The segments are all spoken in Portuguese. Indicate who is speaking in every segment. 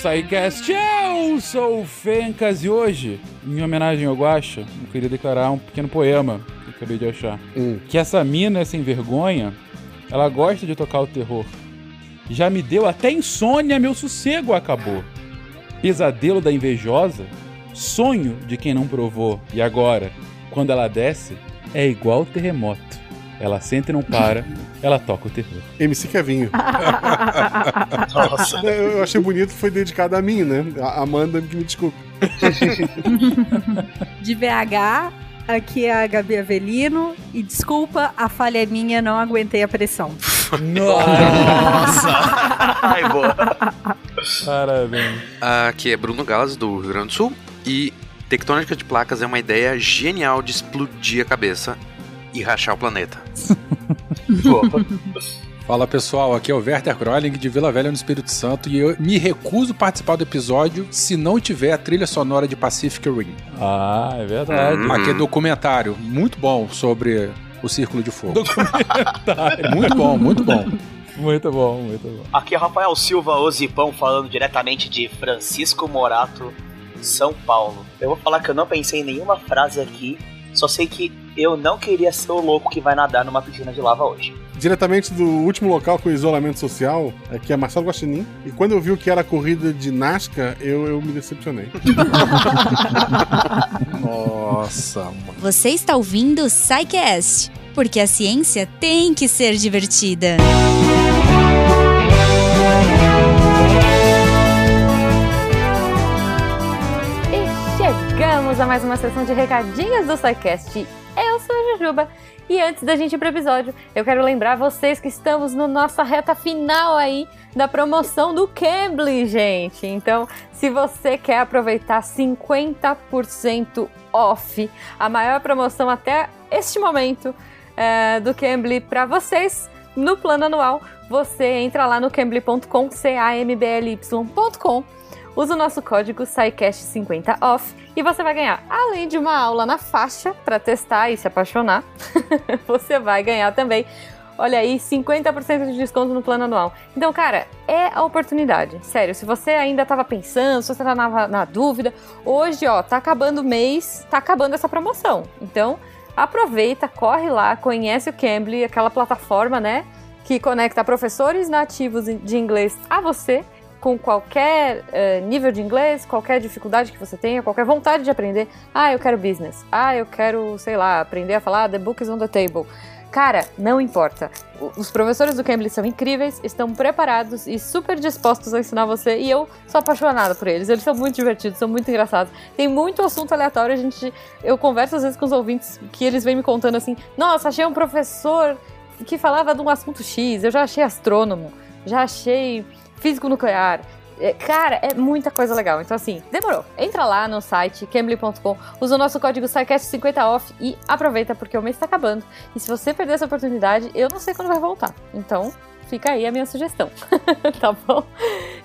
Speaker 1: SciCast. Eu sou o Fencas e hoje, em homenagem ao Guaxa, eu queria declarar um pequeno poema que eu acabei de achar.
Speaker 2: Hum.
Speaker 1: Que essa mina sem vergonha, ela gosta de tocar o terror. Já me deu até insônia, meu sossego acabou. Pesadelo da invejosa, sonho de quem não provou. E agora, quando ela desce, é igual terremoto. Ela senta e não para, ela toca o terror.
Speaker 2: MC Kevinho.
Speaker 3: Nossa.
Speaker 2: Eu eu achei bonito foi dedicado a mim, né? A Amanda que me desculpe.
Speaker 4: De BH, aqui é a Gabi Avelino. E desculpa, a falha é minha, não aguentei a pressão.
Speaker 3: Nossa. Ai, boa.
Speaker 1: Parabéns.
Speaker 5: Aqui é Bruno Galas, do Rio Grande do Sul. E tectônica de placas é uma ideia genial de explodir a cabeça e rachar o planeta.
Speaker 6: Fala pessoal, aqui é o Werther Kroling de Vila Velha no Espírito Santo e eu me recuso a participar do episódio se não tiver a trilha sonora de Pacific Rim.
Speaker 1: Ah, é verdade.
Speaker 5: Hum.
Speaker 6: Aqui é documentário muito bom sobre o Círculo de Fogo.
Speaker 1: Documentário.
Speaker 6: Muito bom, muito bom.
Speaker 1: Muito bom, muito bom.
Speaker 3: Aqui é Rafael Silva Ozipão falando diretamente de Francisco Morato, São Paulo. Eu vou falar que eu não pensei em nenhuma frase aqui, só sei que eu não queria ser o louco que vai nadar numa piscina de lava hoje.
Speaker 2: Diretamente do último local com isolamento social, aqui é Marcelo Guaxinim. E quando eu vi o que era a corrida de Nasca, eu, eu me decepcionei.
Speaker 6: Nossa, mano.
Speaker 7: Você está ouvindo o SciCast, porque a ciência tem que ser divertida.
Speaker 8: E chegamos a mais uma sessão de recadinhos do SciCast. Eu sou a Jujuba. E antes da gente ir pro episódio, eu quero lembrar vocês que estamos na nossa reta final aí da promoção do Cambly, gente. Então, se você quer aproveitar 50% off, a maior promoção até este momento é, do Cambly para vocês, no plano anual, você entra lá no cambly.com, C-A-M-B-L-Y.com, usa o nosso código SciCast50OFF e você vai ganhar, além de uma aula na faixa para testar e se apaixonar, você vai ganhar também, olha aí, 50% de desconto no plano anual. Então, cara, é a oportunidade. Sério, se você ainda estava pensando, se você na, na dúvida, hoje, ó, tá acabando o mês, tá acabando essa promoção. Então, aproveita, corre lá, conhece o Cambly, aquela plataforma, né, que conecta professores nativos de inglês a você com qualquer eh, nível de inglês, qualquer dificuldade que você tenha, qualquer vontade de aprender. Ah, eu quero business. Ah, eu quero, sei lá, aprender a falar the book is on the table. Cara, não importa. Os professores do Cambly são incríveis, estão preparados e super dispostos a ensinar você. E eu sou apaixonada por eles. Eles são muito divertidos, são muito engraçados. Tem muito assunto aleatório. A gente, eu converso às vezes com os ouvintes que eles vêm me contando assim: Nossa, achei um professor que falava de um assunto X. Eu já achei astrônomo, já achei físico nuclear. É, Cara, é muita coisa legal. Então, assim, demorou. Entra lá no site cambly.com, usa o nosso código SciCast50OFF e aproveita, porque o mês tá acabando. E se você perder essa oportunidade, eu não sei quando vai voltar. Então, fica aí a minha sugestão. tá bom?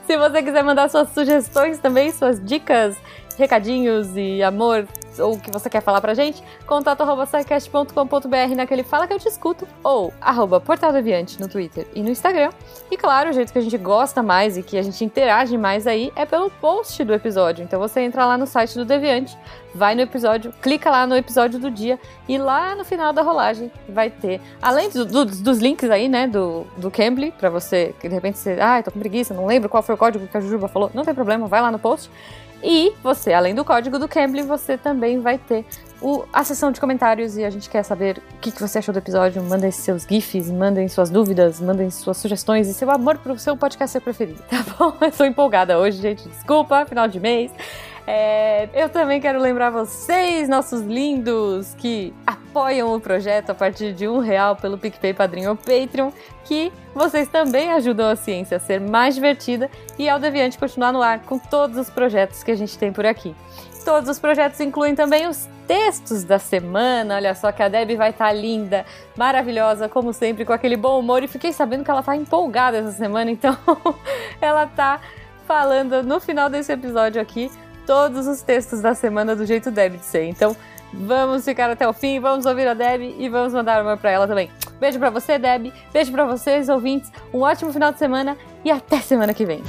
Speaker 8: Se você quiser mandar suas sugestões também, suas dicas, recadinhos e amor, ou o que você quer falar pra gente, contato arroba naquele Fala Que Eu Te Escuto, ou arroba no Twitter e no Instagram. E claro, o jeito que a gente gosta mais e que a gente interage mais aí é pelo post do episódio. Então você entra lá no site do Deviante, vai no episódio, clica lá no episódio do dia e lá no final da rolagem vai ter, além do- do- dos links aí, né, do, do Cambly, pra você, que de repente você, ah, tô com preguiça, não lembro qual foi o código que a Jujuba falou, não tem problema, vai lá no post. E você, além do código do Cambly, você também vai ter o- a sessão de comentários e a gente quer saber o que, que você achou do episódio. Mandem seus GIFs, mandem suas dúvidas, mandem suas sugestões e seu amor pro seu podcast preferido, tá bom? Eu tô empolgada hoje, gente. Desculpa, final de mês. É, eu também quero lembrar vocês, nossos lindos, que apoiam o projeto a partir de um real pelo PicPay, Padrinho ou Patreon, que vocês também ajudam a ciência a ser mais divertida e ao Deviante continuar no ar com todos os projetos que a gente tem por aqui. Todos os projetos incluem também os textos da semana. Olha só que a Deb vai estar linda, maravilhosa, como sempre, com aquele bom humor. E fiquei sabendo que ela tá empolgada essa semana, então ela tá falando no final desse episódio aqui todos os textos da semana do jeito Deb de ser. Então vamos ficar até o fim, vamos ouvir a Deb e vamos mandar uma pra ela também. Beijo pra você, Deb. Beijo pra vocês, ouvintes. Um ótimo final de semana e até semana que vem.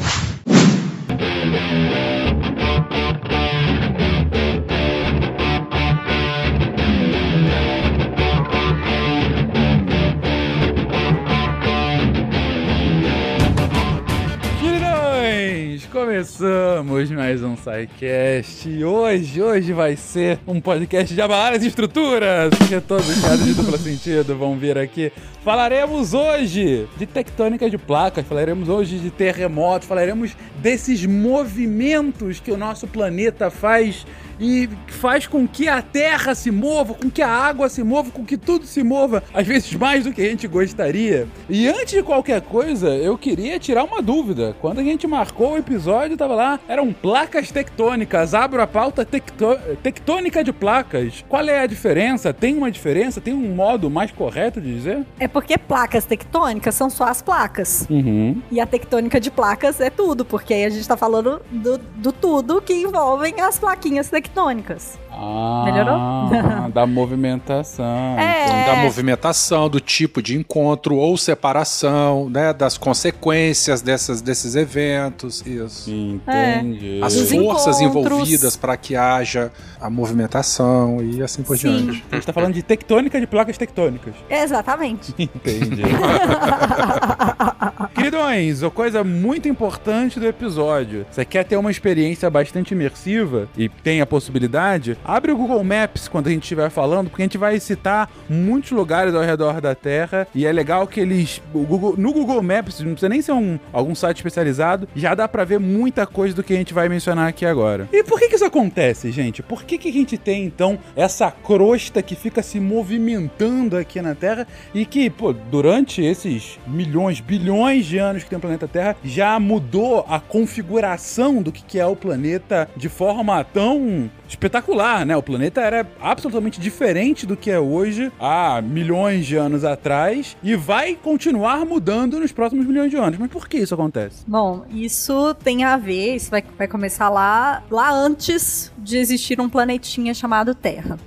Speaker 1: Começamos mais um SciCast e hoje, hoje vai ser um podcast de abalar as estruturas, porque todos os caras de duplo sentido vão vir aqui. Falaremos hoje de tectônica de placas, falaremos hoje de terremotos, falaremos desses movimentos que o nosso planeta faz e faz com que a terra se mova, com que a água se mova, com que tudo se mova, às vezes mais do que a gente gostaria. E antes de qualquer coisa, eu queria tirar uma dúvida. Quando a gente marcou o episódio, tava lá, eram placas tectônicas. Abro a pauta tectô tectônica de placas. Qual é a diferença? Tem uma diferença? Tem um modo mais correto de dizer?
Speaker 4: É porque placas tectônicas são só as placas.
Speaker 1: Uhum.
Speaker 4: E a tectônica de placas é tudo, porque aí a gente tá falando do, do tudo que envolvem as plaquinhas tectônicas tectônicas.
Speaker 1: Ah,
Speaker 4: Melhorou?
Speaker 1: da movimentação.
Speaker 4: É.
Speaker 1: Então,
Speaker 6: Da movimentação, do tipo de encontro ou separação, né? Das consequências dessas, desses eventos. Isso.
Speaker 1: Entendi.
Speaker 6: As
Speaker 4: Dos
Speaker 6: forças
Speaker 4: encontros.
Speaker 6: envolvidas para que haja a movimentação e assim por
Speaker 4: Sim.
Speaker 6: diante.
Speaker 1: A gente tá falando de tectônica de placas tectônicas.
Speaker 4: Exatamente.
Speaker 1: Entendi. Queridões, uma coisa muito importante do episódio. Você quer ter uma experiência bastante imersiva e tem a possibilidade? Abre o Google Maps quando a gente estiver falando, porque a gente vai citar muitos lugares ao redor da Terra e é legal que eles. Google- no Google Maps, não precisa nem ser um, algum site especializado, já dá pra ver muita coisa do que a gente vai mencionar aqui agora. E por que, que isso acontece, gente? Por que, que a gente tem então essa crosta que fica se movimentando aqui na Terra e que, pô, durante esses milhões, bilhões de anos que tem o planeta Terra, já mudou a configuração do que que é o planeta de forma tão espetacular, né? O planeta era absolutamente diferente do que é hoje há milhões de anos atrás e vai continuar mudando nos próximos milhões de anos. Mas por que isso acontece?
Speaker 4: Bom, isso tem a ver, isso vai, vai começar lá, lá antes de existir um planetinha chamado Terra.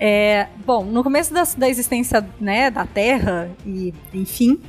Speaker 4: É, bom, no começo da, da existência né, da Terra, e enfim,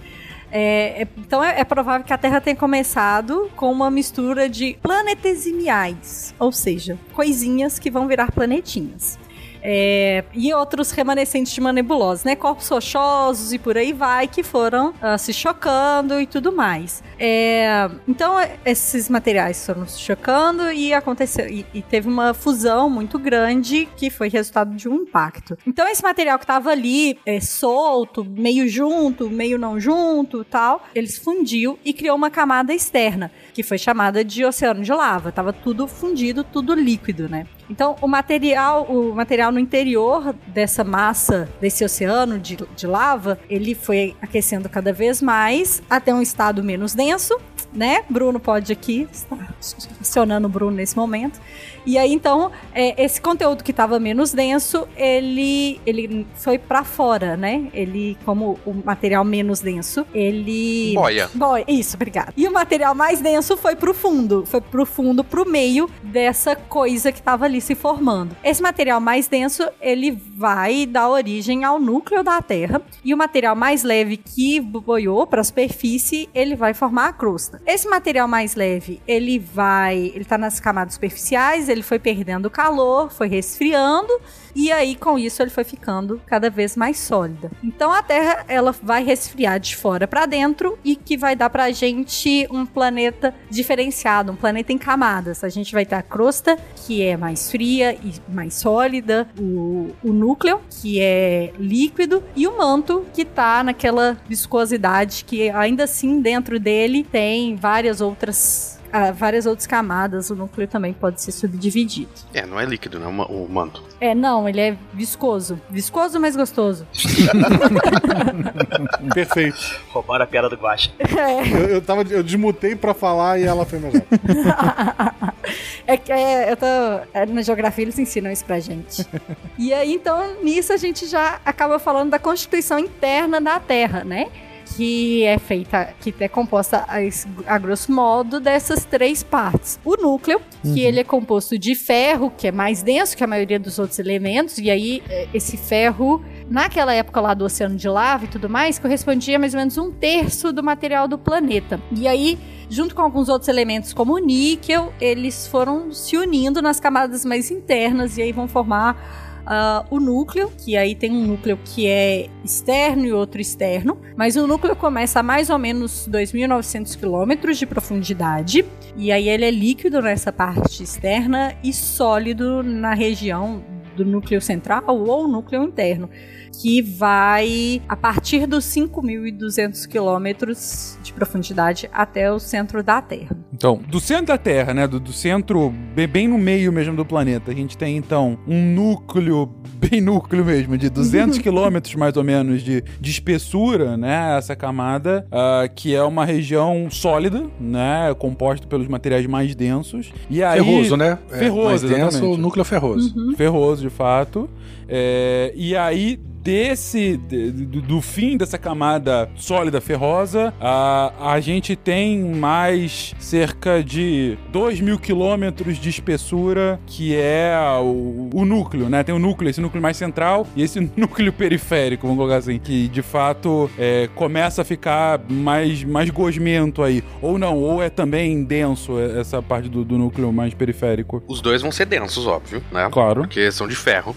Speaker 4: é, é- então é, é provável que a Terra tenha começado com uma mistura de planetesimiais, ou seja, coisinhas que vão virar planetinhas. É, e outros remanescentes de uma nebulosa, né? Corpos rochosos e por aí vai, que foram ah, se chocando e tudo mais. É, então, esses materiais foram se chocando e aconteceu. E, e teve uma fusão muito grande que foi resultado de um impacto. Então, esse material que estava ali, é, solto, meio junto, meio não junto tal, eles fundiu e criou uma camada externa, que foi chamada de oceano de lava. Tava tudo fundido, tudo líquido, né? Então, o material, o material no interior dessa massa, desse oceano de, de lava, ele foi aquecendo cada vez mais até um estado menos denso, né? Bruno pode aqui, está acionando o Bruno nesse momento. E aí, então, é, esse conteúdo que estava menos denso, ele, ele foi para fora, né? Ele, como o material menos denso, ele...
Speaker 5: Boia.
Speaker 4: Boia, isso, obrigada. E o material mais denso foi pro fundo, foi pro fundo, pro meio dessa coisa que tava ali se formando. Esse material mais denso, ele vai dar origem ao núcleo da Terra, e o material mais leve que boiou para a superfície, ele vai formar a crosta. Esse material mais leve, ele vai, ele tá nas camadas superficiais, ele foi perdendo calor, foi resfriando, e aí com isso ele foi ficando cada vez mais sólida. Então a Terra ela vai resfriar de fora para dentro e que vai dar pra gente um planeta diferenciado, um planeta em camadas. A gente vai ter a crosta, que é mais fria e mais sólida, o, o núcleo, que é líquido, e o manto, que tá naquela viscosidade que ainda assim dentro dele tem várias outras ah, várias outras camadas, o núcleo também pode ser subdividido.
Speaker 5: É, não é líquido, né? O ma- O manto.
Speaker 4: É, não, ele é viscoso. Viscoso, mas gostoso.
Speaker 2: Perfeito.
Speaker 3: Roubaram a piada do Guacha.
Speaker 4: É,
Speaker 2: Eu, eu, tava, eu desmutei pra falar e ela foi melhor.
Speaker 4: é que é, eu tô. é, na geografia eles ensinam isso pra gente. E aí, então, nisso a gente já acaba falando da constituição interna da Terra, né? Que é feita, que é composta a, a grosso modo dessas três partes. O núcleo, que ele é composto de ferro, que é mais denso que a maioria dos outros elementos, e aí é, esse ferro naquela época lá do oceano de lava e tudo mais, correspondia a mais ou menos um terço do material do planeta. E aí, junto com alguns outros elementos como o níquel, eles foram se unindo nas camadas mais internas e aí vão formar ah, o núcleo, que aí tem um núcleo que é externo e outro externo, mas o núcleo começa a mais ou menos 2.900 quilômetros de profundidade, e aí ele é líquido nessa parte externa e sólido na região do núcleo central ou núcleo interno que vai a partir dos 5.200 quilômetros de profundidade até o centro da Terra.
Speaker 1: Então, do centro da Terra, né? Do, do centro, bem, no meio mesmo do planeta, a gente tem então um núcleo, bem núcleo mesmo, de 200 quilômetros mais ou menos de, de espessura, né? Essa camada, ah, que é uma região sólida, né? Composta pelos materiais mais densos. E aí,
Speaker 6: Ferroso, né? É,
Speaker 1: Ferroso,
Speaker 6: mais denso, núcleo ferroso.
Speaker 1: ferroso de fato. É, e aí, desse. de- do, do fim dessa camada sólida ferrosa, a, a gente tem mais cerca de 2 mil quilômetros de espessura, que é o, o núcleo, né? Tem o núcleo, esse núcleo mais central e esse núcleo periférico, vamos colocar assim, que de fato é, começa a ficar mais, mais gosmento aí. Ou não, ou é também denso essa parte do, do núcleo mais periférico.
Speaker 5: Os dois vão ser densos, óbvio, né?
Speaker 1: Claro.
Speaker 5: Porque são de ferro.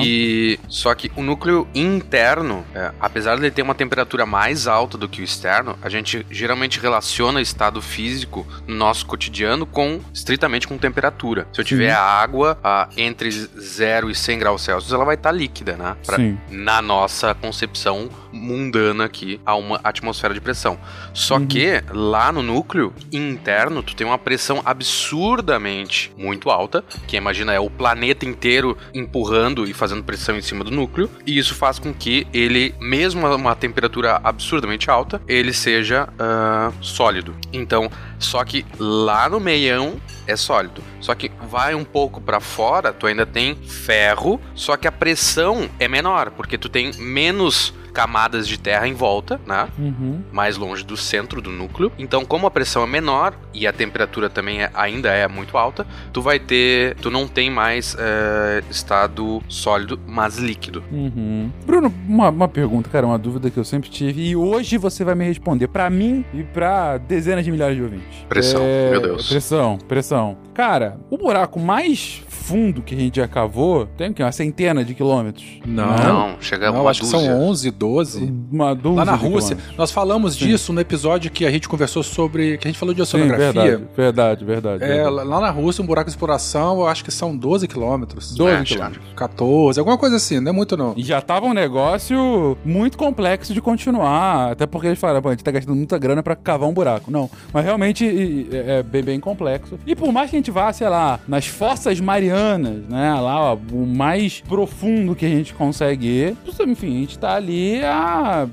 Speaker 1: Aham.
Speaker 5: E só que o núcleo interno, é, apesar de ele ter uma temperatura mais alta do que o externo, a gente geralmente relaciona estado físico no nosso cotidiano com estritamente com temperatura. Se eu tiver água ah, entre 0 e 100 graus Celsius, ela vai estar líquida, né? Pra-
Speaker 1: Sim.
Speaker 5: na nossa concepção mundana aqui a uma atmosfera de pressão. Só que lá no núcleo interno tu tem uma pressão absurdamente muito alta, que imagina é o planeta inteiro empurrando e fazendo pressão em cima do núcleo, e isso faz com que ele, mesmo a uma temperatura absurdamente alta, ele seja ah, sólido. Então, só que lá no meião é sólido. Só que vai um pouco pra fora, tu ainda tem ferro, só que a pressão é menor, porque tu tem menos camadas de terra em volta, né?
Speaker 1: Uhum.
Speaker 5: Mais longe do centro do núcleo. Então, como a pressão é menor e a temperatura também é- ainda é muito alta, tu vai ter, tu não tem mais é, estado sólido, mas líquido.
Speaker 1: Uhum. Bruno, uma, uma pergunta, cara, uma dúvida que eu sempre tive e hoje você vai me responder pra mim e pra dezenas de milhares de ouvintes.
Speaker 5: Pressão,
Speaker 1: É,
Speaker 5: meu Deus.
Speaker 1: Pressão, pressão. Cara, o buraco mais fundo que a gente já cavou tem o quê? Uma centena de quilômetros?
Speaker 6: Não.
Speaker 5: Não, chega a
Speaker 6: Não,
Speaker 5: uma
Speaker 6: acho que
Speaker 5: dúzia.
Speaker 6: são 11, 12.
Speaker 1: Uma dúzia
Speaker 6: Lá na
Speaker 1: de
Speaker 6: Rússia.
Speaker 1: quilômetros.
Speaker 6: Nós falamos
Speaker 1: Sim.
Speaker 6: disso no episódio que a gente conversou sobre. que a gente falou de
Speaker 1: Sim,
Speaker 6: oceanografia.
Speaker 1: verdade, verdade, verdade.
Speaker 6: É,
Speaker 1: verdade.
Speaker 6: lá na Rússia, um buraco de exploração, eu acho que são 12 quilômetros.
Speaker 1: 12
Speaker 5: É,
Speaker 1: quilômetros.
Speaker 6: 14, alguma coisa assim, não é muito não.
Speaker 1: E já tava um negócio muito complexo de continuar. Até porque eles falaram, "Pô, a gente tá gastando muita grana pra cavar um buraco. Não. Mas realmente e- é bem, bem complexo. E por mais que a gente vá, sei lá, nas fossas marianas, né? Lá, ó, o mais profundo que a gente consegue ir. Enfim, a gente tá ali a.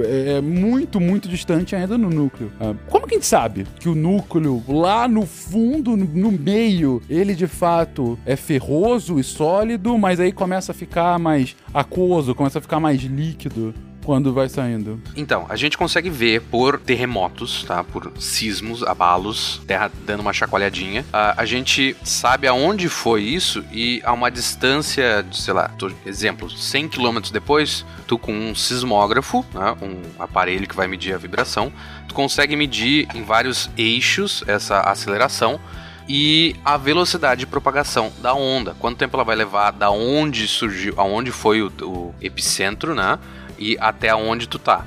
Speaker 1: É muito, muito distante ainda no núcleo. Ah, Como que a gente sabe que o núcleo, lá no fundo, no meio, ele de fato é ferroso e sólido, mas aí começa a ficar mais aquoso, começa a ficar mais líquido quando vai saindo?
Speaker 5: Então, a gente consegue ver por terremotos, tá? Por sismos, abalos, terra dando uma chacoalhadinha. Ah, a gente sabe aonde foi isso e a uma distância, sei lá, tô- exemplo, 100 km depois, tu com um sismógrafo, né? um aparelho que vai medir a vibração, tu consegue medir em vários eixos essa aceleração e a velocidade de propagação da onda. Quanto tempo ela vai levar da onde surgiu, aonde foi o, o epicentro, né? E até onde tu tá.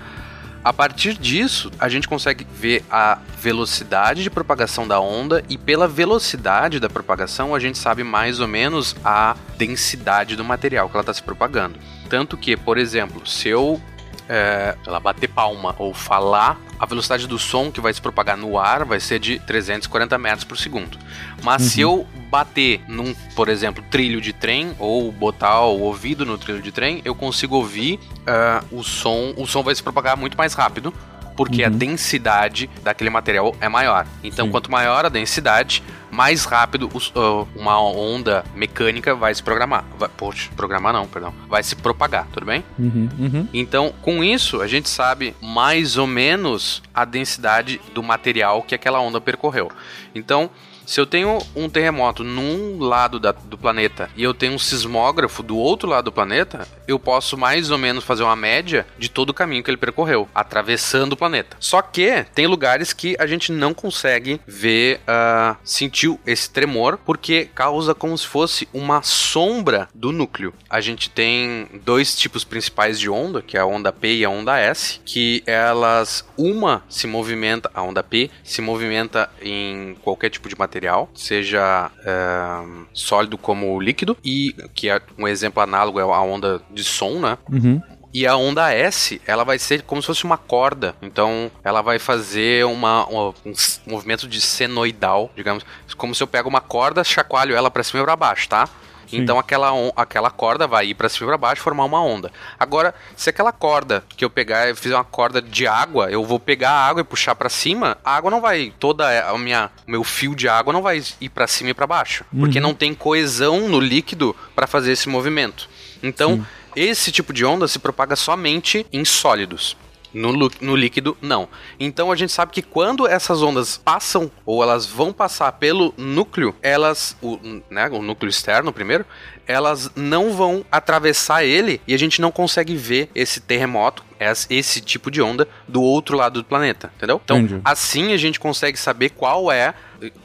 Speaker 5: A partir disso, a gente consegue ver a velocidade de propagação da onda e pela velocidade da propagação a gente sabe mais ou menos a densidade do material que ela está se propagando. Tanto que, por exemplo, se eu é, lá, bater palma ou falar, a velocidade do som que vai se propagar no ar vai ser de 340 metros por segundo. Mas se eu bater num, por exemplo, trilho de trem ou botar o ouvido no trilho de trem, eu consigo ouvir ah, o som. O som vai se propagar muito mais rápido. Porque a densidade daquele material é maior. Então,
Speaker 1: Sim.
Speaker 5: quanto maior a densidade, mais rápido os- ah, uma onda mecânica vai se programar. Vai, poxa, programar não, perdão. Vai se propagar, tudo bem?
Speaker 1: Uhum, uhum.
Speaker 5: Então, com isso, a gente sabe mais ou menos a densidade do material que aquela onda percorreu. Então, Se eu tenho um terremoto num lado da- do planeta e eu tenho um sismógrafo do outro lado do planeta, eu posso mais ou menos fazer uma média de todo o caminho que ele percorreu, atravessando o planeta. Só que tem lugares que a gente não consegue ver, ah, sentir esse tremor, porque causa como se fosse uma sombra do núcleo. A gente tem dois tipos principais de onda, que é a onda P e a onda S, que elas, uma se movimenta, a onda P se movimenta em qualquer tipo de material, seja eh, sólido como líquido, e que é um exemplo análogo é a onda de som, né?
Speaker 1: Uhum.
Speaker 5: E a onda S, ela vai ser como se fosse uma corda. Então, ela vai fazer uma, uma- um movimento de senoidal, digamos. Como se eu pego uma corda, chacoalho ela pra cima e pra baixo, tá?
Speaker 1: Sim.
Speaker 5: Então aquela, on- aquela corda vai ir pra cima e pra baixo e formar uma onda. Agora, se aquela corda que eu pegar e fizer uma corda de água, eu vou pegar a água e puxar pra cima, a água não vai, toda a minha, o meu fio de água não vai ir pra cima e pra baixo, porque não tem coesão no líquido pra fazer esse movimento. Então, esse tipo de onda se propaga somente em sólidos. No, no líquido, não. Então a gente sabe que quando essas ondas passam, ou elas vão passar pelo núcleo, elas, o, né, o núcleo externo primeiro, elas não vão atravessar ele e a gente não consegue ver esse terremoto, es- esse tipo de onda, do outro lado do planeta, entendeu? Então,
Speaker 1: Entendi.
Speaker 5: assim a gente consegue saber qual é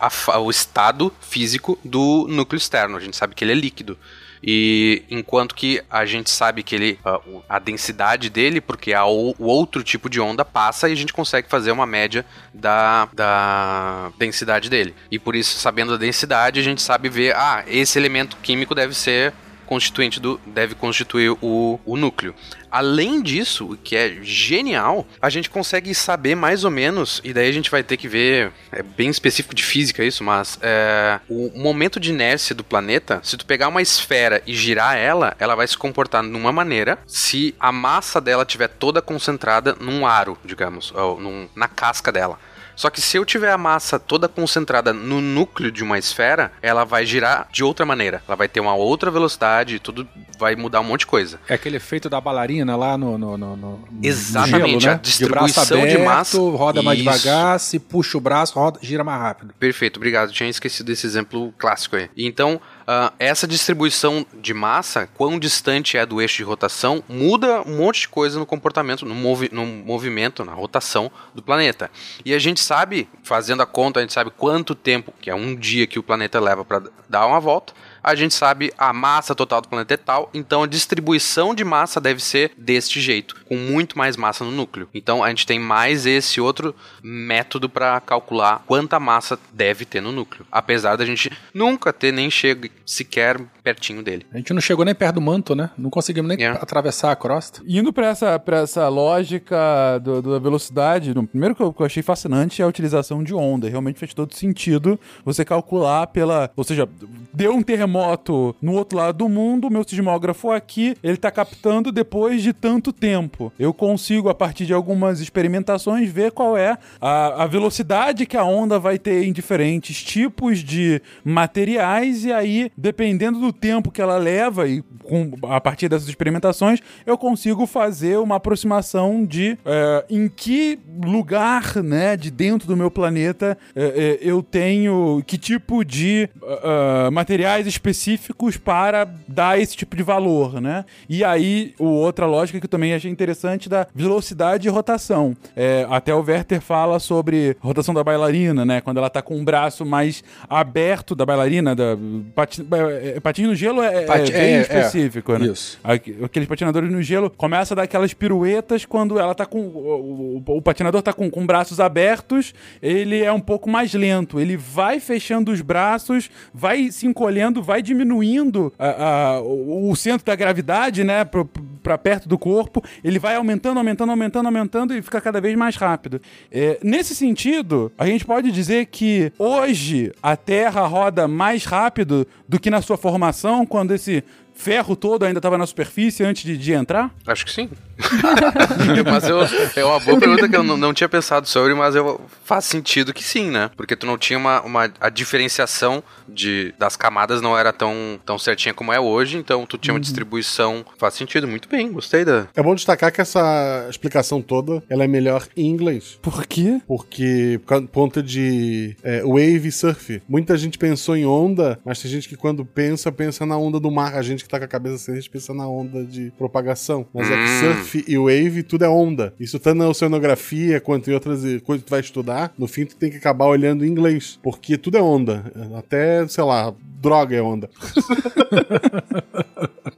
Speaker 5: a o estado físico do núcleo externo. A gente sabe que ele é líquido. E enquanto que a gente sabe que ele a, o- a densidade dele, porque o outro tipo de onda passa e a gente consegue fazer uma média da, da densidade dele. E por isso, sabendo a densidade, a gente sabe ver, ah, esse elemento químico deve ser constituinte do deve constituir o, o núcleo. Além disso, o que é genial, a gente consegue saber mais ou menos, e daí a gente vai ter que ver, é bem específico de física isso, mas é, o momento de inércia do planeta, se tu pegar uma esfera e girar ela, ela vai se comportar numa maneira se a massa dela estiver toda concentrada num aro, digamos, ou num- na casca dela. Só que se eu tiver a massa toda concentrada no núcleo de uma esfera, ela vai girar de outra maneira. Ela vai ter uma outra velocidade, tudo vai mudar um monte de coisa.
Speaker 6: É aquele efeito da bailarina lá no. no, no, no-
Speaker 5: Exatamente,
Speaker 6: gelo,
Speaker 5: a
Speaker 6: né? de braço
Speaker 5: distribuição de
Speaker 6: aberto,
Speaker 5: massa.
Speaker 6: roda mais
Speaker 5: Isso.
Speaker 6: devagar, se puxa o braço, roda, gira mais rápido.
Speaker 5: Perfeito, obrigado. Tinha esquecido desse exemplo clássico aí. Então, ah, essa distribuição de massa, quão distante é do eixo de rotação, muda um monte de coisa no comportamento, no, movi no movimento, na rotação do planeta. E a gente sabe, fazendo a conta, a gente sabe quanto tempo, que é um dia que o planeta leva para dar uma volta. A gente sabe a massa total do planeta é tal, então a distribuição de massa deve ser deste jeito, com muito mais massa no núcleo. Então a gente tem mais esse outro método para calcular quanta massa deve ter no núcleo, apesar da gente nunca ter nem chego sequer pertinho dele.
Speaker 6: A gente não chegou nem perto do manto, né? Não conseguimos nem
Speaker 5: Yeah.
Speaker 6: atravessar a crosta.
Speaker 1: Indo pra essa, pra essa lógica do- da velocidade, no primeiro que eu, que eu achei fascinante é a utilização de onda. Realmente fez todo sentido você calcular pela. Ou seja, deu um terremoto no outro lado do mundo, meu sismógrafo aqui, ele tá captando depois de tanto tempo. Eu consigo, a partir de algumas experimentações, ver qual é a, a velocidade que a onda vai ter em diferentes tipos de materiais, e aí, dependendo do tempo que ela leva, e com, a partir dessas experimentações, eu consigo fazer uma aproximação de é, em que lugar, né, de dentro do meu planeta é, é, eu tenho que tipo de ah, materiais específicos para dar esse tipo de valor, né? E aí, o outra lógica que eu também achei interessante da velocidade e rotação. É, até o Werther fala sobre rotação da bailarina, né? Quando ela tá com o braço mais aberto da bailarina, da pati, é, patinho no gelo é, é bem
Speaker 6: é, é.
Speaker 1: específico, né?
Speaker 6: Isso.
Speaker 1: Aqu- Aqueles patinadores no gelo começa a dar aquelas piruetas quando ela tá com. O, o- o patinador tá com, com braços abertos, ele é um pouco mais lento. Ele vai fechando os braços, vai se encolhendo, vai diminuindo a- a- o, o centro da gravidade, né? Pra, pra perto do corpo. Ele vai aumentando, aumentando, aumentando, aumentando e fica cada vez mais rápido. É, nesse sentido, a gente pode dizer que hoje a Terra roda mais rápido do que na sua formação, quando esse ferro todo ainda tava na superfície antes de, de entrar?
Speaker 5: Acho que sim. mas eu, é uma boa pergunta que eu não, não tinha pensado sobre, mas eu, faz sentido que sim, né? Porque tu não tinha uma, uma a diferenciação de, das camadas não era tão, tão certinha como é hoje, então tu tinha uma distribuição. Faz sentido, muito bem, gostei da.
Speaker 2: É bom destacar que essa explicação toda ela é melhor em inglês.
Speaker 1: Por quê?
Speaker 2: Porque, por ponto de é, wave e surf. Muita gente pensou em onda, mas tem gente que quando pensa, pensa na onda do mar. A gente que tá com a cabeça assim, a gente pensa na onda de propagação. Mas é que
Speaker 5: Hum.
Speaker 2: surf e wave, tudo é onda. Isso tanto na oceanografia quanto em outras coisas que tu vai estudar, no fim tu tem que acabar olhando em inglês. Porque tudo é onda. Até, sei lá, droga é onda.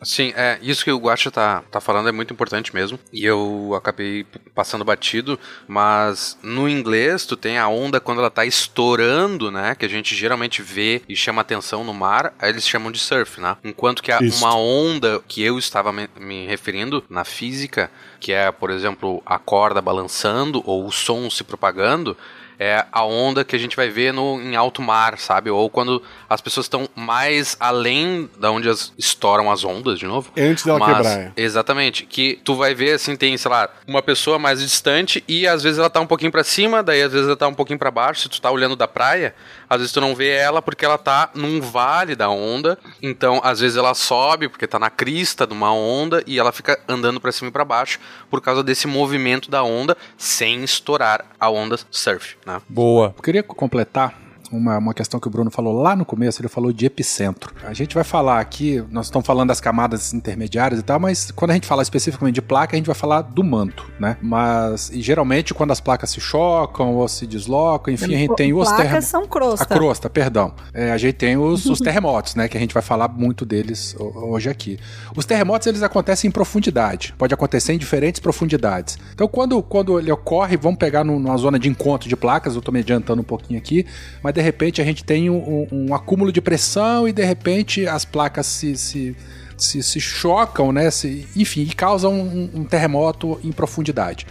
Speaker 5: Sim, é, isso que o Guacha tá, tá falando é muito importante mesmo. E eu acabei passando batido, mas no inglês tu tem a onda quando ela tá estourando, né? Que a gente geralmente vê e chama atenção no mar, aí eles chamam de surf, né? Enquanto que a- uma onda que eu estava me, me referindo na física, que é, por exemplo, a corda balançando ou o som se propagando, é a onda que a gente vai ver no, em alto mar, sabe? Ou quando as pessoas estão mais além da onde as, estouram as ondas, de novo.
Speaker 2: Antes dela
Speaker 5: Mas-
Speaker 2: quebrar. é.
Speaker 5: Exatamente. Que tu vai ver, assim, tem, sei lá, uma pessoa mais distante e às vezes ela tá um pouquinho pra cima, daí às vezes ela tá um pouquinho pra baixo. Se tu tá olhando da praia, às vezes tu não vê ela porque ela tá num vale da onda. Então, às vezes ela sobe porque tá na crista de uma onda e ela fica andando pra cima e pra baixo por causa desse movimento da onda sem estourar a onda surf, né?
Speaker 1: Boa.
Speaker 6: Eu queria completar uma, uma questão que o Bruno falou lá no começo, ele falou de epicentro. A gente vai falar aqui, nós estamos falando das camadas intermediárias e tal, mas quando a gente falar especificamente de placa, a gente vai falar do manto, né? Mas, e geralmente, quando as placas se chocam ou se deslocam, enfim, a gente tem os terremotos.
Speaker 4: são crosta.
Speaker 6: A crosta, perdão. É, a gente tem os, os terremotos, né? Que a gente vai falar muito deles ho- hoje aqui. Os terremotos, eles acontecem em profundidade. Pode acontecer em diferentes profundidades. Então, quando, quando ele ocorre, vamos pegar num- numa zona de encontro de placas, eu tô me adiantando um pouquinho aqui, mas de repente a gente tem um, um- acúmulo de pressão e de repente as placas se... se se, se chocam, né? Se, enfim, e causam um, um terremoto em profundidade.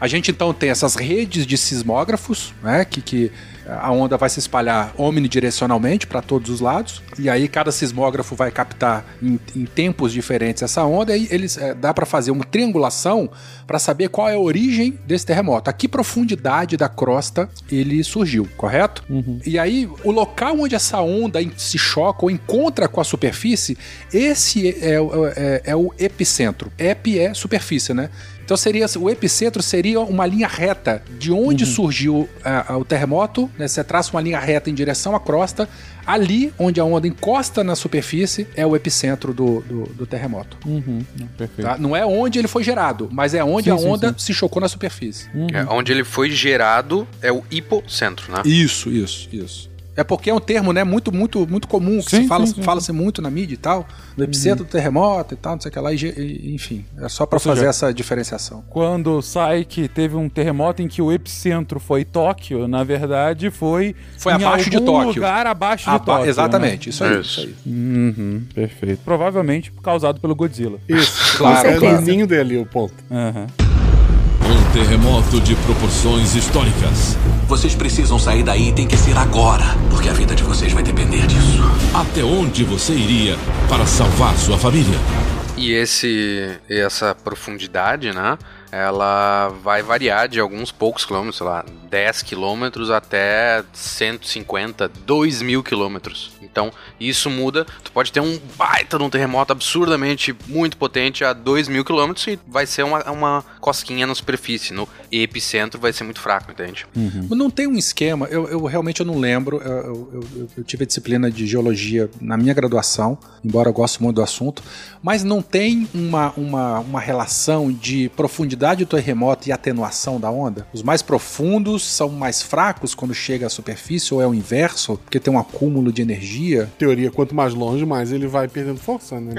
Speaker 6: A gente então tem essas redes de sismógrafos, né, que, que a onda vai se espalhar omnidirecionalmente para todos os lados, e aí cada sismógrafo vai captar em, em tempos diferentes essa onda, e eles eh, dá para fazer uma triangulação para saber qual é a origem desse terremoto, a que profundidade da crosta ele surgiu, correto? E aí o local onde essa onda se choca ou encontra com a superfície, esse é, o- é- é o epicentro. Ep é superfície, né? Então seria o epicentro seria uma linha reta de onde surgiu ah, ah, o terremoto, né? Você traça uma linha reta em direção à crosta, ali onde a onda encosta na superfície é o epicentro do, do, do terremoto.
Speaker 1: Uhum. Perfeito.
Speaker 6: tá? Não é onde ele foi gerado, mas é onde
Speaker 1: Sim,
Speaker 6: a
Speaker 1: sim,
Speaker 6: onda se chocou na superfície.
Speaker 5: É, onde ele foi gerado é o hipocentro, né?
Speaker 6: Isso, isso, isso. É porque é um termo, né, muito, muito, muito comum, que
Speaker 1: Sim,
Speaker 6: se fala,
Speaker 1: sim, sim.
Speaker 6: fala-se muito na mídia e tal, no epicentro do terremoto e tal, não sei o que lá, e, enfim, é só para
Speaker 1: Ou seja,
Speaker 6: fazer essa diferenciação.
Speaker 1: Quando sai que teve um terremoto em que o epicentro foi Tóquio, na verdade foi.
Speaker 6: Foi
Speaker 1: em
Speaker 6: abaixo de
Speaker 1: algum
Speaker 6: Tóquio.
Speaker 1: lugar abaixo
Speaker 6: Ah,
Speaker 1: de Tóquio.
Speaker 6: exatamente,
Speaker 1: né?
Speaker 6: isso aí,
Speaker 5: Isso.
Speaker 6: isso aí.
Speaker 1: Uhum, perfeito. Provavelmente causado pelo Godzilla.
Speaker 2: Isso,
Speaker 6: Claro,
Speaker 2: é no ninho dele o ponto.
Speaker 1: Aham.
Speaker 9: Um terremoto de proporções históricas.
Speaker 10: Vocês precisam sair daí e tem que ser agora, porque a vida de vocês vai depender disso.
Speaker 9: Até onde você iria para salvar sua família?
Speaker 5: E esse, essa profundidade, né? Ela vai variar de alguns poucos quilômetros, sei lá, 10 quilômetros até 150, 2 mil quilômetros. Então, isso muda. Tu pode ter um baita de um terremoto absurdamente muito potente a 2 mil quilômetros e vai ser uma, uma cosquinha na superfície. No epicentro vai ser muito fraco, entende?
Speaker 6: Mas Não tem um esquema, eu, eu realmente eu não lembro. Eu, eu- eu- eu tive a disciplina de geologia na minha graduação, embora eu goste muito do assunto, mas não tem uma, uma, uma relação de profundidade do terremoto e atenuação da onda? Os mais profundos são mais fracos quando chega à superfície, ou é o inverso, porque tem um acúmulo de energia?
Speaker 2: Teoria, quanto mais longe, mais ele vai perdendo força, né?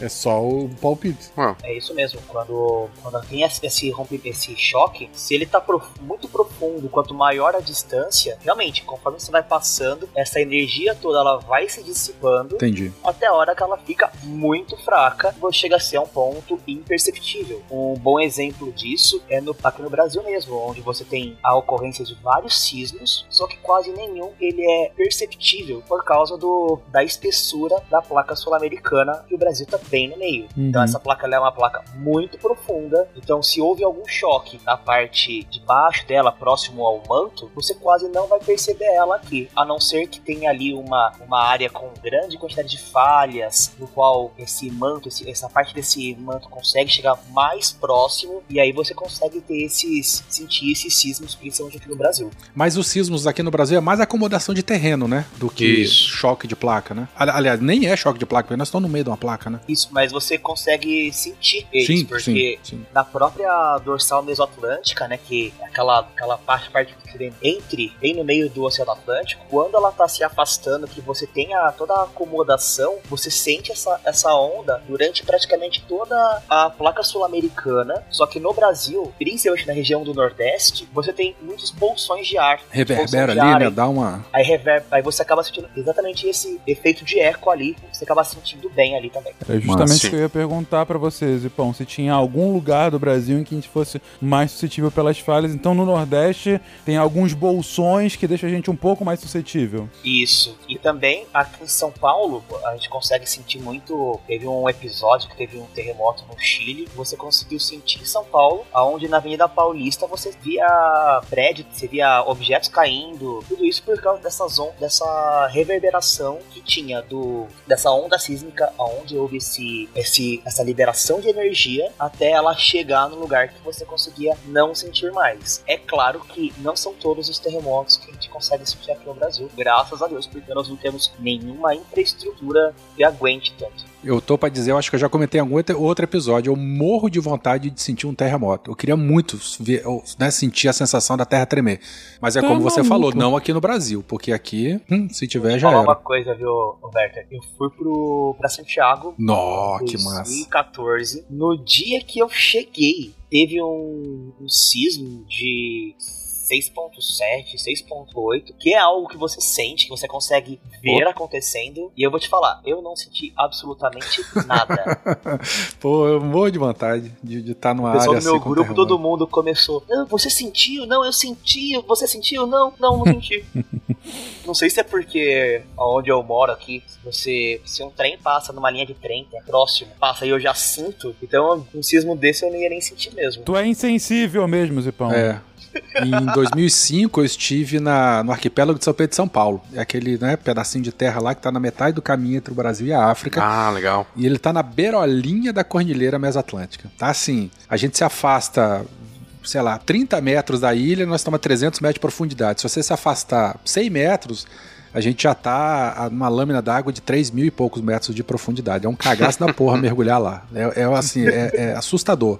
Speaker 5: É.
Speaker 2: É, é só o palpite.
Speaker 3: É isso mesmo. Quando, quando tem esse esse, rompe, esse choque, se ele tá prof, muito profundo, quanto maior a distância, realmente, conforme você vai passando, essa energia toda ela vai se dissipando
Speaker 6: Entendi.
Speaker 3: até a hora que ela fica muito fraca, você chega a ser um ponto imperceptível. Um bom exemplo disso é no, aqui no Brasil mesmo, onde você tem a ocorrência de vários sismos, só que quase nenhum ele é perceptível por causa do, da espessura da placa sul-americana que o Brasil tá bem no meio.
Speaker 1: Uhum.
Speaker 3: Então essa placa é uma placa muito profunda, então se houve algum choque na parte de baixo dela, próximo ao manto, você quase não vai perceber ela aqui, a não ser que tenha ali uma, uma área com grande quantidade de falhas, no qual esse manto, esse- essa parte desse manto consegue chegar mais próximo, e aí você consegue ter esses, sentir esses sismos, principalmente aqui no Brasil.
Speaker 6: Mas os sismos aqui no Brasil é mais acomodação de terreno, né? Do que
Speaker 5: Isso.
Speaker 6: choque de placa, né? Ali- Aliás, nem é choque de placa, porque nós estamos no meio de uma placa, né?
Speaker 3: Isso, mas você consegue sentir eles,
Speaker 6: Sim,
Speaker 3: porque
Speaker 6: sim, sim.
Speaker 3: na própria dorsal mesoatlântica, né, que é aquela, aquela parte, parte que vem entre, bem no meio do Oceano Atlântico, quando ela tá se afastando, que você tem a, toda a acomodação, você sente essa, essa onda durante praticamente toda a placa sul-americana, só que no Brasil, principalmente na região do Nordeste, você tem muitos bolsões de ar.
Speaker 6: Reverbera
Speaker 3: de
Speaker 6: ali,
Speaker 3: ar
Speaker 6: né?
Speaker 3: aí.
Speaker 6: Dá uma.
Speaker 3: Aí, rever... aí você acaba sentindo exatamente esse efeito de eco ali, você acaba sentindo bem ali também.
Speaker 1: Era justamente
Speaker 6: Mas-
Speaker 1: isso que eu ia perguntar pra vocês, Zipão, se tinha algum lugar do Brasil em que a gente fosse mais suscetível pelas falhas. Então, no Nordeste, tem alguns bolsões que deixam a gente um pouco mais suscetível.
Speaker 3: Isso. E também aqui em São Paulo, a gente consegue sentir muito. Teve um episódio que teve um terremoto no Chile. Você conseguiu sentir em São Paulo, aonde na Avenida Paulista você via prédios, você via objetos caindo. Tudo isso por causa dessa, zon, dessa reverberação que tinha do dessa onda sísmica, aonde houve esse, esse, essa liberação de energia até ela chegar no lugar que você conseguia não sentir mais. É claro que não são todos os terremotos que a gente consegue sentir aqui no Brasil, graças a Deus, porque nós não temos nenhuma infraestrutura que aguente tanto.
Speaker 6: Eu tô pra dizer, eu acho que eu já comentei em algum outro- episódio. Eu morro de vontade de sentir um terremoto. Eu queria muito ver, né, sentir a sensação da terra tremer. Mas é como você falou, não aqui no Brasil. Porque aqui, hum, se tiver, já
Speaker 3: falar uma coisa, viu, Werther? Eu fui pro, pra Santiago
Speaker 6: Nó, que massa.
Speaker 3: 2014. No dia que eu cheguei, teve um, um sismo de 6.7, 6.8, que é algo que você sente, que você consegue ver acontecendo. E eu vou te falar, eu não senti absolutamente nada.
Speaker 6: Pô, eu morro de vontade de estar numa
Speaker 3: O pessoal
Speaker 6: área
Speaker 3: do meu
Speaker 6: assim com
Speaker 3: grupo,
Speaker 6: terremoto.
Speaker 3: todo mundo começou. Não, você sentiu? Não, eu senti. Você sentiu? Não, não, não senti. não sei se é porque onde eu moro aqui, se você. Se um trem passa numa linha de trem, é próximo, passa e eu já sinto. Então, um sismo desse eu não ia nem sentir mesmo.
Speaker 1: Tu é insensível mesmo, Zipão.
Speaker 6: É. Em 2005 eu estive na, no arquipélago de São Pedro de São Paulo. É aquele né, pedacinho de terra lá que tá na metade do caminho entre o Brasil e a África.
Speaker 5: Ah, legal.
Speaker 6: E ele tá na beirolinha da Cordilheira Mesoatlântica. Tá assim, a gente se afasta, sei lá, 30 metros da ilha, nós estamos a 300 metros de profundidade. Se você se afastar 100 metros, a gente já tá numa lâmina d'água de 3 mil e poucos metros de profundidade. É um cagaço da porra mergulhar lá. É, é, assim, é, é assustador.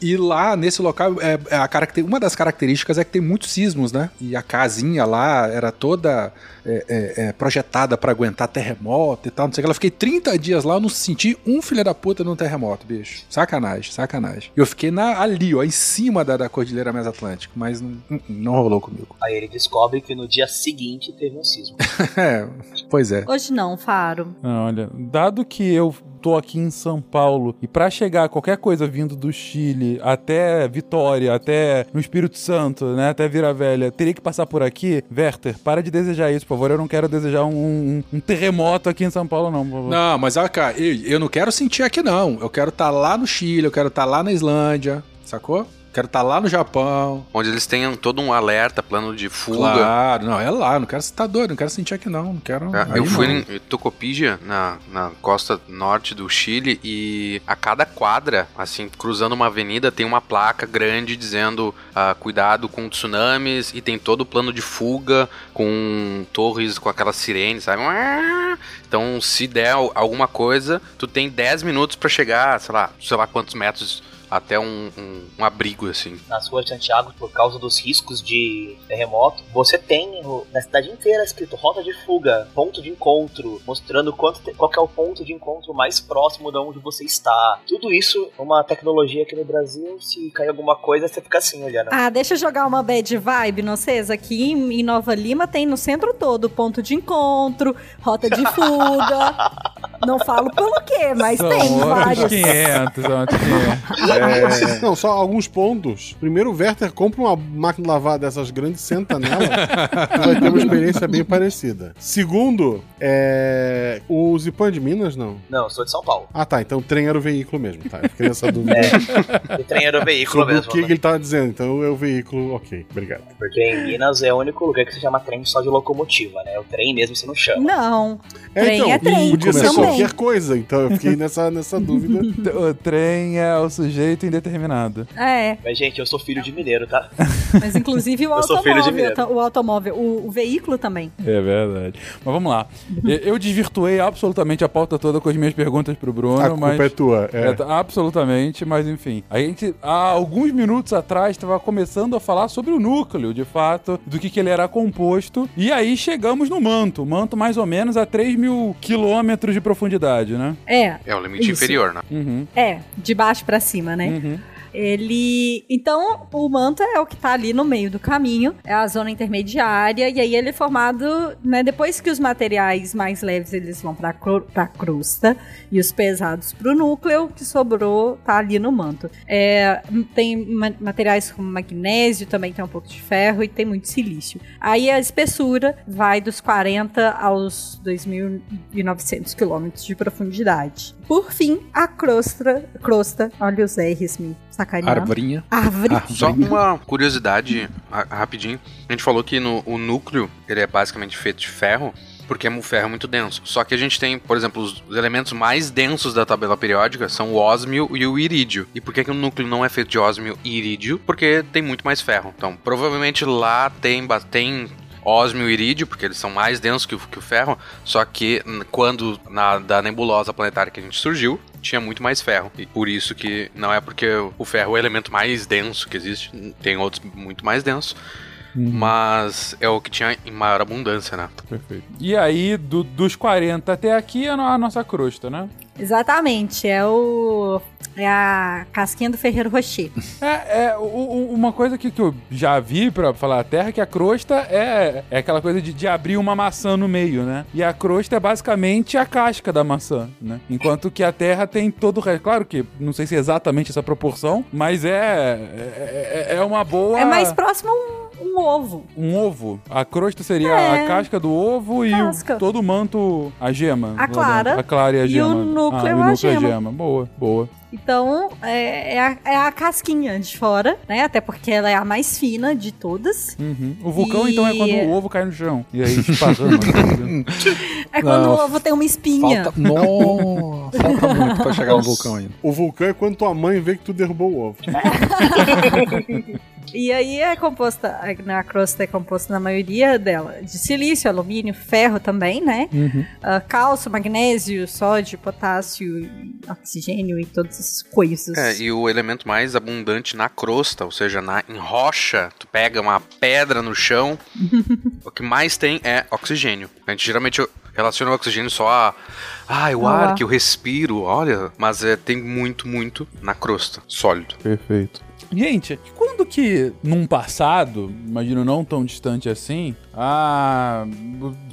Speaker 6: E lá, nesse local, é, é a caracter... uma das características é que tem muitos sismos, né? E a casinha lá era toda é, é, é, projetada para aguentar terremoto e tal, não sei o que. Ela fiquei 30 dias lá, eu não senti um filho da puta num terremoto, bicho. Sacanagem, sacanagem. E eu fiquei na, ali, ó, em cima da, da Cordilheira Mesoatlântica, mas não, não- não rolou comigo.
Speaker 3: Aí ele descobre que no dia seguinte teve um sismo.
Speaker 6: é, pois é.
Speaker 4: Hoje não, Faro.
Speaker 1: Ah, olha, dado que eu tô aqui em São Paulo e pra chegar qualquer coisa vindo do Chile até Vitória, até no Espírito Santo, né, até Vira Velha, teria que passar por aqui. Werther, para de desejar isso, por favor. Eu não quero desejar um, um- um terremoto aqui em São Paulo, não, por favor.
Speaker 6: Não, mas olha cá, eu, eu não quero sentir aqui, não. Eu quero estar lá no Chile, eu quero estar lá na Islândia, sacou? Quero estar lá no Japão.
Speaker 5: Onde eles tenham todo um alerta, plano de fuga.
Speaker 6: Claro, não, é lá, não quero estar doido, não quero sentir aqui, não. Não quero.
Speaker 5: É, eu fui
Speaker 6: não.
Speaker 5: em Tocopilla, na, na costa norte do Chile, e a cada quadra, assim, cruzando uma avenida, tem uma placa grande dizendo ah, cuidado com tsunamis, e tem todo o plano de fuga com torres com aquela sirene, sabe? Então, se der al- alguma coisa, tu tem 10 minutos pra chegar, sei lá, sei lá quantos metros até um, um, um abrigo, assim.
Speaker 3: Nas ruas de Santiago, por causa dos riscos de terremoto, você tem na cidade inteira escrito rota de fuga, ponto de encontro, mostrando quanto te- qual que é o ponto de encontro mais próximo de onde você está. Tudo isso, uma tecnologia aqui no Brasil, se cair alguma coisa, você fica assim olhando.
Speaker 4: Ah, deixa eu jogar uma bad vibe, não sei. Aqui em em Nova Lima tem no centro todo ponto de encontro, rota de fuga. não falo pelo quê, mas
Speaker 1: São
Speaker 4: tem vários.
Speaker 1: 500, são outros 500.
Speaker 2: É, Não, só alguns pontos. Primeiro, o Werther compra uma máquina de lavar dessas grandes, senta nela, vai ter uma experiência bem parecida. Segundo, é... o Zipão é de Minas, não?
Speaker 3: Não, eu sou de São Paulo.
Speaker 2: Ah, tá. Então o trem era o veículo mesmo, tá? Eu fiquei nessa dúvida.
Speaker 3: O trem era o veículo
Speaker 2: Sobre
Speaker 3: mesmo.
Speaker 2: o que,
Speaker 3: né?
Speaker 2: que ele tava dizendo. Então é o veículo, ok, obrigado.
Speaker 3: Porque em Minas é o único lugar que se chama trem só de locomotiva, né? O trem mesmo você não chama.
Speaker 4: Não.
Speaker 2: É,
Speaker 4: Trem
Speaker 2: então,
Speaker 4: é trem
Speaker 2: podia ser
Speaker 4: também.
Speaker 2: qualquer coisa, então eu fiquei nessa, nessa dúvida.
Speaker 1: O trem é o sujeito indeterminado.
Speaker 4: É,
Speaker 3: Mas, gente, eu sou filho de mineiro, tá?
Speaker 4: mas inclusive o
Speaker 3: Eu sou filho de
Speaker 4: automóvel,
Speaker 3: mineiro.
Speaker 4: o automóvel, o, o veículo também.
Speaker 1: É verdade. Mas vamos lá. Eu- Eu desvirtuei absolutamente a pauta toda com as minhas perguntas pro Bruno,
Speaker 2: A culpa
Speaker 1: mas.
Speaker 2: é tua. É.
Speaker 1: É, tá- absolutamente, mas enfim. A gente, há alguns minutos atrás, estava começando a falar sobre o núcleo, de fato, do que, que ele era composto. E aí chegamos no manto. Manto mais ou menos a 3 mil quilômetros de profundidade, né?
Speaker 4: É,
Speaker 5: É o limite
Speaker 4: Isso.
Speaker 5: inferior, né?
Speaker 1: Uhum.
Speaker 4: é, de baixo pra cima, né?
Speaker 1: Uhum.
Speaker 4: Ele. Então, o manto é o que tá ali no meio do caminho, é a zona intermediária, e aí ele é formado, né? Depois que os materiais mais leves eles vão pra, cro- pra crosta e os pesados pro núcleo, o que sobrou tá ali no manto. É, tem ma- materiais como magnésio, também tem um pouco de ferro e tem muito silício. Aí a espessura vai dos 40 aos 2.900 quilômetros de profundidade. Por fim, a crosta, crosta, olha os R's me sacaneando.
Speaker 6: Arvorinha. Ah.
Speaker 5: Só uma curiosidade ra- rapidinho. A gente falou que no, o núcleo ele é basicamente feito de ferro, porque o ferro é muito denso. Só que a gente tem, por exemplo, os, os elementos mais densos da tabela periódica são o ósmio e o irídio. E por que, que o núcleo não é feito de ósmio e irídio? Porque tem muito mais ferro. Então, provavelmente lá tem, tem ósmio e irídio, porque eles são mais densos que o, que o ferro, só que quando na da nebulosa planetária que a gente surgiu, tinha muito mais ferro. E por isso que não é porque o ferro é o elemento mais denso que existe, tem outros muito mais densos, mas é o que tinha em maior abundância, né?
Speaker 1: Perfeito. E aí, do- dos 40 até aqui, é a nossa crosta, né?
Speaker 4: Exatamente, é o. É a casquinha do Ferreiro Rocher.
Speaker 1: É, é, o- o- uma coisa que, que eu já vi pra falar a terra é que a crosta é, é aquela coisa de, de abrir uma maçã no meio, né? E a crosta é basicamente a casca da maçã, né? Enquanto que a terra tem todo o resto. Claro que não sei se é exatamente essa proporção, mas é, é, é- é uma boa.
Speaker 4: É mais próximo a um, um ovo.
Speaker 1: Um ovo. A crosta seria
Speaker 4: É.
Speaker 1: a casca do ovo e o, todo o manto, a gema.
Speaker 4: A clara.
Speaker 1: dentro. A clara e a
Speaker 4: E
Speaker 1: gema.
Speaker 4: o núcleo
Speaker 1: ah, e
Speaker 4: é
Speaker 1: o
Speaker 4: a
Speaker 1: núcleo é a
Speaker 4: gema.
Speaker 1: gema. Boa, boa.
Speaker 4: Então, é, é a, é a casquinha de fora, né? Até porque ela é a mais fina de todas.
Speaker 1: Uhum. O vulcão,
Speaker 4: E-
Speaker 1: então, é quando o ovo cai no chão. E aí esparrama.
Speaker 4: É quando
Speaker 6: Não,
Speaker 4: o ovo tem uma espinha.
Speaker 6: Falta... Nossa, falta muito pra chegar no vulcão ainda.
Speaker 2: O vulcão é quando tua mãe vê que tu derrubou o ovo.
Speaker 4: E aí é composta, a crosta é composta na maioria dela de silício, alumínio, ferro também, né?
Speaker 1: Uhum.
Speaker 4: Ah, cálcio, magnésio, sódio, potássio, oxigênio e todas essas coisas.
Speaker 5: É, e o elemento mais abundante na crosta, ou seja, na, em rocha, tu pega uma pedra no chão, o que mais tem é oxigênio. A gente geralmente relaciona o oxigênio só a. Ah, o
Speaker 4: Ah.
Speaker 5: ar que eu respiro, olha. Mas é, tem muito, muito na crosta, sólido.
Speaker 1: Perfeito. Gente, quando que num passado, imagino não tão distante assim, ah,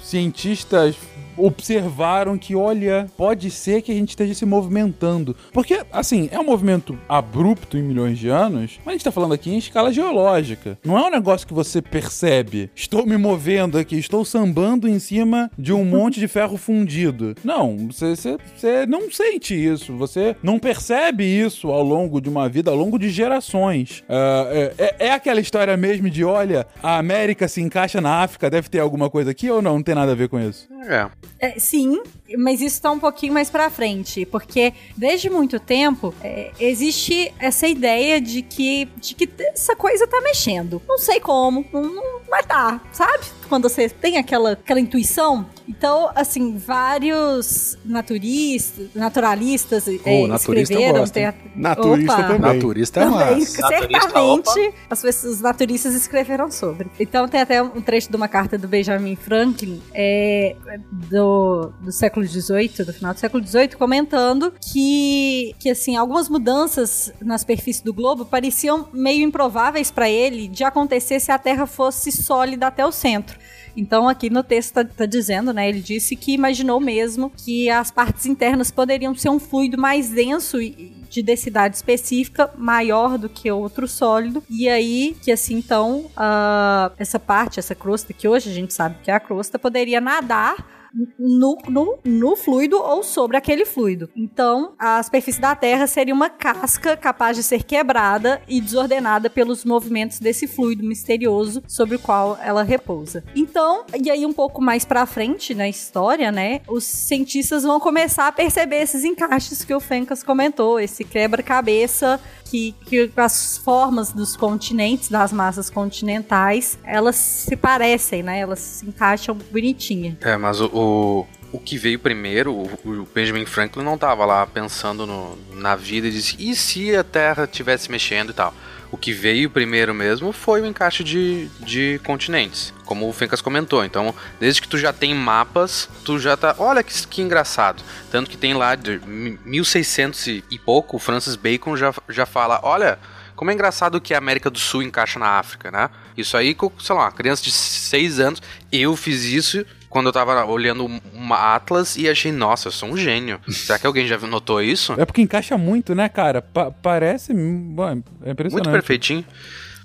Speaker 1: cientistas observaram que, olha, pode ser que a gente esteja se movimentando. Porque, assim, é um movimento abrupto em milhões de anos, mas a gente tá falando aqui em escala geológica. Não é um negócio que você percebe. Estou me movendo aqui, estou sambando em cima de um monte de ferro fundido. Não, você, você, você não sente isso. Você não percebe isso ao longo de uma vida, ao longo de gerações. É, é- é aquela história mesmo de, olha, a América se encaixa na África, deve ter alguma coisa aqui ou não? Não tem nada a ver com isso.
Speaker 5: É.
Speaker 4: É, sim, mas isso tá um pouquinho mais pra frente, porque desde muito tempo é, existe essa ideia de que, de que essa coisa tá mexendo. Não sei como, não- não- vai dar, sabe? Quando você tem aquela, aquela intuição. Então, assim, vários naturistas, naturalistas
Speaker 6: Oh,
Speaker 4: é, escreveram. tem
Speaker 2: Naturista
Speaker 4: Opa!
Speaker 2: também.
Speaker 6: Naturista é
Speaker 4: Também, certamente, as pessoas, os naturistas escreveram sobre. Então tem até um trecho de uma carta do Benjamin Franklin é, do, do século XVIII, do final do século XVIII, comentando que, que assim, algumas mudanças na superfície do globo pareciam meio improváveis para ele de acontecer se a Terra fosse sólida até o centro. Então, aqui no texto tá, tá dizendo, né? Ele disse que imaginou mesmo que as partes internas poderiam ser um fluido mais denso e de densidade específica maior do que outro sólido. E aí, que assim, então, ah, essa parte, essa crosta, que hoje a gente sabe que é a crosta, poderia nadar no, no, no fluido ou sobre aquele fluido. Então, a superfície da Terra seria uma casca capaz de ser quebrada e desordenada pelos movimentos desse fluido misterioso sobre o qual ela repousa. Então, e aí um pouco mais pra frente na história, né, os cientistas vão começar a perceber esses encaixes que o Fencas comentou, esse quebra-cabeça que, que as formas dos continentes, das massas continentais, elas se parecem, né? Elas se encaixam bonitinha.
Speaker 5: É, mas o, o, o que veio primeiro, o, Benjamin Franklin não tava lá pensando no- na vida e disse, e se a Terra estivesse mexendo e tal? O que veio primeiro mesmo foi o encaixe de, de continentes, como o Fencas comentou. Então, desde que tu já tem mapas, tu já tá. Olha que, que engraçado. Tanto que tem lá de 1600 e e pouco, o Francis Bacon já, já fala: olha. Como é engraçado que a América do Sul encaixa na África, né? Isso aí, com, sei lá, uma criança de 6 anos, eu fiz isso quando eu tava olhando uma Atlas e achei, nossa, eu sou um gênio. Será que alguém já notou isso?
Speaker 1: É porque encaixa muito, né, cara? Pa- parece. bom, É impressionante.
Speaker 5: Muito perfeitinho.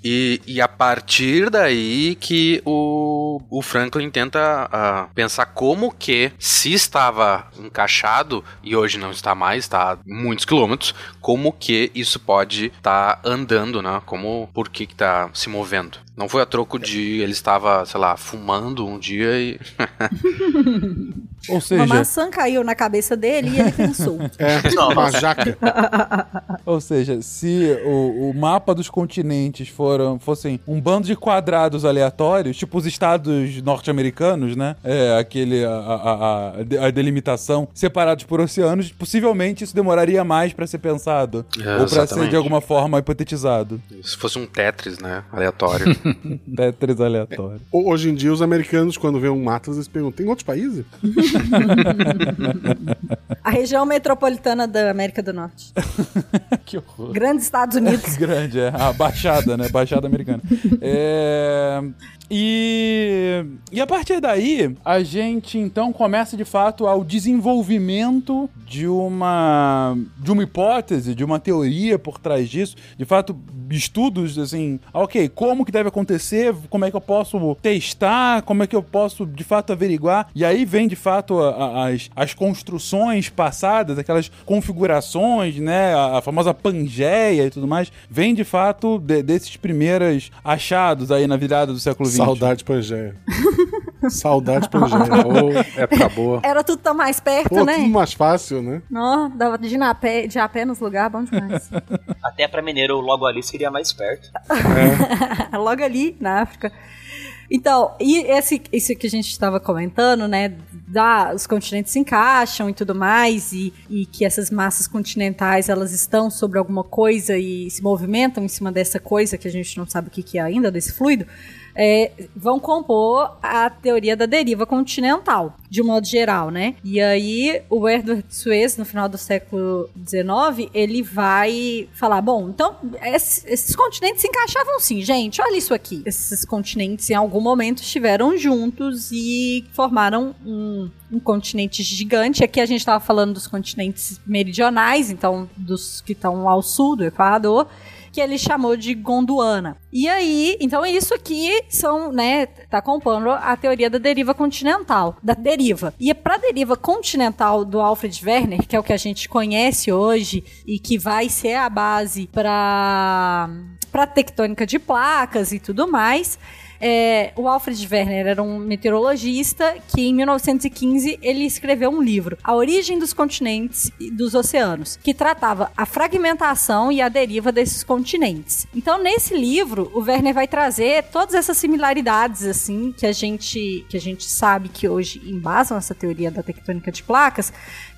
Speaker 5: E, e a partir daí que o, o Franklin tenta ah, pensar como que, se estava encaixado e hoje não está mais, está muitos quilômetros, como que isso pode estar andando, né? Como, por que que tá se movendo. Não foi a troco de ele estava, sei lá, fumando um dia e.
Speaker 1: Ou
Speaker 4: Uma
Speaker 1: seja,
Speaker 4: maçã caiu na cabeça dele e ele pensou.
Speaker 2: É, uma jaca.
Speaker 1: ou seja, se o, o mapa dos continentes foram, fossem um bando de quadrados aleatórios, tipo os estados norte-americanos, né? É, aquele, a, a, a- a delimitação separados por oceanos, possivelmente isso demoraria mais pra ser pensado.
Speaker 5: É,
Speaker 1: ou pra ser de alguma forma hipotetizado.
Speaker 5: Se fosse um Tetris, né? Aleatório.
Speaker 1: Tetris aleatório.
Speaker 2: Ho- Hoje em dia, os americanos, quando vê um Atlas, eles perguntam: tem outros países?
Speaker 4: A região metropolitana da América do Norte.
Speaker 1: que horror.
Speaker 4: Grandes Estados Unidos.
Speaker 1: Grande, é. A Baixada, né? Baixada Americana. É, E, e a partir daí, a gente então começa de fato ao desenvolvimento de uma de uma hipótese, de uma teoria por trás disso. De fato, estudos assim, ok, como que deve acontecer, como é que eu posso testar, como é que eu posso de fato averiguar. E aí vem de fato a- a- as, as construções passadas, aquelas configurações, né? A, a famosa Pangeia e tudo mais, vem de fato de- desses primeiros achados aí na virada do século XX.
Speaker 2: Saudade Pangeia. Saudade Pangeia.
Speaker 6: Ô, época boa.
Speaker 4: Era tudo tão mais perto,
Speaker 2: Pô,
Speaker 4: né?
Speaker 2: tudo mais fácil, né?
Speaker 4: Nó, dava de ir na pé, de ir a pé nos lugares, bom demais.
Speaker 3: Até pra Mineiro logo ali seria mais perto.
Speaker 4: Logo ali na África. Então, e esse, isso que a gente estava comentando, né? Da, os continentes se encaixam e tudo mais, e, e que essas massas continentais elas estão sobre alguma coisa e se movimentam em cima dessa coisa que a gente não sabe o que, que é ainda, desse fluido, é, vão compor a teoria da deriva continental, de um modo geral, né? E aí, o Edward Suez, no final do século XIX, ele vai falar: bom, então, esses, esses continentes se encaixavam sim, gente, olha isso aqui. Esses continentes, em algum momento, estiveram juntos e formaram um, um continente gigante. Aqui a gente estava falando dos continentes meridionais, então, dos que estão ao sul do Equador que ele chamou de Gondwana. E aí, então isso aqui são, né, tá compondo a teoria da deriva continental, da deriva. E para a deriva continental do Alfred Werner, que é o que a gente conhece hoje e que vai ser a base para para tectônica de placas e tudo mais, é, o Alfred Werner era um meteorologista que em 1915 ele escreveu um livro, A Origem dos Continentes e dos Oceanos, que tratava a fragmentação e a deriva desses continentes. Então, nesse livro, o Werner vai trazer todas essas similaridades assim que a gente que a gente sabe que hoje embasam essa teoria da tectônica de placas,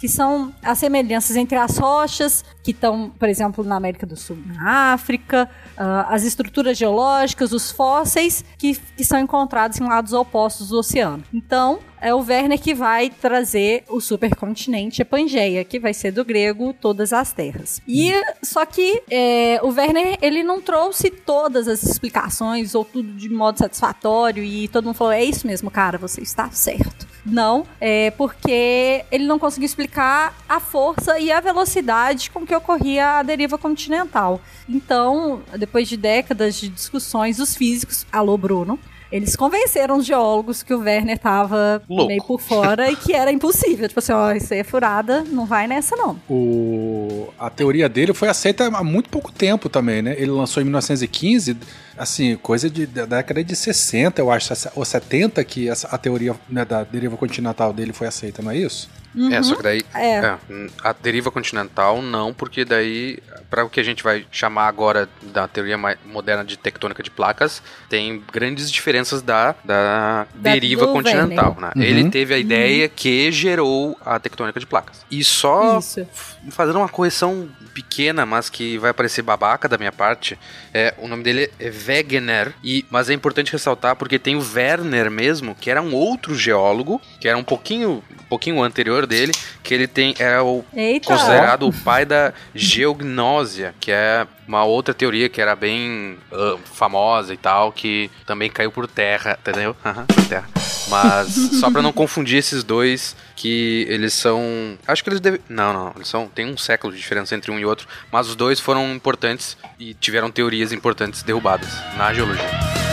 Speaker 4: que são as semelhanças entre as rochas que estão, por exemplo, na América do Sul, na África, uh, as estruturas geológicas, os fósseis que, que são encontrados em lados opostos do oceano. Então, é o Werner que vai trazer o supercontinente a Pangeia, que vai ser do grego todas as terras. E só que é, o Werner ele não trouxe todas as explicações ou tudo de modo satisfatório e todo mundo falou é isso mesmo, cara, você está certo. Não, é porque ele não conseguiu explicar a força e a velocidade com que ocorria a deriva continental. Então, depois de décadas de discussões, os físicos, alô Bruno, eles convenceram os geólogos que o Werner tava
Speaker 5: Louco.
Speaker 4: meio por fora e que era impossível. Tipo assim, ó, isso aí é furada, não vai nessa não.
Speaker 6: O... A teoria dele foi aceita há muito pouco tempo também, né? Ele lançou em 1915, assim, coisa de, da década de 60, eu acho, ou 70, que essa, a teoria né, da deriva continental dele foi aceita, não é isso?
Speaker 5: É, só que daí.
Speaker 4: É.
Speaker 5: é, a deriva continental não, porque daí, para o que a gente vai chamar agora da teoria moderna de tectônica de placas, tem grandes diferenças da, da,
Speaker 4: Da-
Speaker 5: deriva
Speaker 4: do
Speaker 5: continental. Né?
Speaker 6: Uhum.
Speaker 5: Ele teve a ideia que gerou a tectônica de placas. E só
Speaker 4: Isso.
Speaker 5: fazendo uma correção pequena, mas que vai parecer babaca da minha parte, é, o nome dele é Wegener, e, mas é importante ressaltar porque tem o Werner mesmo, que era um outro geólogo, que era um pouquinho, um pouquinho anterior dele, que ele tem era o
Speaker 4: Eita.
Speaker 5: considerado o pai da geognósia, que é uma outra teoria que era bem ah, famosa e tal, que também caiu por terra, entendeu? Por terra. Mas só pra não confundir esses dois, que eles são, acho que eles devem, não, não, eles são, tem um século de diferença entre um e outro, mas os dois foram importantes e tiveram teorias importantes derrubadas na geologia.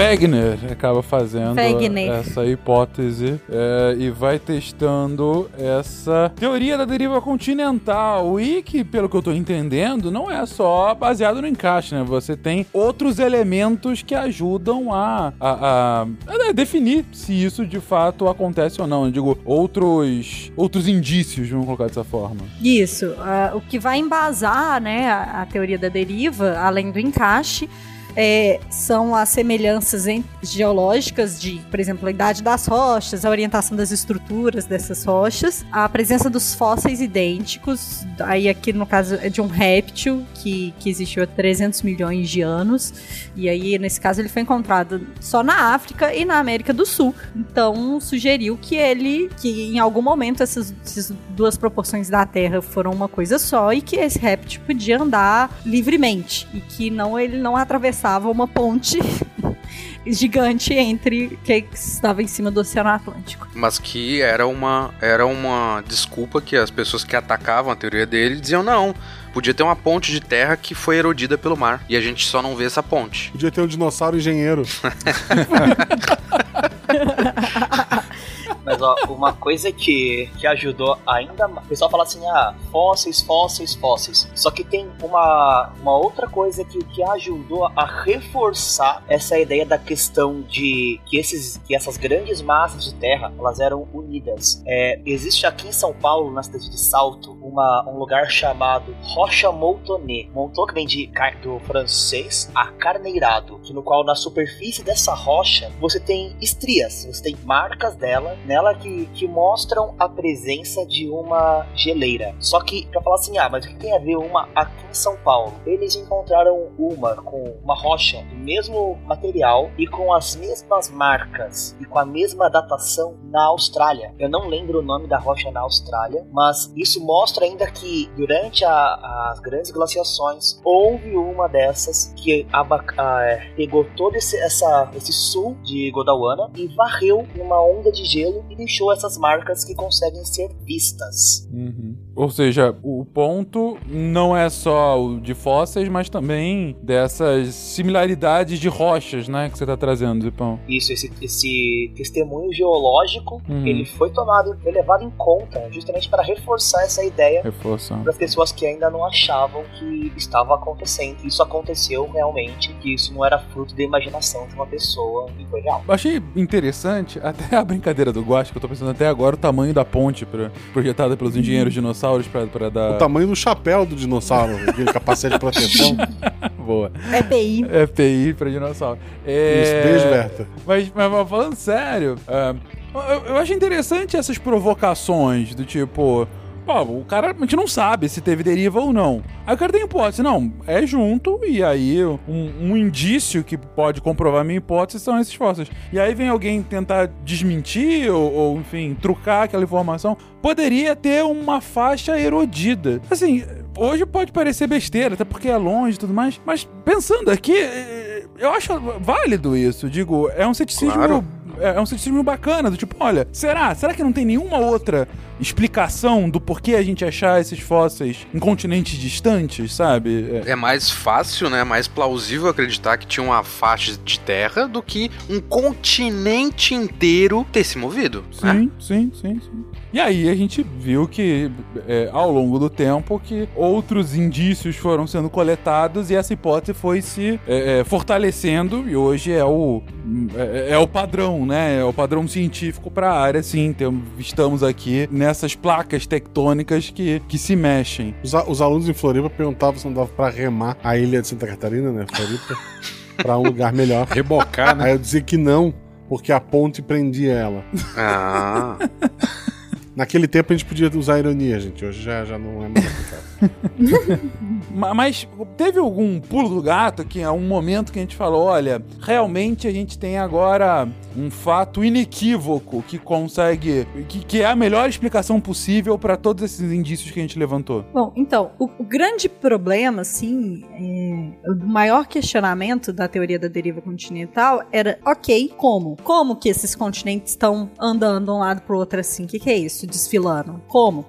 Speaker 1: Wegener acaba fazendo
Speaker 4: Wegener.
Speaker 1: essa hipótese é, e vai testando essa teoria da deriva continental e que, pelo que eu tô entendendo, não é só baseado no encaixe, né? Você tem outros elementos que ajudam a, a, a- a definir se isso de fato acontece ou não. Eu digo, outros, outros indícios, vamos colocar dessa forma.
Speaker 4: Isso. ah, o que vai embasar né, a, a teoria da deriva, além do encaixe, é, são as semelhanças em- geológicas de, por exemplo, a idade das rochas, a orientação das estruturas dessas rochas, a presença dos fósseis idênticos, aí aqui no caso é de um réptil que, que existiu há 300 milhões de anos, e aí nesse caso ele foi encontrado só na África e na América do Sul. Então sugeriu que ele, que em algum momento essas, essas duas proporções da Terra foram uma coisa só e que esse réptil podia andar livremente e que não ele não atravessava uma ponte gigante entre que estava em cima do Oceano Atlântico.
Speaker 5: Mas que era uma, era uma desculpa que as pessoas que atacavam a teoria dele diziam não. Podia ter uma ponte de terra que foi erodida pelo mar. E a gente só não vê essa ponte.
Speaker 2: Podia ter um dinossauro engenheiro.
Speaker 3: Mas ó, uma coisa que, que ajudou ainda mais. O pessoal fala assim: ah, fósseis, fósseis, fósseis. Só que tem uma, uma outra coisa que, que ajudou a reforçar essa ideia da questão de que, esses, que essas grandes massas de terra elas eram unidas. É, existe aqui em São Paulo, na cidade de Salto, uma, um lugar chamado Rocha Montonê. Monton que vem de, do francês acarneirado, que no qual na superfície dessa rocha você tem estrias, você tem marcas dela, nela que, que mostram a presença de uma geleira. Só que, pra falar assim, ah, mas o que tem a ver uma aqui em São Paulo? Eles encontraram uma com uma rocha do mesmo material e com as mesmas marcas e com a mesma datação na Austrália. Eu não lembro o nome da rocha na Austrália, mas isso mostra ainda que durante a- as grandes glaciações houve uma dessas que ah, é, pegou todo esse, essa, esse sul de Godalwana e varreu uma onda de gelo e deixou essas marcas que conseguem ser vistas.
Speaker 1: Uhum. Ou seja, o ponto não é só o de fósseis, mas também dessas similaridades de rochas, né, que você está trazendo, Zipão.
Speaker 3: Isso, esse, esse testemunho geológico,
Speaker 1: Uhum.
Speaker 3: ele foi tomado, foi levado em conta justamente para reforçar essa ideia
Speaker 1: Reforçando.
Speaker 3: para as pessoas que ainda não achavam que estava acontecendo. Isso aconteceu realmente, que isso não era fruto da imaginação de uma pessoa e foi real.
Speaker 1: Eu Achei interessante até a brincadeira do Guache, que eu tô pensando até agora, o tamanho da ponte pra, projetada pelos engenheiros dinossauros pra, pra dar.
Speaker 2: O tamanho do chapéu do dinossauro, aquele capacete de proteção.
Speaker 1: Boa.
Speaker 4: EPI.
Speaker 1: EPI pra dinossauro. É...
Speaker 2: Isso, beijo, Berta.
Speaker 1: Mas, mas, mas falando sério, ah, eu, eu acho interessante essas provocações do tipo. Pô, o cara, a gente não sabe se teve deriva ou não. Aí o cara tem hipótese, não, é junto, e aí um, um indício que pode comprovar minha hipótese são esses fósseis. E aí vem alguém tentar desmentir ou, ou, enfim, trucar aquela informação. Poderia ter uma faixa erodida. Assim, hoje pode parecer besteira, até porque é longe e tudo mais, mas pensando aqui, eh, eu acho válido isso. Digo, é um ceticismo
Speaker 5: Claro.
Speaker 1: É é um ceticismo bacana, do tipo, olha, será? Será que não tem nenhuma outra explicação do porquê a gente achar esses fósseis em continentes distantes, sabe? É.
Speaker 5: É mais fácil, né? Mais plausível acreditar que tinha uma faixa de terra do que um continente inteiro ter se movido. né?
Speaker 1: Sim, sim, sim, sim. E aí a gente viu que, é, ao longo do tempo, que outros indícios foram sendo coletados e essa hipótese foi se é, é, fortalecendo e hoje é o, é, é o padrão, né? É o padrão científico para a área, sim. Tem, estamos aqui nessas placas tectônicas que, que se mexem.
Speaker 2: Os, a- os alunos em Floripa perguntavam se não dava pra remar a ilha de Santa Catarina, né? Floripa, pra um lugar melhor.
Speaker 6: Rebocar, né?
Speaker 2: Aí eu dizia que não, porque a ponte prendia ela.
Speaker 5: Ah,
Speaker 2: Naquele tempo a gente podia usar ironia, gente. Hoje já, já não é mais aplicável.
Speaker 1: Ma- Mas teve algum pulo do gato que é um momento que a gente falou, olha, realmente a gente tem agora um fato inequívoco que consegue, que, que é a melhor explicação possível para todos esses indícios que a gente levantou.
Speaker 4: Bom, então, o, o grande problema, assim, é, o maior questionamento da teoria da deriva continental era, ok, como? Como que esses continentes estão andando de um lado pro outro assim? O que, que é isso? Desfilando? Como?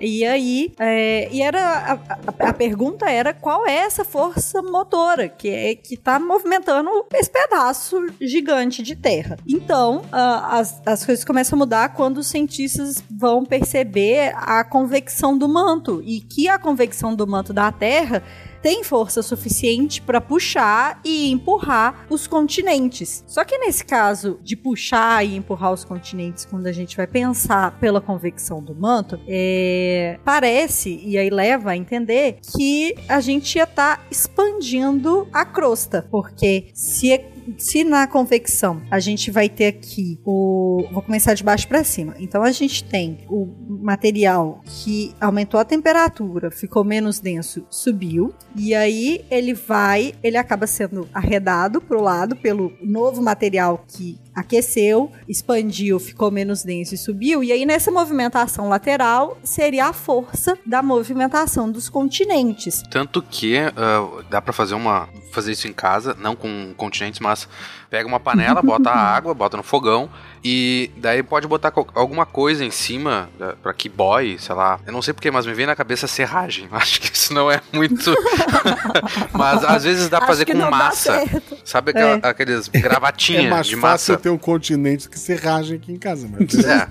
Speaker 4: E aí, é, e era a, a- a pergunta era qual é essa força motora que é que tá movimentando esse pedaço gigante de terra. Então, ah, as, as coisas começam a mudar quando os cientistas vão perceber a convecção do manto e que a convecção do manto da Terra tem força suficiente para puxar e empurrar os continentes. Só que nesse caso de puxar e empurrar os continentes, quando a gente vai pensar pela convecção do manto, é, parece, e aí leva a entender, que a gente ia estar expandindo a crosta. Porque se se na convecção a gente vai ter aqui o. Vou começar de baixo para cima. Então a gente tem o material que aumentou a temperatura, ficou menos denso, subiu. E aí ele vai, ele acaba sendo arredado pro lado pelo novo material que aqueceu, expandiu, ficou menos denso e subiu. E aí nessa movimentação lateral seria a força da movimentação dos continentes.
Speaker 5: Tanto que ah, dá pra fazer uma fazer isso em casa, não com continentes, mas pega uma panela, bota a água, bota no fogão e daí pode botar alguma coisa em cima pra que boie, sei lá. Eu não sei porquê, mas me vem na cabeça serragem. Acho que isso não é muito. mas às vezes dá pra fazer com massa. Sabe aquela-
Speaker 4: É.
Speaker 5: aqueles
Speaker 2: É
Speaker 5: gravatinhas
Speaker 2: mais
Speaker 5: de
Speaker 2: fácil
Speaker 5: massa?
Speaker 2: ter um continente que serragem aqui em casa, mas
Speaker 5: É.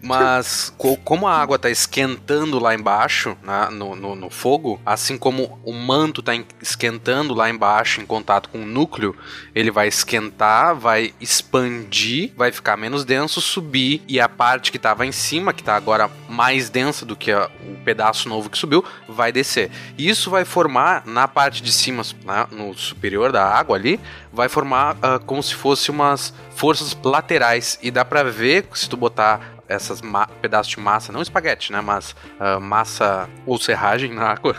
Speaker 5: Mas co- como a água tá esquentando lá embaixo, né, no, no, no fogo, assim como o manto tá en- esquentando lá embaixo em contato com o núcleo, ele vai esquentar, vai expandir, vai ficar menos denso, subir e a parte que tava em cima, que tá agora mais densa do que a- o pedaço novo que subiu, vai descer. Isso vai formar na parte de cima, né, no superior da água ali, vai formar ah, como se fosse umas forças laterais e dá pra ver se tu botar essas pedaços de massa, não espaguete, né? Mas ah, massa ou serragem na água,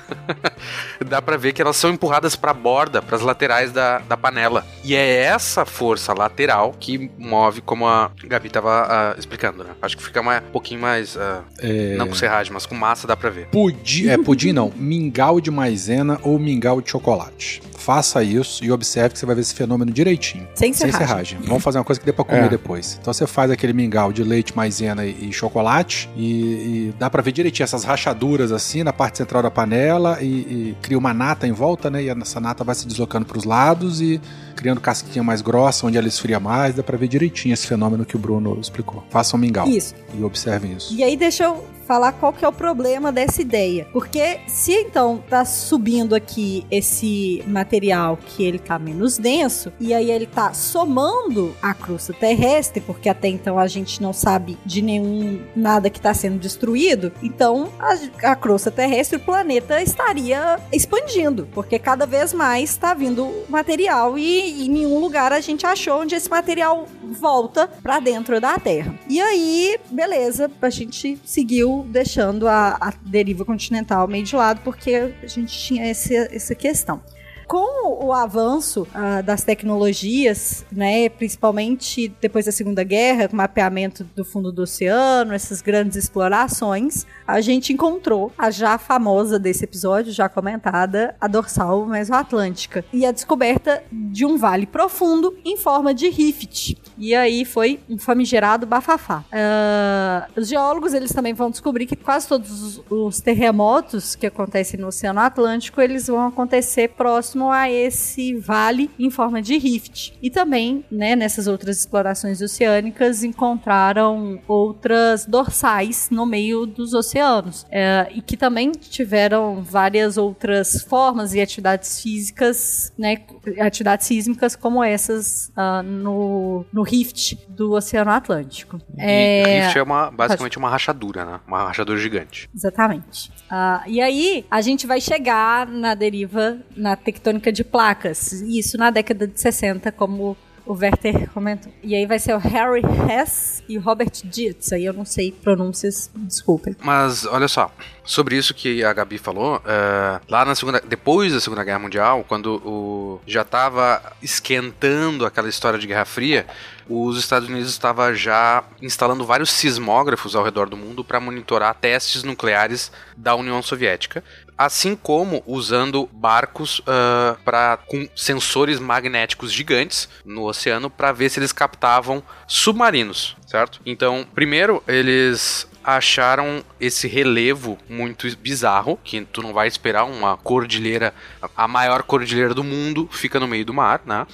Speaker 5: dá pra ver que elas são empurradas pra borda, pras laterais da, da panela. E é essa força lateral que move, como a Gabi tava ah, explicando, né? Acho que fica mais, um pouquinho mais. ah,
Speaker 6: É,
Speaker 5: Não com serragem, mas com massa dá pra ver.
Speaker 6: Pudim, é, pudim não, mingau de maisena ou mingau de chocolate. Faça isso e observe que você vai ver esse fenômeno direitinho.
Speaker 4: Sem
Speaker 6: Sem
Speaker 4: serragem.
Speaker 6: serragem. Vamos fazer uma coisa que dê pra comer
Speaker 2: É.
Speaker 6: depois. Então você faz aquele mingau de leite, maisena e, e chocolate e, e dá pra ver direitinho essas rachaduras assim na parte central da panela e, e cria uma nata em volta, né? E essa nata vai se deslocando pros lados e criando casquinha mais grossa, onde ela esfria mais. Dá pra ver direitinho esse fenômeno que o Bruno explicou. Façam um mingau
Speaker 4: Isso.
Speaker 6: e observem isso.
Speaker 4: E aí deixa eu falar qual que é o problema dessa ideia. Porque se então tá subindo aqui esse material que ele tá menos denso, e aí ele tá somando a crosta terrestre, porque até então a gente não sabe de nenhum nada que tá sendo destruído, então a, a crosta terrestre, o planeta estaria expandindo, porque cada vez mais tá vindo material e em nenhum lugar a gente achou onde esse material volta pra dentro da Terra. E aí, beleza, a gente seguiu deixando a, a deriva continental meio de lado porque a gente tinha esse, essa questão. Com o avanço ah, das tecnologias, né, principalmente depois da Segunda Guerra, com o mapeamento do fundo do oceano, essas grandes explorações, a gente encontrou a já famosa desse episódio, já comentada, a dorsal mesoatlântica. E a descoberta de um vale profundo em forma de rift. E aí foi um famigerado bafafá. Ah, os geólogos eles também vão descobrir que quase todos os- os terremotos que acontecem no Oceano Atlântico eles vão acontecer próximo a esse vale em forma de rift. E também, né, nessas outras explorações oceânicas encontraram outras dorsais no meio dos oceanos É, e que também tiveram várias outras formas e atividades físicas, né, atividades sísmicas como essas ah, no, no rift do Oceano Atlântico.
Speaker 5: E rift é uma, basicamente uma rachadura, né? Uma rachadura gigante.
Speaker 4: Exatamente. Ah, e aí, a gente vai chegar na deriva, na tectônica de placas. Isso na década de 60, como o Werther comentou. E aí vai ser o Harry Hess e o Robert Dietz. Aí eu não sei pronúncias, desculpem.
Speaker 5: Mas olha só, sobre isso que a Gabi falou, é, lá na segunda, depois da Segunda Guerra Mundial, quando o, já estava esquentando aquela história de Guerra Fria, os Estados Unidos estava já instalando vários sismógrafos ao redor do mundo para monitorar testes nucleares da União Soviética, assim como usando barcos ah, pra, com sensores magnéticos gigantes no oceano para ver se eles captavam submarinos, certo? Então, primeiro eles acharam esse relevo muito bizarro, que tu não vai esperar uma cordilheira, a maior cordilheira do mundo fica no meio do mar, né?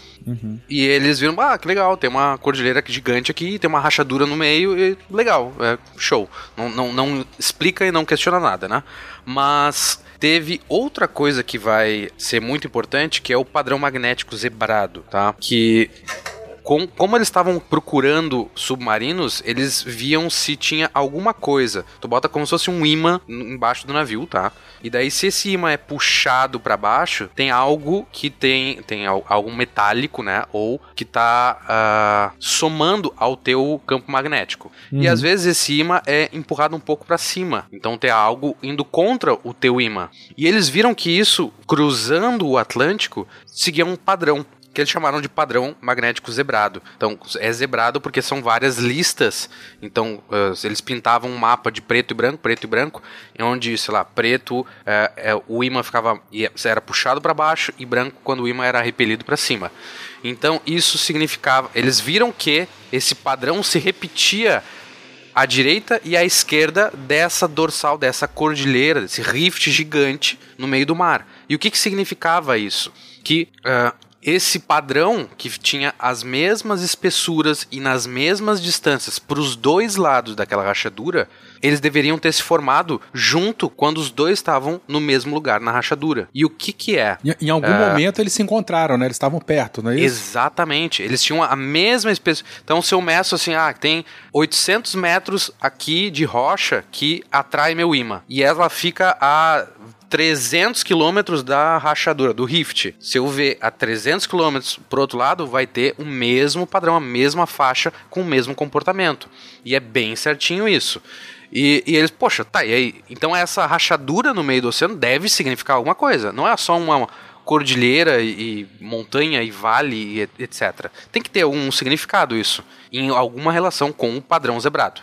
Speaker 5: E eles viram, ah, que legal, tem uma cordilheira gigante aqui, tem uma rachadura no meio, e legal, é show. Não, não, não explica e não questiona nada, né? Mas teve outra coisa que vai ser muito importante, que é o padrão magnético zebrado, tá? Que com- como eles estavam procurando submarinos, eles viam se tinha alguma coisa. Tu bota como se fosse um imã embaixo do navio, tá? E daí, se esse imã é puxado pra baixo, tem algo que tem, tem al- algo metálico, né? Ou que tá ah, somando ao teu campo magnético. E às vezes esse imã é empurrado um pouco pra cima. Então tem algo indo contra o teu imã. E eles viram que isso, cruzando o Atlântico, seguia um padrão que eles chamaram de padrão magnético zebrado. Então, é zebrado porque são várias listas. Então, eh, eles pintavam um mapa de preto e branco, preto e branco, onde, sei lá, preto, eh, eh, o imã ficava era puxado para baixo e branco quando o imã era repelido para cima. Então, isso significava, eles viram que esse padrão se repetia à direita e à esquerda dessa dorsal, dessa cordilheira, desse rift gigante no meio do mar. E o que, que significava isso? Que ah, esse padrão que tinha as mesmas espessuras e nas mesmas distâncias para os dois lados daquela rachadura, eles deveriam ter se formado junto quando os dois estavam no mesmo lugar na rachadura. E o que que é?
Speaker 6: Em, em algum momento eles se encontraram, né? Eles estavam perto, não é isso?
Speaker 5: Exatamente. Eles tinham a mesma espessura. Então, se eu meço assim, ah, tem 800 metros aqui de rocha que atrai meu imã. E ela fica a 300 quilômetros da rachadura, do rift. Se eu ver a 300 quilômetros pro outro lado, vai ter o mesmo padrão, a mesma faixa com o mesmo comportamento. E é bem certinho isso. E, e, eles, poxa, tá, e aí? Então essa rachadura no meio do oceano deve significar alguma coisa. Não é só uma cordilheira e, e montanha e vale e etc. Tem que ter algum significado isso, em alguma relação com o padrão zebrado.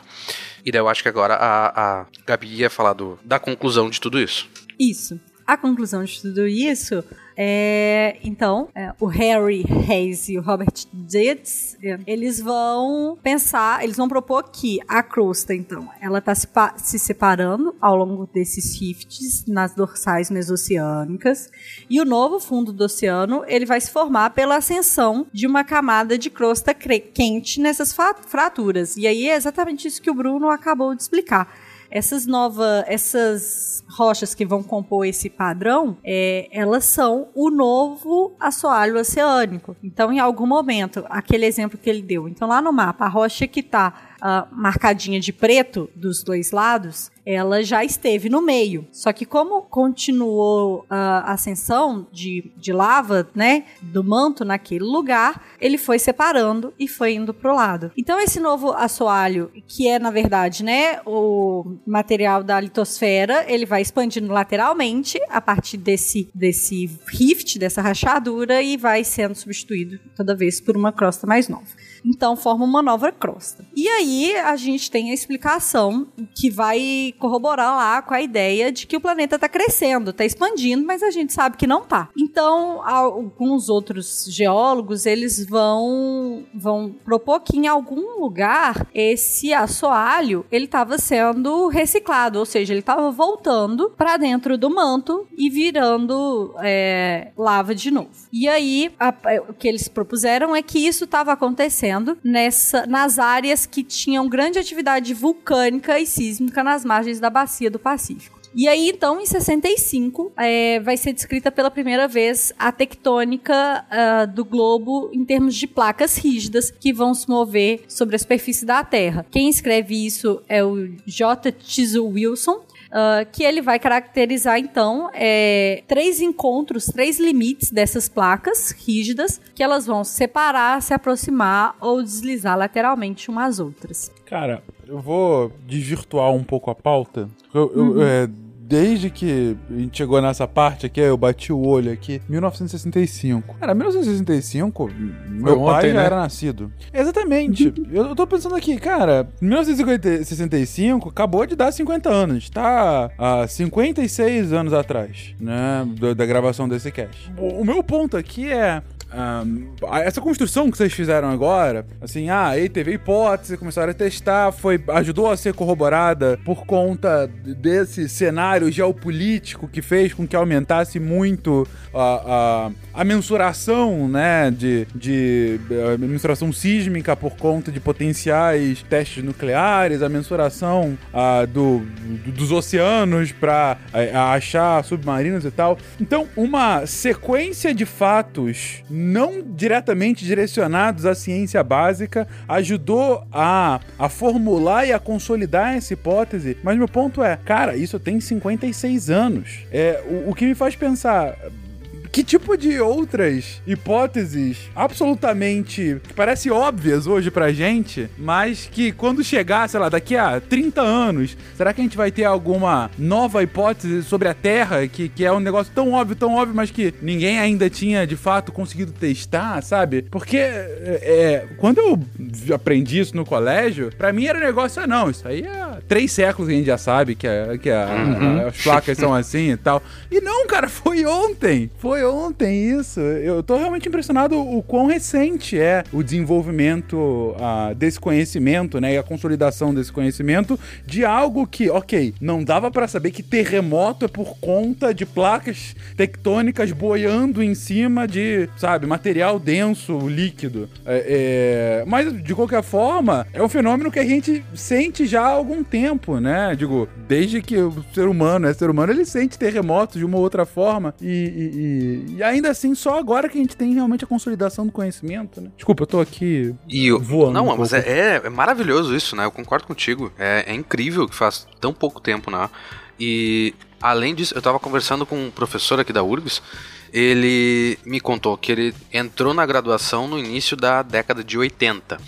Speaker 5: E daí eu acho que agora a, a Gabi ia falar do, da conclusão de tudo isso.
Speaker 4: Isso. A conclusão de tudo isso é, então, é, o Harry Hayes e o Robert Dietz, é, eles vão pensar, eles vão propor que a crosta, então, ela está se, se, separando ao longo desses rifts nas dorsais mesoceânicas e o novo fundo do oceano, ele vai se formar pela ascensão de uma camada de crosta quente nessas fraturas. E aí é exatamente isso que o Bruno acabou de explicar essas novas, essas rochas que vão compor esse padrão, é, elas são o novo assoalho oceânico. Então, em algum momento, aquele exemplo que ele deu, então lá no mapa, a rocha que está uh, marcadinha de preto dos dois lados, ela já esteve no meio. Só que como continuou a ascensão de, de lava, né, do manto naquele lugar, ele foi separando e foi indo pro lado. Então esse novo assoalho, que é na verdade, né, o material da litosfera, ele vai expandindo lateralmente a partir desse desse rift, dessa rachadura e vai sendo substituído toda vez por uma crosta mais nova. Então forma uma nova crosta. E aí a gente tem a explicação que vai corroborar lá com a ideia de que o planeta está crescendo, está expandindo, mas a gente sabe que não está. Então alguns outros geólogos eles vão vão propor que em algum lugar esse assoalho ele estava sendo reciclado, ou seja, ele estava voltando para dentro do manto e virando é, lava de novo. E aí a, o que eles propuseram é que isso estava acontecendo acontecendo nessa, nas áreas que tinham grande atividade vulcânica e sísmica nas margens da bacia do Pacífico. E aí, então, em 65, é, vai ser descrita pela primeira vez a tectônica uh, do globo em termos de placas rígidas que vão se mover sobre a superfície da Terra. Quem escreve isso é o J. Chisel Wilson, Uh, que ele vai caracterizar então é, três encontros, três limites dessas placas rígidas que elas vão separar, se aproximar ou deslizar lateralmente umas às outras.
Speaker 1: Cara, eu vou desvirtuar um pouco a pauta. Eu, eu, uhum. é, desde que a gente chegou nessa parte aqui, eu bati o olho aqui, 1965. Cara, 1965, Foi meu ontem, pai já né? era nascido. Exatamente. eu tô pensando aqui, cara, 1965 acabou de dar 50 anos. Tá há 56 anos atrás, né, da gravação desse cast. O meu ponto aqui é, um, essa construção que vocês fizeram agora, assim, ah, aí teve hipótese, começaram a testar, foi, ajudou a ser corroborada por conta desse cenário geopolítico que fez com que aumentasse muito a, a, a mensuração, né, de, de a mensuração sísmica por conta de potenciais testes nucleares, a mensuração a, do, do, dos oceanos para achar submarinos e tal. Então, uma sequência de fatos não diretamente direcionados à ciência básica, ajudou a, a formular e a consolidar essa hipótese. Mas meu ponto é, cara, isso tem 56 anos. É, o, o que me faz pensar, que tipo de outras hipóteses absolutamente que parecem óbvias hoje pra gente, mas que quando chegar, sei lá, daqui a 30 anos, será que a gente vai ter alguma nova hipótese sobre a Terra que, que é um negócio tão óbvio, tão óbvio, mas que ninguém ainda tinha de fato conseguido testar, sabe? Porque é, é quando eu aprendi isso no colégio, pra mim era um negócio, ah, não, isso aí é três séculos que a gente já sabe que, é, que é, uhum. as placas são assim e tal. E não, cara, foi ontem. Foi foi ontem isso. Eu tô realmente impressionado o quão recente é o desenvolvimento uh, desse conhecimento, né? E a consolidação desse conhecimento de algo que, ok, não dava para saber que terremoto é por conta de placas tectônicas boiando em cima de, sabe, material denso, líquido. É, é... Mas, de qualquer forma, é um fenômeno que a gente sente já há algum tempo, né? Digo, desde que o ser humano é ser humano, ele sente terremotos de uma ou outra forma e, e, e, ainda assim, só agora que a gente tem realmente a consolidação do conhecimento, né? Desculpa, eu tô aqui
Speaker 5: e eu, voando. Não, um mas é, é, maravilhoso isso, né? Eu concordo contigo. É, é incrível que faz tão pouco tempo, né? E além disso, eu tava conversando com um professor aqui da URGS, ele me contou que ele entrou na graduação no início da década de 80.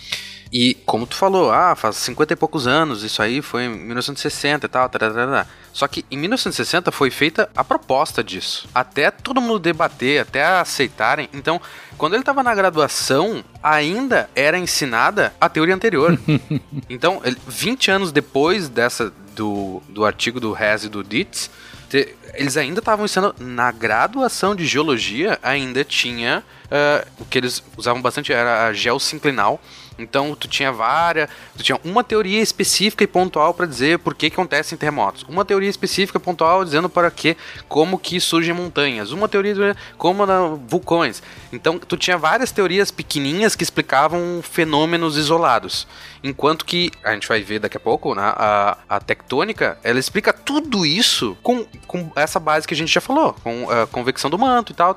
Speaker 5: E como tu falou, ah, faz 50 e poucos anos, isso aí foi em 1960 e tal, tararara. Só que em 1960 foi feita a proposta disso. Até todo mundo debater, até aceitarem. Então, quando ele estava na graduação, ainda era ensinada a teoria anterior. então, ele- 20 anos depois dessa do, do artigo do Hess e do Dietz, te- eles ainda estavam ensinando na graduação de geologia, ainda tinha eh, o que eles usavam bastante era a geossinclinal. Então tu tinha várias, tu tinha uma teoria específica e pontual para dizer por que, que acontecem terremotos, uma teoria específica pontual dizendo para que como que surgem montanhas, uma teoria como na, vulcões. Então tu tinha várias teorias pequenininhas que explicavam fenômenos isolados. Enquanto que, a gente vai ver daqui a pouco, né, a, a tectônica, ela explica tudo isso com, com essa base que a gente já falou, com a convecção do manto e tal.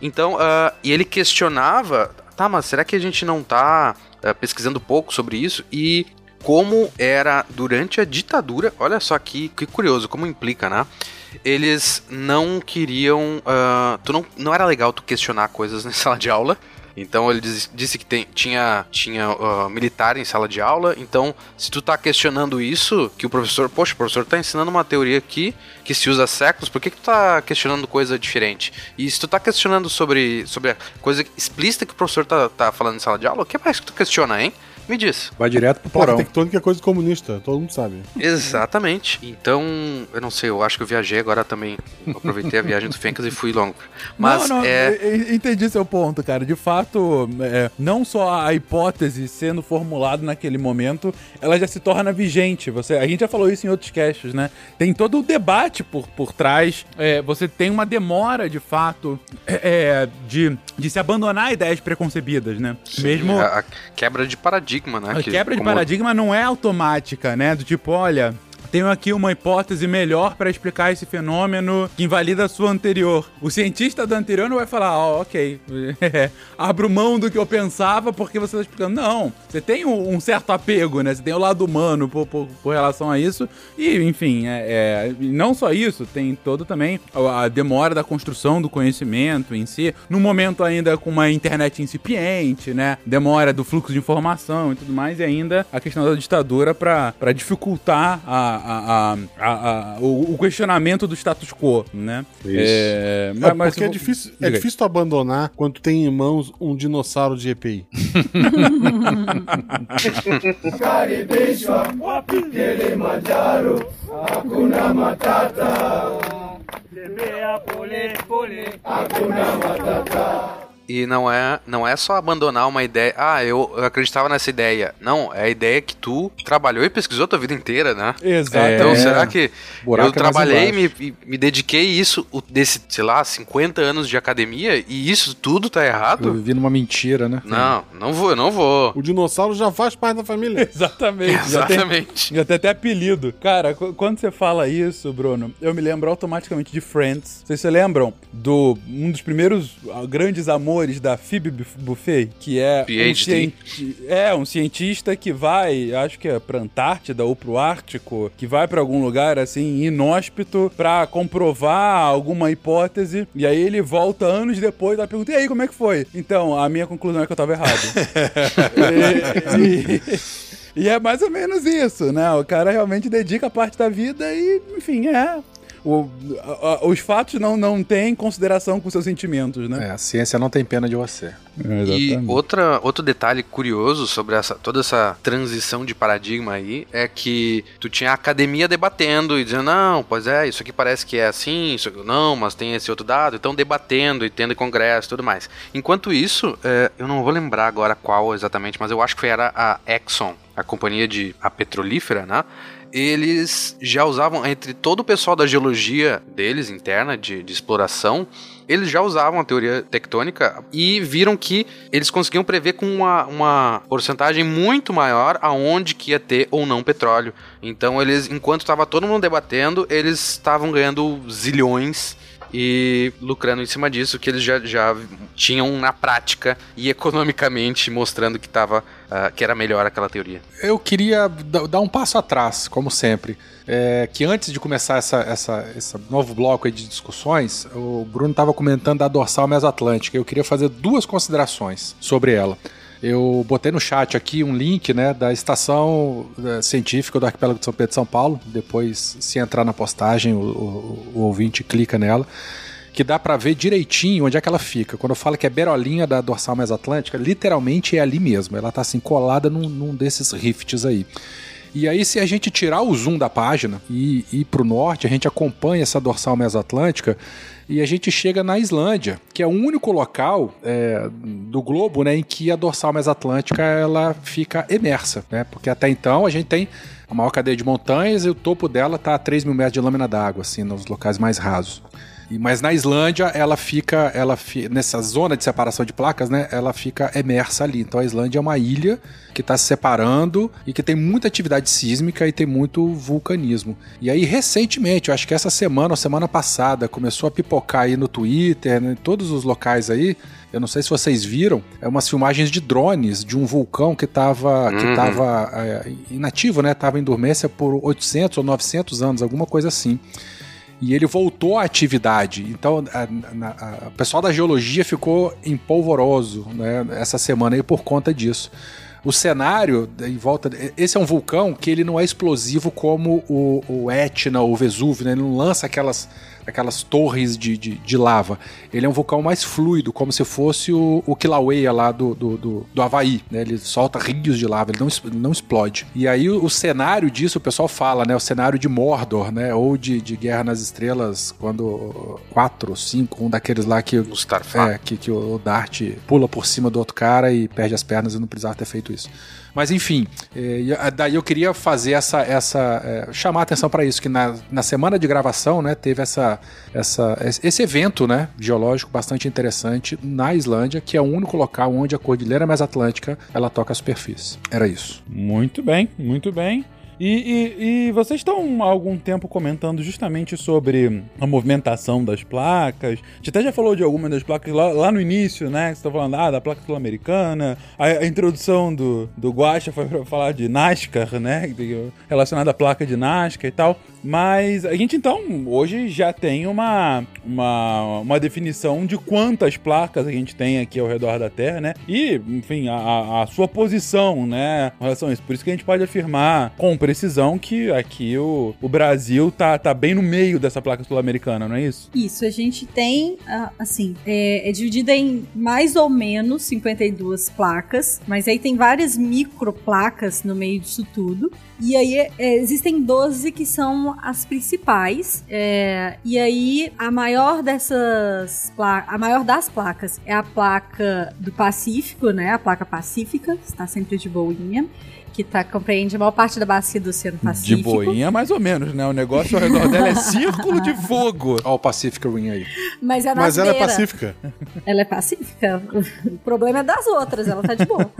Speaker 5: Então, ah, e ele questionava, tá, mas será que a gente não tá ah, pesquisando pouco sobre isso? E como era durante a ditadura, olha só que, que curioso, como implica, né? Eles não queriam. ah, tu não, não era legal tu questionar coisas na sala de aula. Então ele diz- disse que tem- tinha, tinha ah, militar em sala de aula. Então, se tu tá questionando isso, que o professor, poxa, o professor tá ensinando uma teoria aqui que se usa há séculos, por que, que tu tá questionando coisa diferente? E se tu tá questionando sobre, sobre a coisa explícita que o professor tá, tá falando em sala de aula, o que mais que tu questiona, hein? Me diz.
Speaker 6: Vai direto pro
Speaker 2: Placa
Speaker 6: porão.
Speaker 2: tectônica é coisa comunista, todo mundo sabe.
Speaker 5: Exatamente. Então, eu não sei, eu acho que eu viajei agora também. Eu aproveitei a viagem do Fencas e fui longo. Mas
Speaker 1: não, não,
Speaker 5: é.
Speaker 1: entendi seu ponto, cara. De fato, é, não só a hipótese sendo formulada naquele momento, ela já se torna vigente. Você, a gente já falou isso em outros casts, né? Tem todo o debate por, por trás. É, você tem uma demora, de fato, é, é, de, de se abandonar ideias preconcebidas, né? Mesmo
Speaker 5: A, a quebra de paradigma, né?
Speaker 1: a
Speaker 5: que-
Speaker 1: quebra de
Speaker 5: como-
Speaker 1: paradigma não é automática, né? Do tipo, olha, tenho aqui uma hipótese melhor para explicar esse fenômeno que invalida a sua anterior. O cientista da anterior não vai falar, ó, ok, abro mão do que eu pensava porque você está explicando. Não, você tem um, certo apego, né? Você tem o lado humano por, por- por relação a isso. E, enfim, é, é, não só isso, tem todo também a demora da construção do conhecimento em si. No momento ainda com uma internet incipiente, né? Demora do fluxo de informação e tudo mais. E ainda a questão da ditadura para dificultar a, a- a- a- a- o, o questionamento do status quo, né? É,
Speaker 2: É,
Speaker 1: mas-
Speaker 2: porque é
Speaker 1: mas-
Speaker 2: difícil, é
Speaker 1: Diga aí.
Speaker 2: difícil tu abandonar quando tem em mãos um dinossauro de EPI.
Speaker 5: E não é, não é só abandonar uma ideia. Ah, eu, eu acreditava nessa ideia. Não, é a ideia que tu trabalhou e pesquisou a tua vida inteira, né?
Speaker 1: Exato.
Speaker 5: Então,
Speaker 6: É.
Speaker 5: será que
Speaker 6: Buraco
Speaker 5: eu
Speaker 6: é
Speaker 5: trabalhei e me, me dediquei isso o- desse, sei lá, 50 anos de academia e isso tudo tá
Speaker 6: Eu
Speaker 5: errado?
Speaker 6: vivi numa mentira, né?
Speaker 5: Não, não vou, eu não vou.
Speaker 2: O dinossauro já faz parte da família.
Speaker 1: Exatamente. Já tem,
Speaker 5: Exatamente.
Speaker 1: já tem até apelido. Cara, qu- quando você fala isso, Bruno, eu me lembro automaticamente de Friends. Vocês se lembram do um dos primeiros ah, grandes amores da Phoebe Buff- Buffet, que é um,
Speaker 5: PhD.
Speaker 1: cienti- é um cientista que vai, acho que é pra Antártida ou pro Ártico, que vai pra algum lugar assim inóspito pra comprovar alguma hipótese e aí ele volta anos depois e pergunta: "E aí, como é que foi?". Então, a minha conclusão é que eu tava errado. E- e- e é mais ou menos isso, né? O cara realmente dedica parte da vida e, enfim, é. O- a- a- os fatos não, não têm consideração com seus sentimentos, né?
Speaker 6: É, a ciência não tem pena de você.
Speaker 5: E outra, outro detalhe curioso sobre essa, toda essa transição de paradigma aí é que tu tinha a academia debatendo e dizendo, não, pois é, isso aqui parece que é assim, isso aqui não, mas tem esse outro dado, então debatendo e tendo congresso e tudo mais. Enquanto isso, é, eu não vou lembrar agora qual exatamente, mas eu acho que foi era a Exxon, a companhia de a petrolífera, né? Eles já usavam, entre todo o pessoal da geologia deles, interna, de, de exploração, eles já usavam a teoria tectônica e viram que eles conseguiam prever com uma, uma porcentagem muito maior aonde que ia ter ou não petróleo. Então eles, enquanto estava todo mundo debatendo, eles estavam ganhando zilhões e lucrando em cima disso, que eles já, já tinham na prática e economicamente mostrando que, tava, uh, que era melhor aquela teoria.
Speaker 6: Eu queria dar um passo atrás, como sempre. É, que antes de começar essa, essa, esse novo bloco de discussões, o Bruno estava comentando da dorsal mesoatlântica. Eu queria fazer duas considerações sobre ela. Eu botei no chat aqui um link né, da estação eh, científica do arquipélago de São Pedro de São Paulo. Depois, se entrar na postagem, o, o, o ouvinte clica nela. Que dá para ver direitinho onde é que ela fica. Quando eu falo que é berolinha da dorsal mesoatlântica, literalmente é ali mesmo. Ela tá assim colada num, num desses rifts aí. E aí, se a gente tirar o zoom da página e ir para o norte, a gente acompanha essa dorsal mesoatlântica e a gente chega na Islândia, que é o único local é, do globo né, em que a dorsal mesoatlântica ela fica emersa, né? Porque até então a gente tem a maior cadeia de montanhas e o topo dela está a 3 mil metros de lâmina d'água, assim, nos locais mais rasos. Mas na Islândia, ela fica, ela fi, nessa zona de separação de placas, né? Ela fica emersa ali. Então a Islândia é uma ilha que está se separando e que tem muita atividade sísmica e tem muito vulcanismo. E aí, recentemente, eu acho que essa semana ou semana passada, começou a pipocar aí no Twitter, né, em todos os locais aí. Eu não sei se vocês viram, é umas filmagens de drones de um vulcão que estava uhum. que tava, é, inativo, né? Tava em dormência por 800 ou 900 anos, alguma coisa assim e ele voltou à atividade. Então, o pessoal da geologia ficou empolvoroso né, essa semana aí por conta disso. O cenário em volta. Esse é um vulcão que ele não é explosivo como o, o Etna ou o Vesúvio, né? Ele não lança aquelas aquelas torres de, de, de, lava. Ele é um vulcão mais fluido, como se fosse o, o Kilauea lá do, do, do, do Havaí. Né? Ele solta rios de lava, ele não, não explode. E aí o, o, cenário disso, o pessoal fala, né? O cenário de Mordor, né? Ou de, de Guerra nas Estrelas, quando quatro, cinco, um daqueles lá que, é, que, que o Dart pula por cima do outro cara e perde as pernas e não precisava ter feito isso. Mas enfim, é, daí eu queria fazer essa. essa é, chamar a atenção para isso, que na, na semana de gravação, né, teve essa, essa, esse evento né, geológico bastante interessante na Islândia, que é o único local onde a Cordilheira Mais Atlântica ela toca a superfície. Era isso.
Speaker 1: Muito bem, muito bem. E, e, e, vocês estão há algum tempo comentando justamente sobre a movimentação das placas. A gente até já falou de algumas das placas lá, lá no início, né? Você tá falando ah, da placa sul-americana. A, a, introdução do, do Guacha foi para falar de NASCAR, né? Relacionada à placa de NASCAR e tal. Mas a gente então hoje já tem uma, uma, uma definição de quantas placas a gente tem aqui ao redor da Terra, né? E, enfim, a, a sua posição, né? Em relação a isso. Por isso que a gente pode afirmar com precisão que aqui o, o Brasil tá, tá bem no meio dessa placa sul-americana, não é isso?
Speaker 4: Isso, a gente tem, ah, assim, é, é dividida em mais ou menos 52 placas, mas aí tem várias micro placas no meio disso tudo. E aí é, existem 12 que são as principais. É, e aí a maior dessas a maior das placas é a placa do Pacífico, né? A placa pacífica, está sempre de boinha que tá, compreende a maior parte da bacia do Oceano Pacífico.
Speaker 1: De boinha, mais ou menos, né? O negócio ao redor dela é círculo de fogo.
Speaker 6: Olha o Pacific Ring aí.
Speaker 4: Mas, é
Speaker 2: Mas ela é pacífica.
Speaker 4: Ela é pacífica. O problema é das outras, ela tá de boa.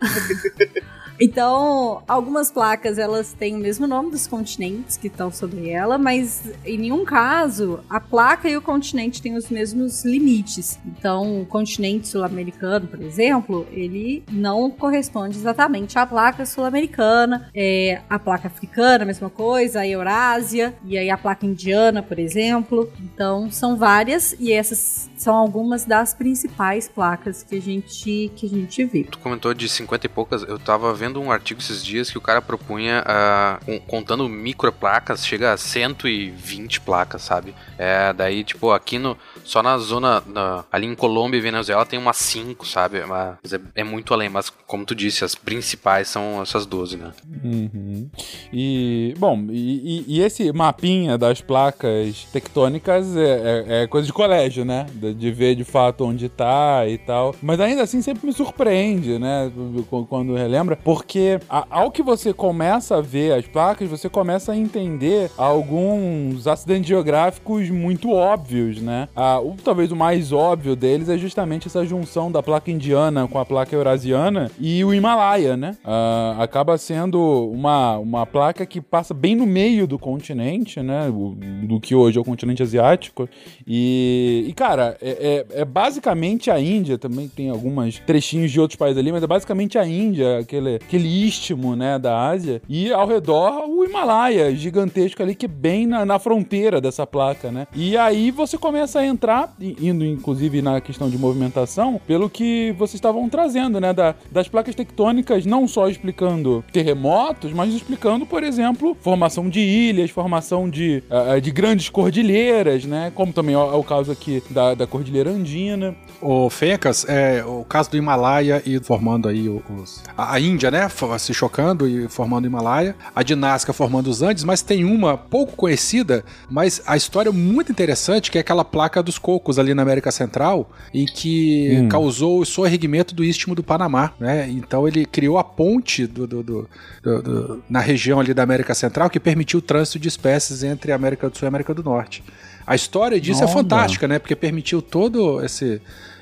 Speaker 4: Então, algumas placas elas têm o mesmo nome dos continentes que estão sobre ela, mas em nenhum caso a placa e o continente têm os mesmos limites. Então, o continente sul-americano, por exemplo, ele não corresponde exatamente à placa sul-americana. É, a placa africana, a mesma coisa, a Eurásia e aí a placa indiana, por exemplo. Então, são várias e essas são algumas das principais placas que a gente que a gente vê.
Speaker 5: Tu comentou de 50 e poucas, eu tava vendo vendo um artigo esses dias que o cara propunha, uh, contando microplacas, chega a 120 placas, sabe? É, daí, tipo, aqui no. Só na zona. Na, ali em Colômbia e Venezuela tem umas 5, sabe? Mas é, é, muito além, mas como tu disse, as principais são essas 12, né?
Speaker 1: Uhum. E, bom, e, e, esse mapinha das placas tectônicas é, é, é coisa de colégio, né? De, de, ver de fato onde tá e tal. Mas ainda assim sempre me surpreende, né? Quando relembra. Por Porque a- ao que você começa a ver as placas, você começa a entender alguns acidentes geográficos muito óbvios, né? O, talvez o mais óbvio deles é justamente essa junção da placa indiana com a placa eurasiana e o Himalaia, né? Ah, acaba sendo uma, uma placa que passa bem no meio do continente, né? O- do que hoje é o continente asiático. E, e, cara, é, é- é basicamente a Índia, também tem algumas trechinhos de outros países ali, mas é basicamente a Índia, aquele, aquele istmo, né, da Ásia. E ao redor o Himalaia, gigantesco ali, que é bem na, na fronteira dessa placa, né? E aí você começa a entrar, indo inclusive na questão de movimentação, pelo que vocês estavam trazendo, né? Da, das placas tectônicas, não só explicando terremotos, mas explicando, por exemplo, formação de ilhas, formação de, ah, de grandes cordilheiras, né? Como também é o caso aqui da, da Cordilheira Andina.
Speaker 6: O Fencas, é o caso do Himalaia e formando aí os. A, a Índia, né? Se chocando e formando o Himalaia. A Dinasca formando os Andes, mas tem uma pouco conhecida, mas a história é muito interessante, que é aquela placa dos cocos ali na América Central, em que
Speaker 1: Hum.
Speaker 6: causou o sorregimento do istmo do Panamá, né? Então ele criou a ponte do, do- do- do- do- na região ali da América Central que permitiu o trânsito de espécies entre a América do Sul e a América do Norte. A história disso é fantástica, né? Porque permitiu todo esse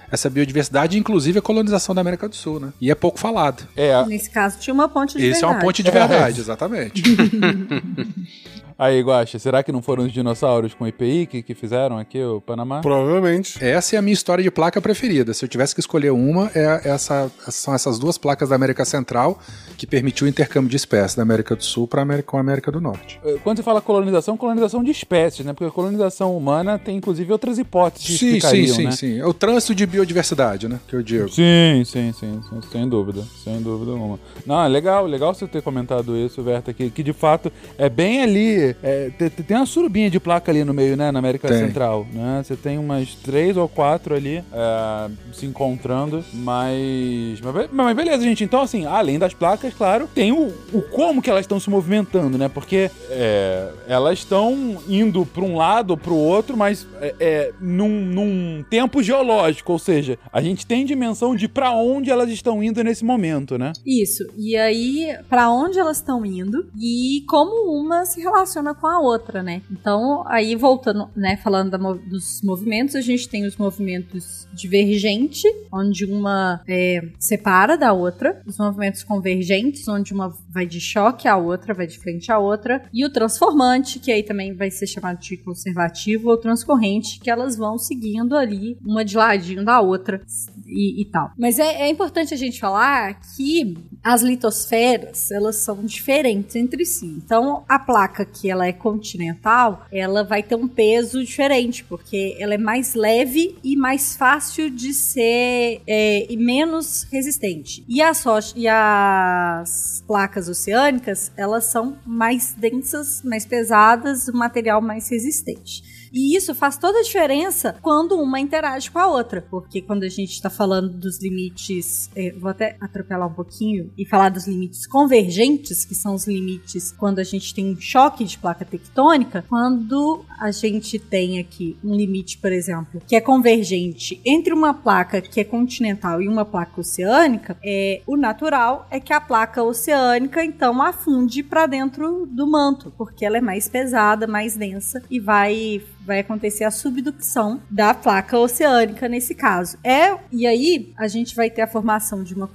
Speaker 6: essa biodiversidade, inclusive a colonização da América do Sul, né? E é pouco falado.
Speaker 1: É,
Speaker 4: Nesse caso, tinha uma ponte de
Speaker 6: Isso é uma
Speaker 4: verdade.
Speaker 6: ponte de verdade, exatamente.
Speaker 1: Aí, Guaxa, será que não foram os dinossauros com IPI que, que fizeram aqui o Panamá?
Speaker 2: Provavelmente.
Speaker 6: Essa é a minha história de placa preferida. Se eu tivesse que escolher uma, é essa, são essas duas placas da América Central que permitiu o intercâmbio de espécies da América do Sul para América, com a América do Norte.
Speaker 1: Eh, Quando você fala colonização, colonização de espécies, né? Porque a colonização humana tem inclusive outras hipóteses que
Speaker 6: Sim, sim,
Speaker 1: explicariam,
Speaker 6: sim,
Speaker 1: né?
Speaker 6: sim. É o trânsito de biodiversidade, né? Que eu digo.
Speaker 1: Sim, sim, sim, sim, sem dúvida, sem dúvida alguma. Não, é legal, legal você ter comentado isso, Verta, que, que de fato é bem ali, é, te- te- tem uma surubinha de placa ali no meio, né, na América
Speaker 6: Tem.
Speaker 1: Central, né? Você tem umas três ou quatro ali é, se encontrando, mas, mas, mas beleza, gente, então assim, além das placas, claro, tem o, o como que elas estão se movimentando, né? Porque é, elas estão indo para um lado ou para o outro, mas é, é, num, num tempo geológico, ou seja, a gente tem dimensão de para onde elas estão indo nesse momento, né?
Speaker 4: Isso. E aí, pra onde elas estão indo e como uma se relaciona com a outra, né? Então, aí voltando, né, falando dos movimentos, a gente tem os movimentos divergente, onde uma é, separa da outra, os movimentos convergentes, onde uma vai de choque à outra, vai de frente à outra, e o transformante, que aí também vai ser chamado de conservativo ou transcorrente, que elas vão seguindo ali, uma de ladinho da outra e, e tal. Mas é, é importante a gente falar que as litosferas, elas são diferentes entre si. Então, a placa que ela é continental, ela vai ter um peso diferente, porque ela é mais leve e mais fácil de ser é, e menos resistente. E as, e as placas oceânicas, elas são mais densas, mais pesadas, o material mais resistente. E isso faz toda a diferença quando uma interage com a outra. Porque quando a gente está falando dos limites. eh, vou até atropelar um pouquinho e falar dos limites convergentes, que são os limites quando a gente tem um choque de placa tectônica. Quando a gente tem aqui um limite, por exemplo, que é convergente entre uma placa que é continental e uma placa oceânica, é, o natural é que a placa oceânica então afunde para dentro do manto, porque ela é mais pesada, mais densa e vai vai acontecer a subducção da placa oceânica nesse caso. É, e aí a gente vai ter a formação de uma,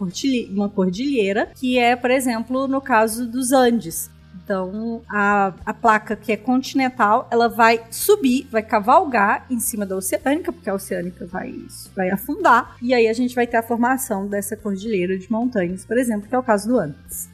Speaker 4: uma cordilheira, que é, por exemplo, no caso dos Andes. Então, a, a placa que é continental, ela vai subir, vai cavalgar em cima da oceânica, porque a oceânica vai, vai afundar. E aí a gente vai ter a formação dessa cordilheira de montanhas, por exemplo, que é o caso do Andes.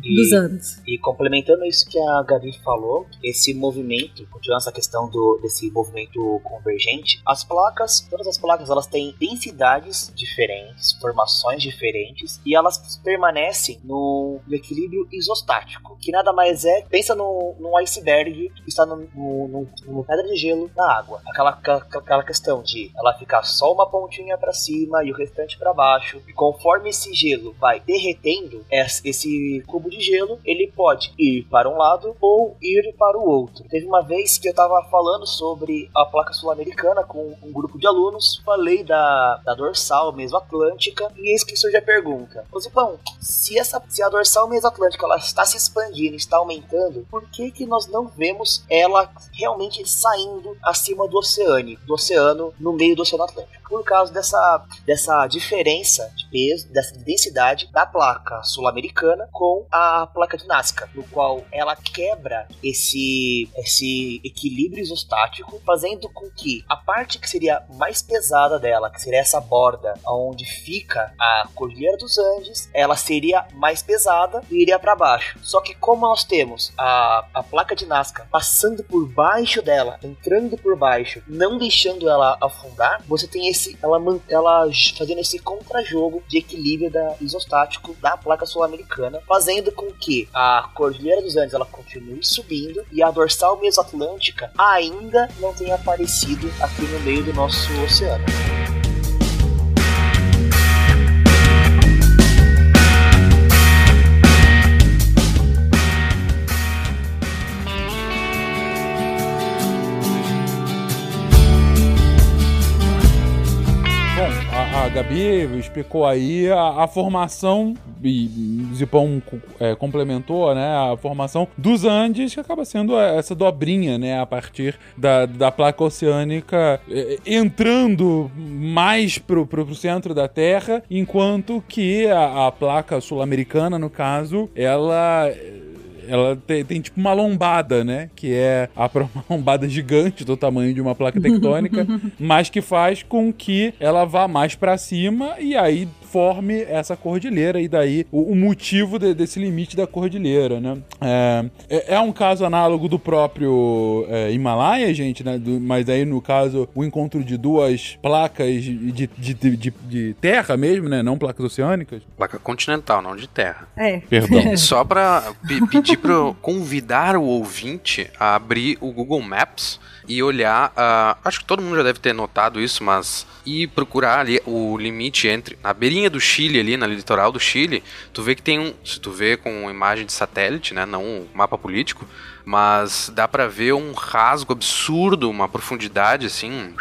Speaker 4: Dos Andes.
Speaker 3: E complementando isso que a Gabi falou, esse movimento, continuando essa questão do, desse movimento convergente, as placas, todas as placas, elas têm densidades diferentes, formações diferentes, e elas permanecem no, no equilíbrio isostático, que nada mais é. Pensa num, num iceberg que está no, no, no, no pedra de gelo na água. Aquela, aquela, aquela questão de ela ficar só uma pontinha para cima e o restante para baixo. E conforme esse gelo vai derretendo, esse cubo de gelo ele pode ir para um lado ou ir para o outro. Teve uma vez que eu estava falando sobre a placa sul-americana com um grupo de alunos, falei da, da dorsal mesoatlântica e eis que surge a pergunta: Ô Zipão, se, essa, se a dorsal mesoatlântica ela está se expandindo, está aumentando, por que, que nós não vemos ela realmente saindo acima do oceano, do oceano no meio do Oceano Atlântico? Por causa dessa, dessa diferença de peso, dessa densidade da placa sul-americana com a placa de Nazca, no qual ela quebra esse, esse equilíbrio isostático, fazendo com que a parte que seria mais pesada dela, que seria essa borda onde fica a Cordilheira dos Andes, ela seria mais pesada e iria para baixo. Só que como nós temos a, a placa de Nazca passando por baixo dela, entrando por baixo, não deixando ela afundar, você tem esse ela, ela fazendo esse contrajogo de equilíbrio da isostático da placa sul-americana, fazendo com que a Cordilheira dos Andes ela continue subindo e a dorsal mesoatlântica ainda não tenha aparecido aqui no meio do nosso oceano.
Speaker 1: a Gabi explicou aí a, a formação, e Zipão é, complementou, né? A formação dos Andes, que acaba sendo essa dobrinha, né? A partir da, da placa oceânica é, entrando mais pro, pro, pro, centro da Terra, enquanto que a, a placa sul-americana, no caso, ela ela tem, tem, tipo uma lombada, né? Que é a uma lombada gigante do tamanho de uma placa tectônica, mas que faz com que ela vá mais para cima e aí forme essa cordilheira e daí o, o motivo de, desse limite da cordilheira, né? É, é, é um caso análogo do próprio é, Himalaia, gente, né? Do, mas aí no caso o encontro de duas placas de, de, de, de, terra mesmo, né? Não placas oceânicas.
Speaker 5: Placa continental, não de terra.
Speaker 4: É.
Speaker 1: Perdão.
Speaker 5: Só para pedir para convidar o ouvinte a abrir o Google Maps e olhar. Uh, acho que todo mundo já deve ter notado isso, mas. E procurar ali o limite entre. Na beirinha do Chile, ali, na litoral do Chile, tu vê que tem um. Se tu vê com imagem de satélite, né? Não um mapa político, mas dá para ver um rasgo absurdo, uma profundidade assim,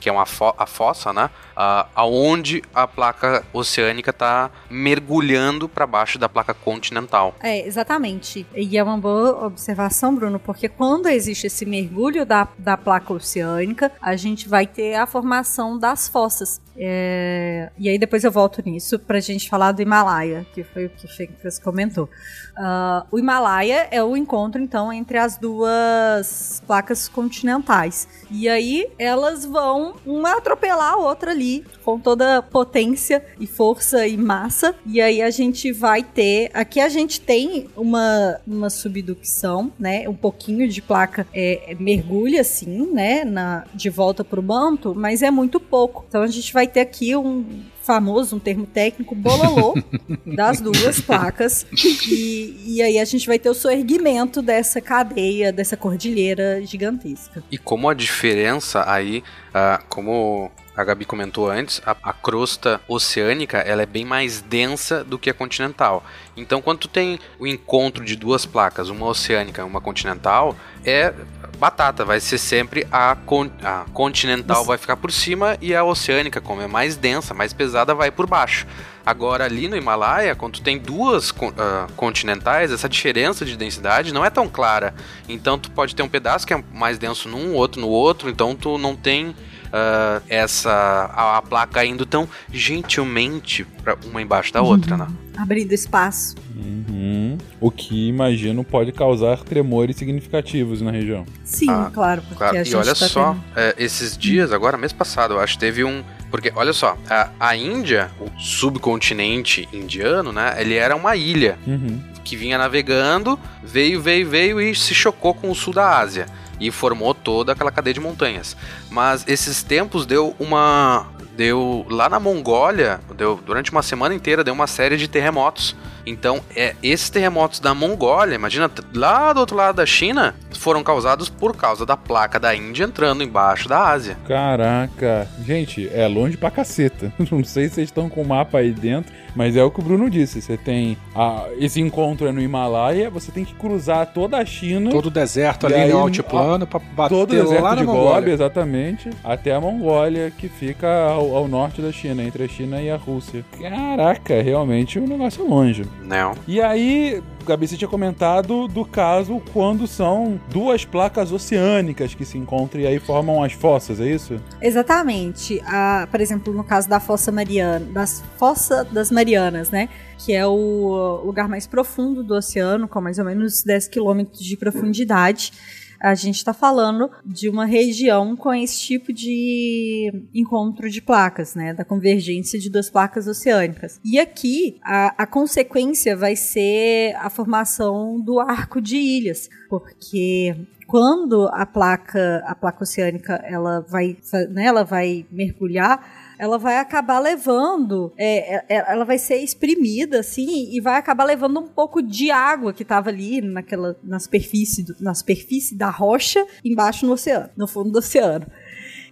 Speaker 5: que é uma fo a fossa, né? Uh, aonde a placa oceânica está mergulhando para baixo da placa continental.
Speaker 4: É, exatamente. E é uma boa observação, Bruno, porque quando existe esse mergulho da, da placa oceânica, a gente vai ter a formação das fossas. É... E aí depois eu volto nisso pra gente falar do Himalaia, que foi o que você comentou. Uh, o Himalaia é o encontro, então, entre as duas placas continentais. E aí elas vão uma atropelar a outra ali com toda potência e força e massa. E aí a gente vai ter. Aqui a gente tem uma, uma subducção, né? Um pouquinho de placa é, mergulha, assim, né? Na, de volta pro manto, mas é muito pouco. Então a gente vai ter aqui um famoso, um termo técnico, bololô das duas placas. E, e aí a gente vai ter o soerguimento dessa cadeia, dessa cordilheira gigantesca.
Speaker 5: E como a diferença aí, uh, como a Gabi comentou antes, a, a, crosta oceânica ela é bem mais densa do que a continental. Então, quando tu tem o encontro de duas placas, uma oceânica e uma continental, é batata, vai ser sempre a, con a continental vai ficar por cima e a oceânica, como é mais densa, mais pesada, vai por baixo. Agora, ali no Himalaia, quando tem duas uh, continentais, essa diferença de densidade não é tão clara. Então, tu pode ter um pedaço que é mais denso num, outro no outro, então tu não tem uh, essa a, a, placa indo tão gentilmente para uma embaixo da outra,
Speaker 4: uhum.
Speaker 5: né?
Speaker 4: Abrindo espaço.
Speaker 1: Uhum. O que imagino pode causar tremores significativos na região.
Speaker 4: Sim, ah, claro.
Speaker 5: claro. e olha tá só, é, esses dias, agora mês passado, eu acho, teve um porque, olha só, a, a, Índia, o subcontinente indiano, né? Ele era uma ilha
Speaker 1: uhum.
Speaker 5: que vinha navegando, veio, veio, veio e se chocou com o sul da Ásia e formou toda aquela cadeia de montanhas. Mas esses tempos deu uma deu lá na Mongólia, deu durante uma semana inteira deu uma série de terremotos. Então, é esses terremotos da Mongólia, imagina lá do outro lado da China, foram causados por causa da placa da Índia entrando embaixo da Ásia.
Speaker 1: Caraca. Gente, é longe pra caceta. Não sei se vocês estão com o mapa aí dentro, mas é o que o Bruno disse. Você tem. a- esse encontro é no Himalaia, você tem que cruzar toda a China.
Speaker 6: Todo o deserto ali
Speaker 1: aí,
Speaker 6: no altiplano pra bater
Speaker 1: Todo o deserto
Speaker 6: lá na
Speaker 1: de Gobi,
Speaker 6: Mongólia.
Speaker 1: exatamente, até a Mongólia, que fica ao, ao norte da China, entre a China e a Rússia. Caraca, realmente o negócio é longe.
Speaker 5: Não.
Speaker 1: E aí, Gabi, você tinha comentado do caso quando são duas placas oceânicas que se encontram e aí formam as fossas, é isso?
Speaker 4: Exatamente. A, por exemplo, no caso da Fossa Mariana, das Fossa das Marianas, né? Que é o lugar mais profundo do oceano, com mais ou menos 10 quilômetros de profundidade. A gente está falando de uma região com esse tipo de encontro de placas, né? Da convergência de duas placas oceânicas. E aqui a, a consequência vai ser a formação do arco de ilhas, porque quando a placa a placa oceânica ela vai né, ela vai mergulhar ela vai acabar levando, é, é, ela vai ser exprimida assim e vai acabar levando um pouco de água que estava ali naquela na superfície na superfície da rocha embaixo no oceano, no fundo do oceano.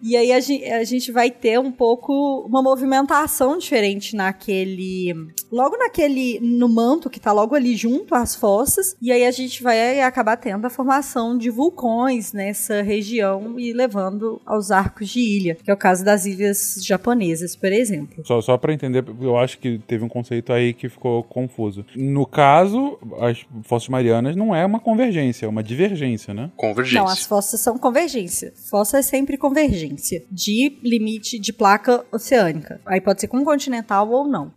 Speaker 4: E aí a gente, a gente vai ter um pouco uma movimentação diferente naquele. Logo naquele. no manto que tá logo ali junto às fossas. E aí a gente vai acabar tendo a formação de vulcões nessa região e levando aos arcos de ilha, que é o caso das ilhas japonesas, por exemplo.
Speaker 1: Só, só para entender, eu acho que teve um conceito aí que ficou confuso. No caso, as fossas marianas não é uma convergência, é uma divergência, né?
Speaker 5: Convergência.
Speaker 4: Não, as fossas são convergência. Fossa é sempre convergência de limite de placa oceânica. Aí pode ser com continental ou não.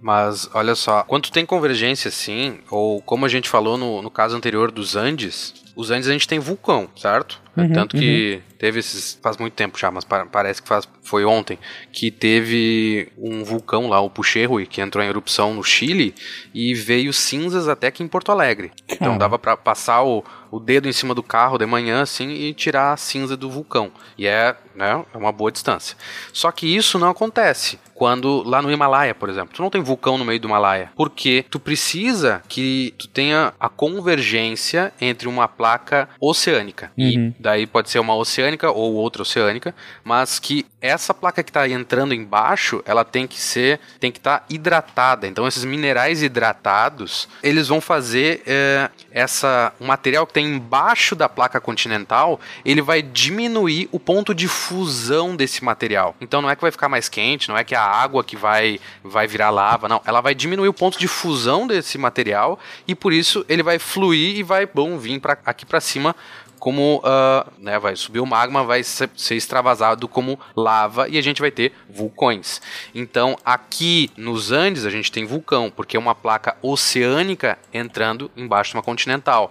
Speaker 5: Mas olha só, quando tem convergência assim, ou como a gente falou no, no caso anterior dos Andes, os Andes a gente tem vulcão, certo?
Speaker 1: Uhum,
Speaker 5: Tanto que teve esses. faz muito tempo já, mas pa- parece que faz, foi ontem, que teve um vulcão lá, o Pucherui, que entrou em erupção no Chile e veio cinzas até aqui em Porto Alegre. Então dava pra passar o, o dedo em cima do carro de manhã assim e tirar a cinza do vulcão. E é, né, é uma boa distância. Só que isso não acontece quando lá no Himalaia, por exemplo, tu não tem vulcão no meio do Himalaia, porque tu precisa que tu tenha a convergência entre uma placa oceânica
Speaker 1: Uhum.
Speaker 5: e daí pode ser uma oceânica ou outra oceânica, mas que essa placa que está entrando embaixo, ela tem que ser, tem que estar hidratada. Então esses minerais hidratados, eles vão fazer é, essa, o material que tem embaixo da placa continental, ele vai diminuir o ponto de fusão desse material. Então não é que vai ficar mais quente, não é que a água que vai vai virar lava, não. Ela vai diminuir o ponto de fusão desse material e por isso ele vai fluir e vai bom vir para aqui para cima como ah, né, vai subir o magma, vai ser, ser extravasado como lava e a gente vai ter vulcões. Então aqui nos Andes a gente tem vulcão, porque é uma placa oceânica entrando embaixo de uma continental.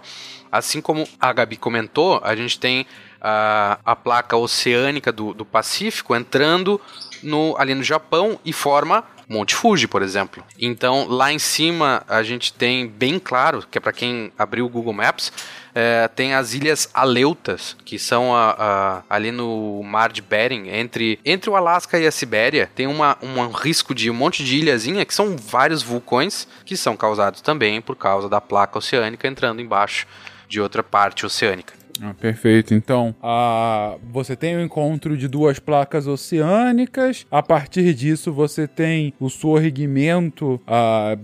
Speaker 5: Assim como a Gabi comentou, a gente tem ah, a placa oceânica do, do Pacífico entrando no, ali no Japão e forma Monte Fuji, por exemplo. Então, lá em cima, a gente tem bem claro, que é para quem abriu o Google Maps, é, tem as ilhas Aleutas, que são a- a- ali no mar de Bering, entre, entre o Alasca e a Sibéria, tem uma, um risco de um monte de ilhazinha, que são vários vulcões, que são causados também por causa da placa oceânica entrando embaixo de outra parte oceânica.
Speaker 1: Ah, perfeito. Então, ah, você tem o encontro de duas placas oceânicas. A partir disso, você tem o sorrimento ah,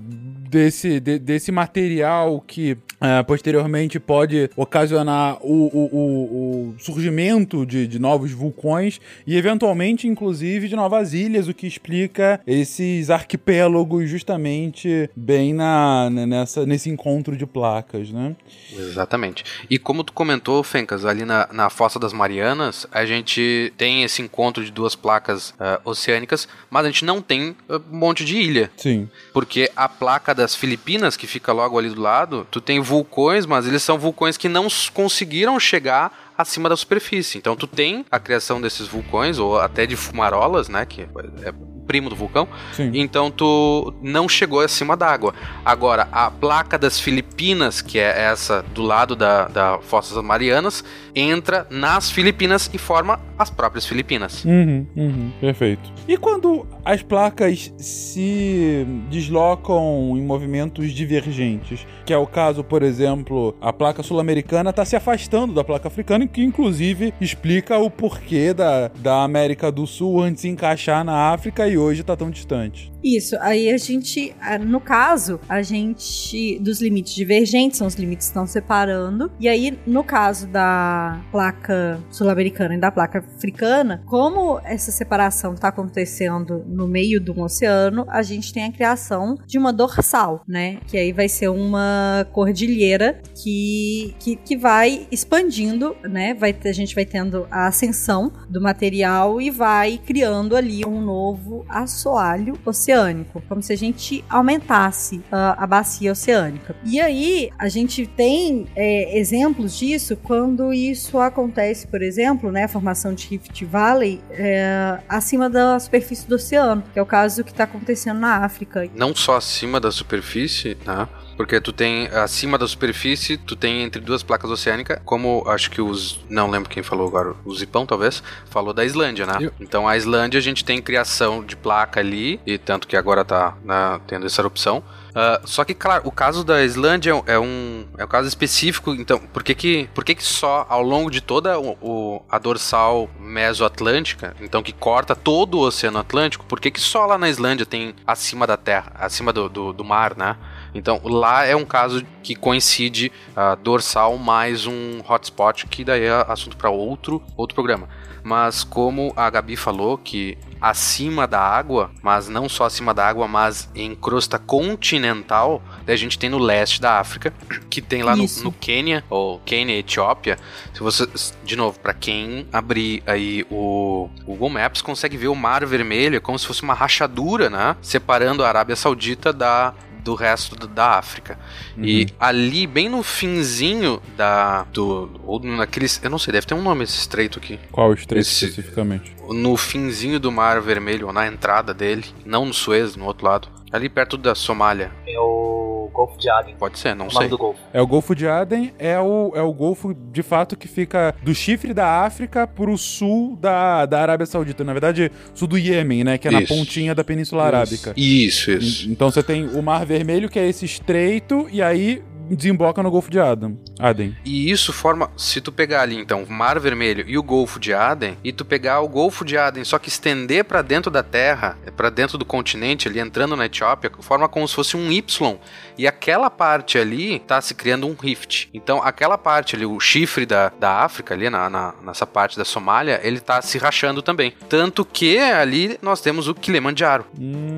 Speaker 1: desse, de- desse material que ah, posteriormente pode ocasionar o, o- o- o surgimento de, de novos vulcões e, eventualmente, inclusive, de novas ilhas, o que explica esses arquipélagos justamente bem na, né, nessa, nesse encontro de placas, né?
Speaker 5: Exatamente. E como tu comentou, Fencas, ali na, na Fossa das Marianas, a gente tem esse encontro de duas placas ah, oceânicas, mas a gente não tem ah, um monte de ilha.
Speaker 1: Sim.
Speaker 5: Porque a placa das Filipinas, que fica logo ali do lado, tu tem vulcões, mas eles são vulcões que não conseguiram chegar acima da superfície. Então tu tem a criação desses vulcões, ou até de fumarolas, né? Que é primo do vulcão.
Speaker 1: Sim.
Speaker 5: Então tu não chegou acima d'água. Agora, a placa das Filipinas, que é essa do lado da, da Fossas Marianas, entra nas Filipinas e forma as próprias Filipinas.
Speaker 1: Uhum, uhum, perfeito. E quando as placas se deslocam em movimentos divergentes, que é o caso, por exemplo, a placa sul-americana está se afastando da placa africana, que inclusive explica o porquê da, da América do Sul antes de encaixar na África e hoje está tão distante.
Speaker 4: Isso, aí a gente, no caso, a gente, dos limites divergentes, são os limites que estão separando, e aí, no caso da placa sul-americana e da placa africana, como essa separação está acontecendo no meio de um oceano, a gente tem a criação de uma dorsal, né, que aí vai ser uma cordilheira que, que, que vai expandindo, né, vai, a gente vai tendo a ascensão do material e vai criando ali um novo assoalho oceânico, como se a gente aumentasse a, a bacia oceânica. E aí a gente tem é, exemplos disso quando isso acontece, por exemplo, né, a formação de Rift Valley é, acima da superfície do oceano, que é o caso que está acontecendo na África.
Speaker 5: Não só acima da superfície, né? Porque tu tem acima da superfície, tu tem entre duas placas oceânicas, como acho que os. Não lembro quem falou agora, o Zipão talvez, falou da Islândia, né?
Speaker 6: Eu-
Speaker 5: Então a Islândia a gente tem criação de placa ali, e tanto que agora tá né, tendo essa erupção. Ah, só que, claro, o caso da Islândia é um- é um, é um caso específico, então, por que que, por que, que só ao longo de toda o, o- a dorsal mesoatlântica, então que corta todo o Oceano Atlântico, por que que só lá na Islândia tem acima da terra, acima do, do, do mar, né? Então, lá é um caso que coincide a dorsal mais um hotspot, que daí é assunto para outro, outro programa. Mas como a Gabi falou que acima da água, mas não só acima da água, mas em crosta continental, a gente tem no leste da África, que tem lá no, no Quênia, ou Quênia, Etiópia. Se você, de novo, para quem abrir aí o Google Maps, consegue ver o Mar Vermelho, é como se fosse uma rachadura, né? Separando a Arábia Saudita da do resto da África. E ali, bem no finzinho da. Do, ou naqueles. Eu não sei, deve ter um nome esse estreito aqui.
Speaker 1: Qual estreito
Speaker 5: Esse-
Speaker 1: especificamente?
Speaker 5: No finzinho do Mar Vermelho, ou na entrada dele. Não no Suez, no outro lado. Ali perto da Somália.
Speaker 3: É o Golfo de Aden.
Speaker 5: Pode ser, não
Speaker 3: o
Speaker 5: sei.
Speaker 3: do Golfo.
Speaker 1: É o Golfo de Aden, é o, é o Golfo de fato que fica do chifre da África pro sul da, da Arábia Saudita. Na verdade, sul do Iêmen, né? Que é na
Speaker 5: Isso.
Speaker 1: pontinha da Península Arábica.
Speaker 5: Isso, isso.
Speaker 1: En- Então você tem o Mar Vermelho, que é esse estreito, e aí desemboca no Golfo de Aden. Aden.
Speaker 5: E isso forma, se tu pegar ali então o Mar Vermelho e o Golfo de Aden, e tu pegar o Golfo de Aden, só que estender pra dentro da Terra, pra dentro do continente, ali entrando na Etiópia, forma como se fosse um Y. E aquela parte ali tá se criando um rift. Então aquela parte ali, o chifre da, da África, ali na, na- nessa parte da Somália, ele tá se rachando também. Tanto que ali nós temos o Kilimanjaro,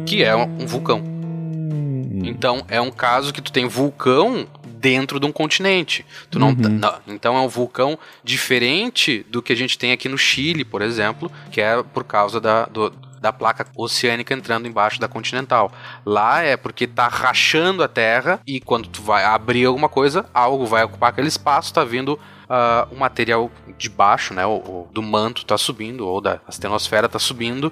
Speaker 5: que é um, um vulcão.
Speaker 1: Hum.
Speaker 5: Então é um caso que tu tem vulcão dentro de um continente. Tu não, tá-
Speaker 1: Uhum.
Speaker 5: não- então é um vulcão diferente do que a gente tem aqui no Chile, por exemplo, que é por causa da, do- da placa oceânica entrando embaixo da continental. Lá é porque tá rachando a terra e quando tu vai abrir alguma coisa, algo vai ocupar aquele espaço, tá vindo ah, o material de baixo, né, o, o- do manto tá subindo ou da astenosfera tá subindo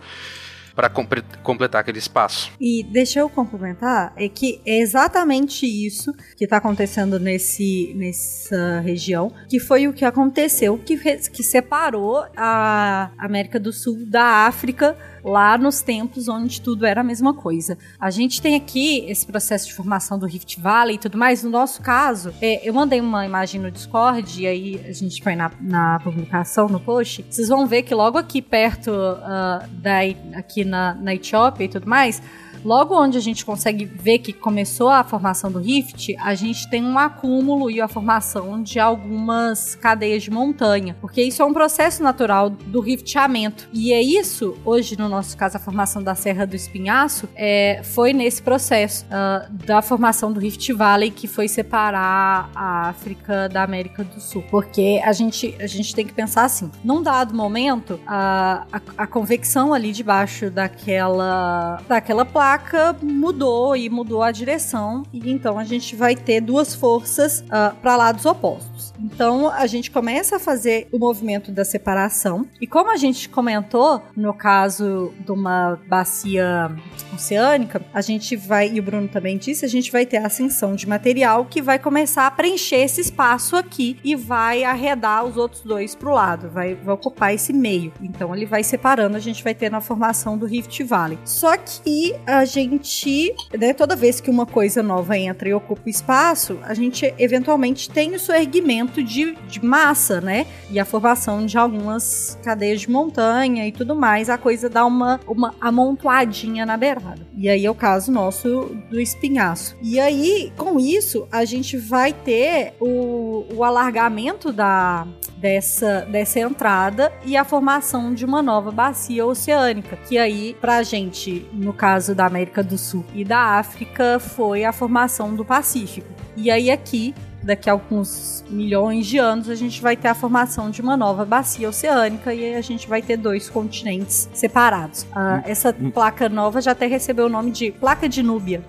Speaker 5: para completar aquele espaço.
Speaker 4: E deixa eu complementar, é que é exatamente isso que está acontecendo nesse, nessa região, que foi o que aconteceu, que, que separou a América do Sul da África lá nos tempos onde tudo era a mesma coisa. A gente tem aqui esse processo de formação do Rift Valley e tudo mais. No nosso caso, é, eu mandei uma imagem no Discord e aí a gente põe na, na publicação, no post. Vocês vão ver que logo aqui perto ah, da aqui na, na Etiópia e tudo mais, logo onde a gente consegue ver que começou a formação do rift, a gente tem um acúmulo e a formação de algumas cadeias de montanha, porque isso é um processo natural do rifteamento. E é isso, hoje no nosso caso, a formação da Serra do Espinhaço, é, foi nesse processo ah, da formação do Rift Valley que foi separar a África da América do Sul. Porque a gente, a gente tem que pensar assim, num dado momento, a, a, a convecção ali debaixo daquela, daquela placa placa mudou e mudou a direção e então a gente vai ter duas forças para lados opostos. Então a gente começa a fazer o movimento da separação e como a gente comentou no caso de uma bacia oceânica, a gente vai e o Bruno também disse, a gente vai ter a ascensão de material que vai começar a preencher esse espaço aqui e vai arredar os outros dois para o lado, vai, vai ocupar esse meio. Então ele vai separando, a gente vai ter na formação do Rift Valley. Só que a gente, né, toda vez que uma coisa nova entra e ocupa espaço, a gente eventualmente tem o seu erguimento de, de massa, né? E a formação de algumas cadeias de montanha e tudo mais, a coisa dá uma, uma amontoadinha na beirada. E aí é o caso nosso do espinhaço. E aí, com isso, a gente vai ter o, o alargamento da, dessa, dessa entrada e a formação de uma nova bacia oceânica, que aí, pra gente, no caso da América do Sul e da África, foi a formação do Pacífico. E aí aqui daqui a alguns milhões de anos, a gente vai ter a formação de uma nova bacia oceânica e a gente vai ter dois continentes separados. Ah, essa placa nova já até recebeu o nome de placa de Núbia,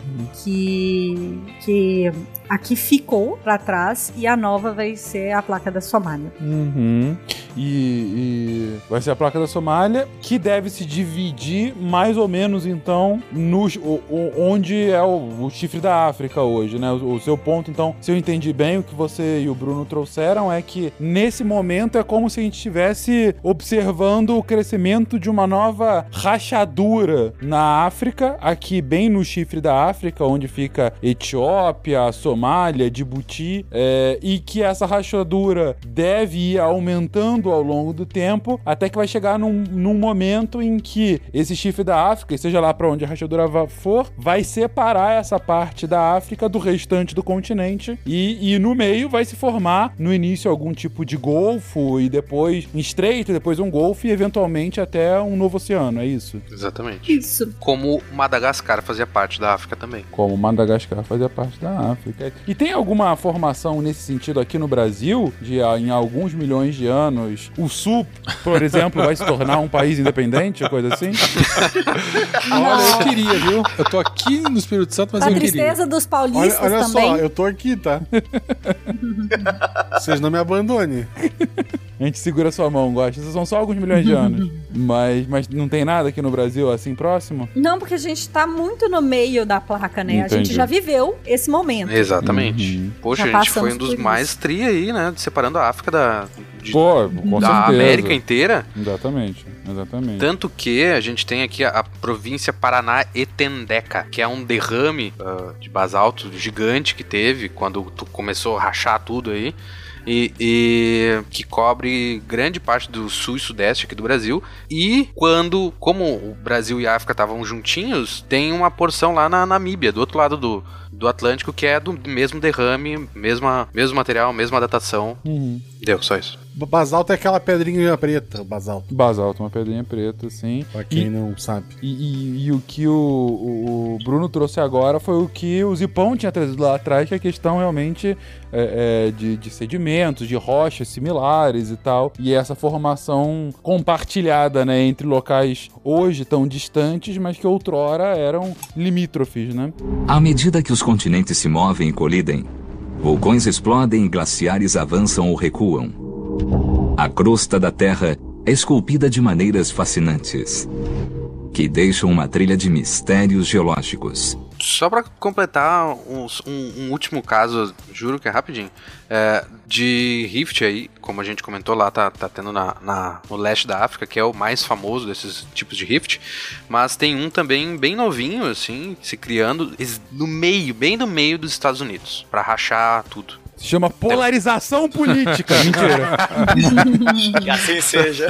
Speaker 4: que, que aqui ficou para trás e a nova vai ser a placa da Somália.
Speaker 1: Uhum. E, e vai ser a placa da Somália, que deve se dividir mais ou menos então no onde é o, o chifre da África hoje, né? O, o seu ponto, então, se eu entendi bem, o que você e o Bruno trouxeram é que nesse momento é como se a gente estivesse observando o crescimento de uma nova rachadura na África, aqui bem no chifre da África, onde fica Etiópia, Somália, Djibouti, é, e que essa rachadura deve ir aumentando ao longo do tempo, até que vai chegar num, num momento em que esse chifre da África, e seja lá para onde a rachadura for, vai separar essa parte da África do restante do continente, e, e no meio vai se formar, no início, algum tipo de golfo, e depois um estreito, depois um golfo, e eventualmente até um novo oceano, é isso?
Speaker 5: Exatamente.
Speaker 4: Isso.
Speaker 5: Como Madagascar fazia parte da África também.
Speaker 1: Como Madagascar fazia parte da África. E tem alguma formação nesse sentido aqui no Brasil, de ah, em alguns milhões de anos, o Sul, por exemplo, vai se tornar um país independente, coisa assim?
Speaker 6: Olha, eu queria, viu? Eu tô aqui no Espírito Santo, mas
Speaker 4: Pra
Speaker 6: eu queria.
Speaker 4: tristeza dos
Speaker 2: Olha,
Speaker 4: paulistas
Speaker 2: olha
Speaker 4: também.
Speaker 2: só, eu tô aqui, tá? Vocês não me abandonem.
Speaker 1: A gente segura sua mão, gosta. Isso são só alguns milhões de anos. Mas, mas não tem nada aqui no Brasil assim próximo?
Speaker 4: Não, porque a gente tá muito no meio da placa, né? A
Speaker 1: Entendi.
Speaker 4: gente já viveu esse momento.
Speaker 5: Exatamente.
Speaker 1: Uhum.
Speaker 5: Poxa,
Speaker 4: Já
Speaker 5: a gente foi
Speaker 4: passamos
Speaker 5: um dos mais
Speaker 4: isso.
Speaker 5: tri aí, né? Separando a África da, de-
Speaker 1: Pô, com
Speaker 5: da
Speaker 1: certeza.
Speaker 5: América inteira.
Speaker 1: Exatamente, exatamente.
Speaker 5: Tanto que a gente tem aqui a, a província Paraná Etendeca, que é um derrame ah, de basalto gigante que teve quando tu começou a rachar tudo aí. E, e que cobre grande parte do sul e sudeste aqui do Brasil. E quando, como o Brasil e a África estavam juntinhos, tem uma porção lá na Namíbia, do outro lado do, do Atlântico, que é do mesmo derrame, mesma, mesmo material, mesma datação.
Speaker 1: Uhum.
Speaker 5: Deu, só isso.
Speaker 2: Basalto é aquela pedrinha preta, o basalto.
Speaker 1: Basalto, uma pedrinha preta, assim.
Speaker 2: Pra quem
Speaker 1: E-
Speaker 2: não sabe.
Speaker 1: E, e- e o que o, o- o Bruno trouxe agora foi o que o Zipão tinha trazido lá atrás, que é a questão realmente é, é, de, de sedimentos, de rochas similares e tal. E essa formação compartilhada, né, entre locais hoje tão distantes, mas que outrora eram limítrofes, né?
Speaker 11: À medida que os continentes se movem e colidem, vulcões explodem e glaciares avançam ou recuam. A crosta da Terra é esculpida de maneiras fascinantes, que deixam uma trilha de mistérios geológicos.
Speaker 5: Só pra completar um, um- um último caso, juro que é rapidinho, é, de Rift aí, como a gente comentou lá, tá, tá tendo na, na- no leste da África, que é o mais famoso desses tipos de Rift, mas tem um também bem novinho, assim, se criando no meio, bem no meio dos Estados Unidos, pra rachar tudo.
Speaker 1: Se chama polarização política. Mentira.
Speaker 3: Que assim seja.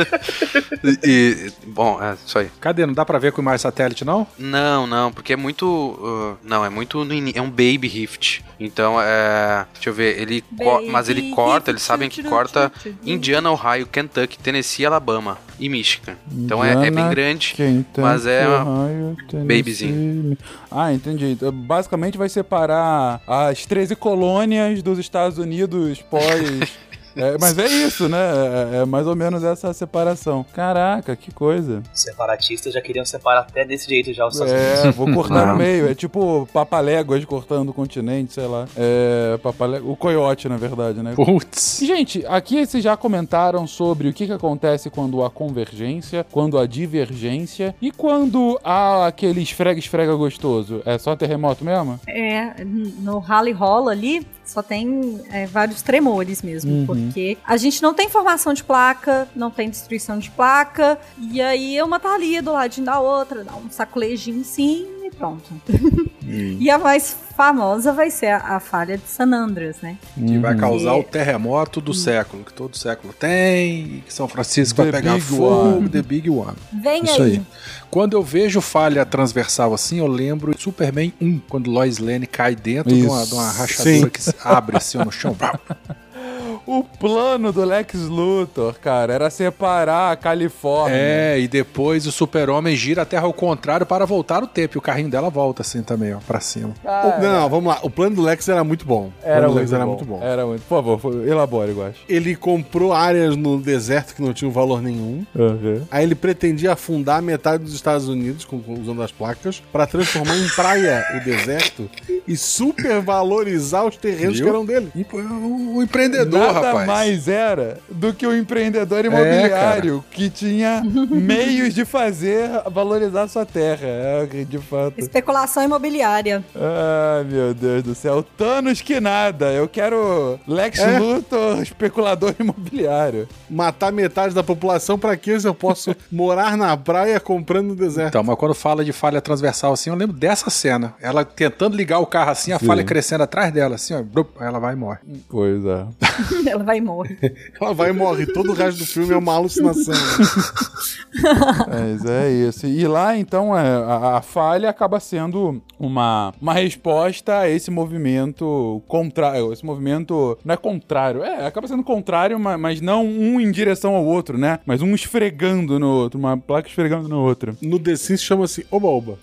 Speaker 5: E, e- bom, é isso aí.
Speaker 6: Cadê? Não dá pra ver com mais satélite, não?
Speaker 5: Não, não, porque é muito. uh, não, é muito. É um baby rift. Então é. Deixa eu ver, ele. co- mas ele corta, eles sabem que corta. Indiana, Ohio, Kentucky, Tennessee, Alabama e Michigan. Então é, é bem
Speaker 1: Indiana,
Speaker 5: grande.
Speaker 1: Kentucky,
Speaker 5: mas é-
Speaker 1: Ohio, Tennessee.
Speaker 5: babyzinho.
Speaker 1: Ah, entendi. Basicamente vai separar as 13 colônias dos Estados Unidos pós É, mas é isso, né? É, é mais ou menos essa separação. Caraca, que coisa.
Speaker 3: Separatistas já queriam separar até desse jeito já os Estados
Speaker 1: É,
Speaker 3: Unidos.
Speaker 1: vou cortar no meio. É tipo papaléguas cortando o continente, sei lá. É, papalé... O coiote, na verdade, né?
Speaker 6: Putz.
Speaker 1: Gente, aqui vocês já comentaram sobre o que, que acontece quando há convergência, quando há divergência e quando há aquele esfrega-esfrega gostoso. É só terremoto mesmo?
Speaker 4: É, no rally rola ali só tem é, vários tremores mesmo,
Speaker 1: Uhum.
Speaker 4: Porque a gente não tem formação de placa, não tem destruição de placa, e aí uma tá ali do ladinho da outra, dá um sacolejinho sim e pronto. e a mais famosa vai ser a, a falha de San Andreas, né?
Speaker 6: Que vai causar
Speaker 4: E-
Speaker 6: o terremoto do século, que todo século tem, e que São Francisco
Speaker 1: The
Speaker 6: vai pegar fogo,
Speaker 1: one.
Speaker 6: The Big One.
Speaker 4: Vem
Speaker 6: Isso
Speaker 4: aí.
Speaker 6: aí. Quando eu vejo falha transversal assim, eu lembro Superman 1, quando Lois Lane cai dentro de uma, de uma rachadura
Speaker 2: Sim.
Speaker 6: que se abre assim no chão.
Speaker 1: O plano do Lex Luthor, cara, era separar a Califórnia.
Speaker 6: É, e depois o super-homem gira a Terra ao contrário para voltar o tempo. E o carrinho dela volta assim também, ó, pra cima.
Speaker 2: O- não, vamos lá. O plano do Lex era muito bom. O
Speaker 1: Era muito,
Speaker 2: Lex era
Speaker 1: bom.
Speaker 2: muito bom.
Speaker 1: Era muito. Por favor, elabore, eu acho.
Speaker 2: Ele comprou áreas no deserto que não tinham valor nenhum.
Speaker 1: Uhum.
Speaker 2: Aí ele pretendia afundar metade dos Estados Unidos com, usando as placas pra transformar em praia o deserto e supervalorizar os terrenos
Speaker 6: Viu?
Speaker 2: que eram dele.
Speaker 6: E, o, o empreendedor, rapaz.
Speaker 1: mais era do que o empreendedor imobiliário que tinha meios de fazer valorizar sua terra. É, de fato.
Speaker 4: Especulação imobiliária.
Speaker 1: Ai, meu Deus do céu. Thanos que nada. Eu quero Lex
Speaker 2: É.
Speaker 1: Luthor, especulador imobiliário.
Speaker 2: Matar metade da população pra quê se eu posso morar na praia comprando no deserto?
Speaker 6: Então, mas quando fala de falha transversal assim, eu lembro dessa cena. Ela tentando ligar o carro assim, a
Speaker 1: Sim.
Speaker 6: falha crescendo atrás dela, assim, ó. ela vai e morre.
Speaker 1: Pois é.
Speaker 4: Ela vai e morre.
Speaker 2: Ela vai e morre. Todo o resto do filme é uma alucinação.
Speaker 1: Mas é isso. E lá, então, é, a, a falha acaba sendo uma, uma resposta a esse movimento contrário. Esse movimento não é contrário. É, acaba sendo contrário, ma- mas não um em direção ao outro, né? Mas um esfregando no outro, uma placa esfregando no outro.
Speaker 2: No The Sims chama-se Oba-Oba.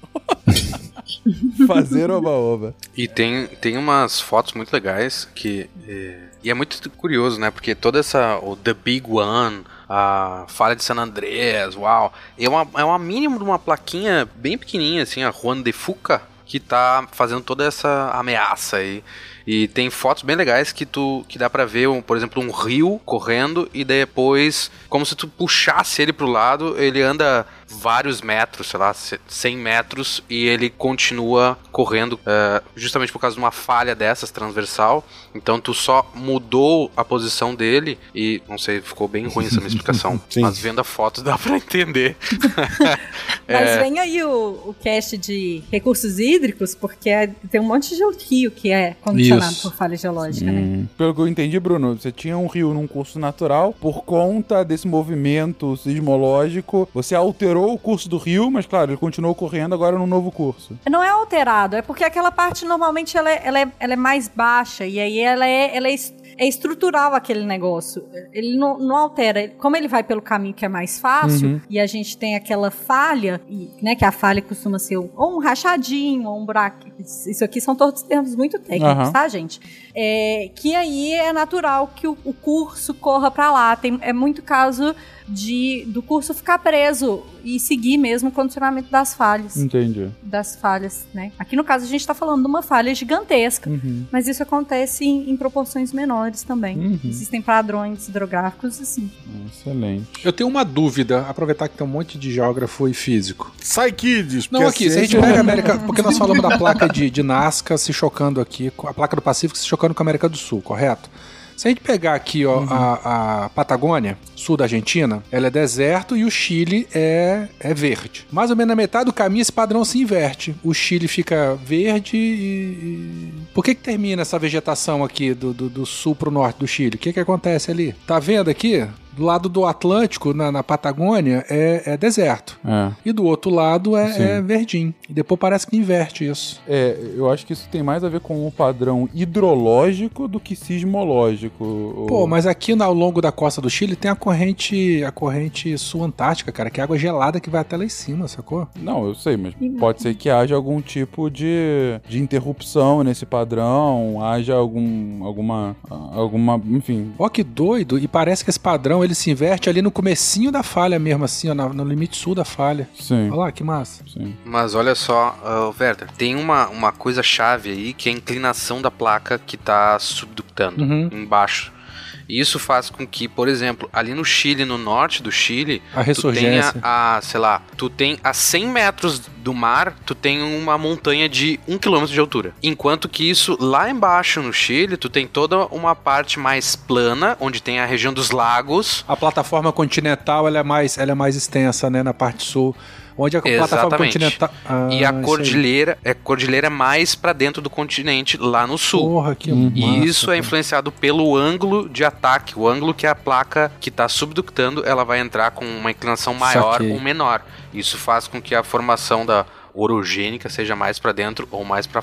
Speaker 1: Fazer oba-oba.
Speaker 5: E tem, tem umas fotos muito legais que. é, e é muito curioso, né? Porque toda essa. O The Big One, a falha de San Andreas, uau. É uma, é uma mínimo de uma plaquinha bem pequenininha, assim, a Juan de Fuca, que tá fazendo toda essa ameaça aí. E tem fotos bem legais que tu que dá pra ver, um, por exemplo, um rio correndo e depois, como se tu puxasse ele pro lado, ele anda vários metros, sei lá, 100 metros e ele continua correndo é, justamente por causa de uma falha dessas transversal. Então tu só mudou a posição dele e não sei, ficou bem ruim essa minha explicação,
Speaker 2: Sim.
Speaker 5: mas vendo a foto dá pra entender.
Speaker 4: Mas
Speaker 5: É.
Speaker 4: vem aí o, o cast de recursos hídricos, porque é- tem um monte de rio que é condicionado
Speaker 6: Isso.
Speaker 4: por falha geológica, né?
Speaker 1: Pelo que eu entendi, Bruno, você tinha um rio num curso natural, por conta desse movimento sismológico, você alterou o curso do rio, mas claro, ele continuou correndo agora num novo curso.
Speaker 4: Não é alterado, é porque aquela parte normalmente ela é, ela é, ela é mais baixa e aí ela é, ela é, é estrutural aquele negócio. Ele não, não altera. Como ele vai pelo caminho que é mais fácil
Speaker 1: Uhum.
Speaker 4: e a gente tem aquela falha, e, né, que a falha costuma ser um- ou um rachadinho ou um buraco. Isso aqui são todos termos muito técnicos,
Speaker 1: Aham.
Speaker 4: tá, gente? É, que aí é natural que o, o curso corra pra lá. Tem, é muito caso de do curso ficar preso e seguir mesmo o condicionamento das falhas
Speaker 1: Entendi.
Speaker 4: das falhas, né? Aqui no caso a gente tá falando de uma falha gigantesca,
Speaker 1: Uhum.
Speaker 4: mas isso acontece em, em proporções menores também.
Speaker 1: Uhum.
Speaker 4: Existem padrões hidrográficos assim.
Speaker 1: Excelente.
Speaker 6: Eu tenho uma dúvida, aproveitar que tem um monte de geógrafo e físico.
Speaker 2: Sai Kids!
Speaker 6: Não, aqui, se a gente pega a América. Porque nós falamos da placa de, de Nazca se chocando aqui, com a placa do Pacífico se chocando com a América do Sul, correto? Se a gente pegar aqui, ó, a, a Patagônia, sul da Argentina, ela é deserto e o Chile é, é verde. Mais ou menos na metade do caminho esse padrão se inverte. O Chile fica verde e. e- Por que, que termina essa vegetação aqui do, do, do sul pro norte do Chile? O que, que acontece ali? Tá vendo aqui? Do lado do Atlântico, na, na Patagônia, é, é deserto.
Speaker 1: É.
Speaker 6: E do outro lado é, é verdinho. E depois parece que inverte isso.
Speaker 1: É, eu acho que isso tem mais a ver com o padrão hidrológico do que sismológico. O-
Speaker 6: Pô, mas aqui ao longo da costa do Chile tem a corrente, a corrente sul-antártica, cara, que é água gelada que vai até lá em cima, sacou?
Speaker 1: Não, eu sei, mas pode ser que haja algum tipo de, de interrupção nesse padrão, haja algum, alguma, alguma, enfim...
Speaker 6: Ó que doido, e parece que esse padrão ele se inverte ali no comecinho da falha mesmo, assim, ó, na- no limite sul da falha.
Speaker 1: Sim,
Speaker 6: Olha lá, que massa.
Speaker 1: sim.
Speaker 5: Mas olha só, uh, Werther, tem uma, uma coisa chave aí que é a inclinação da placa que tá subductando
Speaker 6: Uhum.
Speaker 5: embaixo. Isso faz com que, por exemplo, ali no Chile, no norte do Chile,
Speaker 6: A
Speaker 5: tu tenha a, sei lá, tu tem a 100 metros do mar, tu tem uma montanha de 1 km de altura. Enquanto que isso lá embaixo no Chile, tu tem toda uma parte mais plana, onde tem a região dos lagos,
Speaker 6: A plataforma continental ela é mais, ela é mais extensa, né, na parte sul. Onde a plataforma
Speaker 5: Exatamente.
Speaker 6: continental. Ah,
Speaker 5: e a
Speaker 6: aí.
Speaker 5: cordilheira é cordilheira mais pra dentro do continente, lá no sul.
Speaker 6: Porra, que
Speaker 1: Uhum.
Speaker 5: E
Speaker 6: massa,
Speaker 5: isso é
Speaker 6: cara.
Speaker 5: influenciado pelo ângulo de ataque. O ângulo que a placa que está subductando, ela vai entrar com uma inclinação maior ou menor. Isso faz com que a formação da orogênica seja mais para dentro ou mais para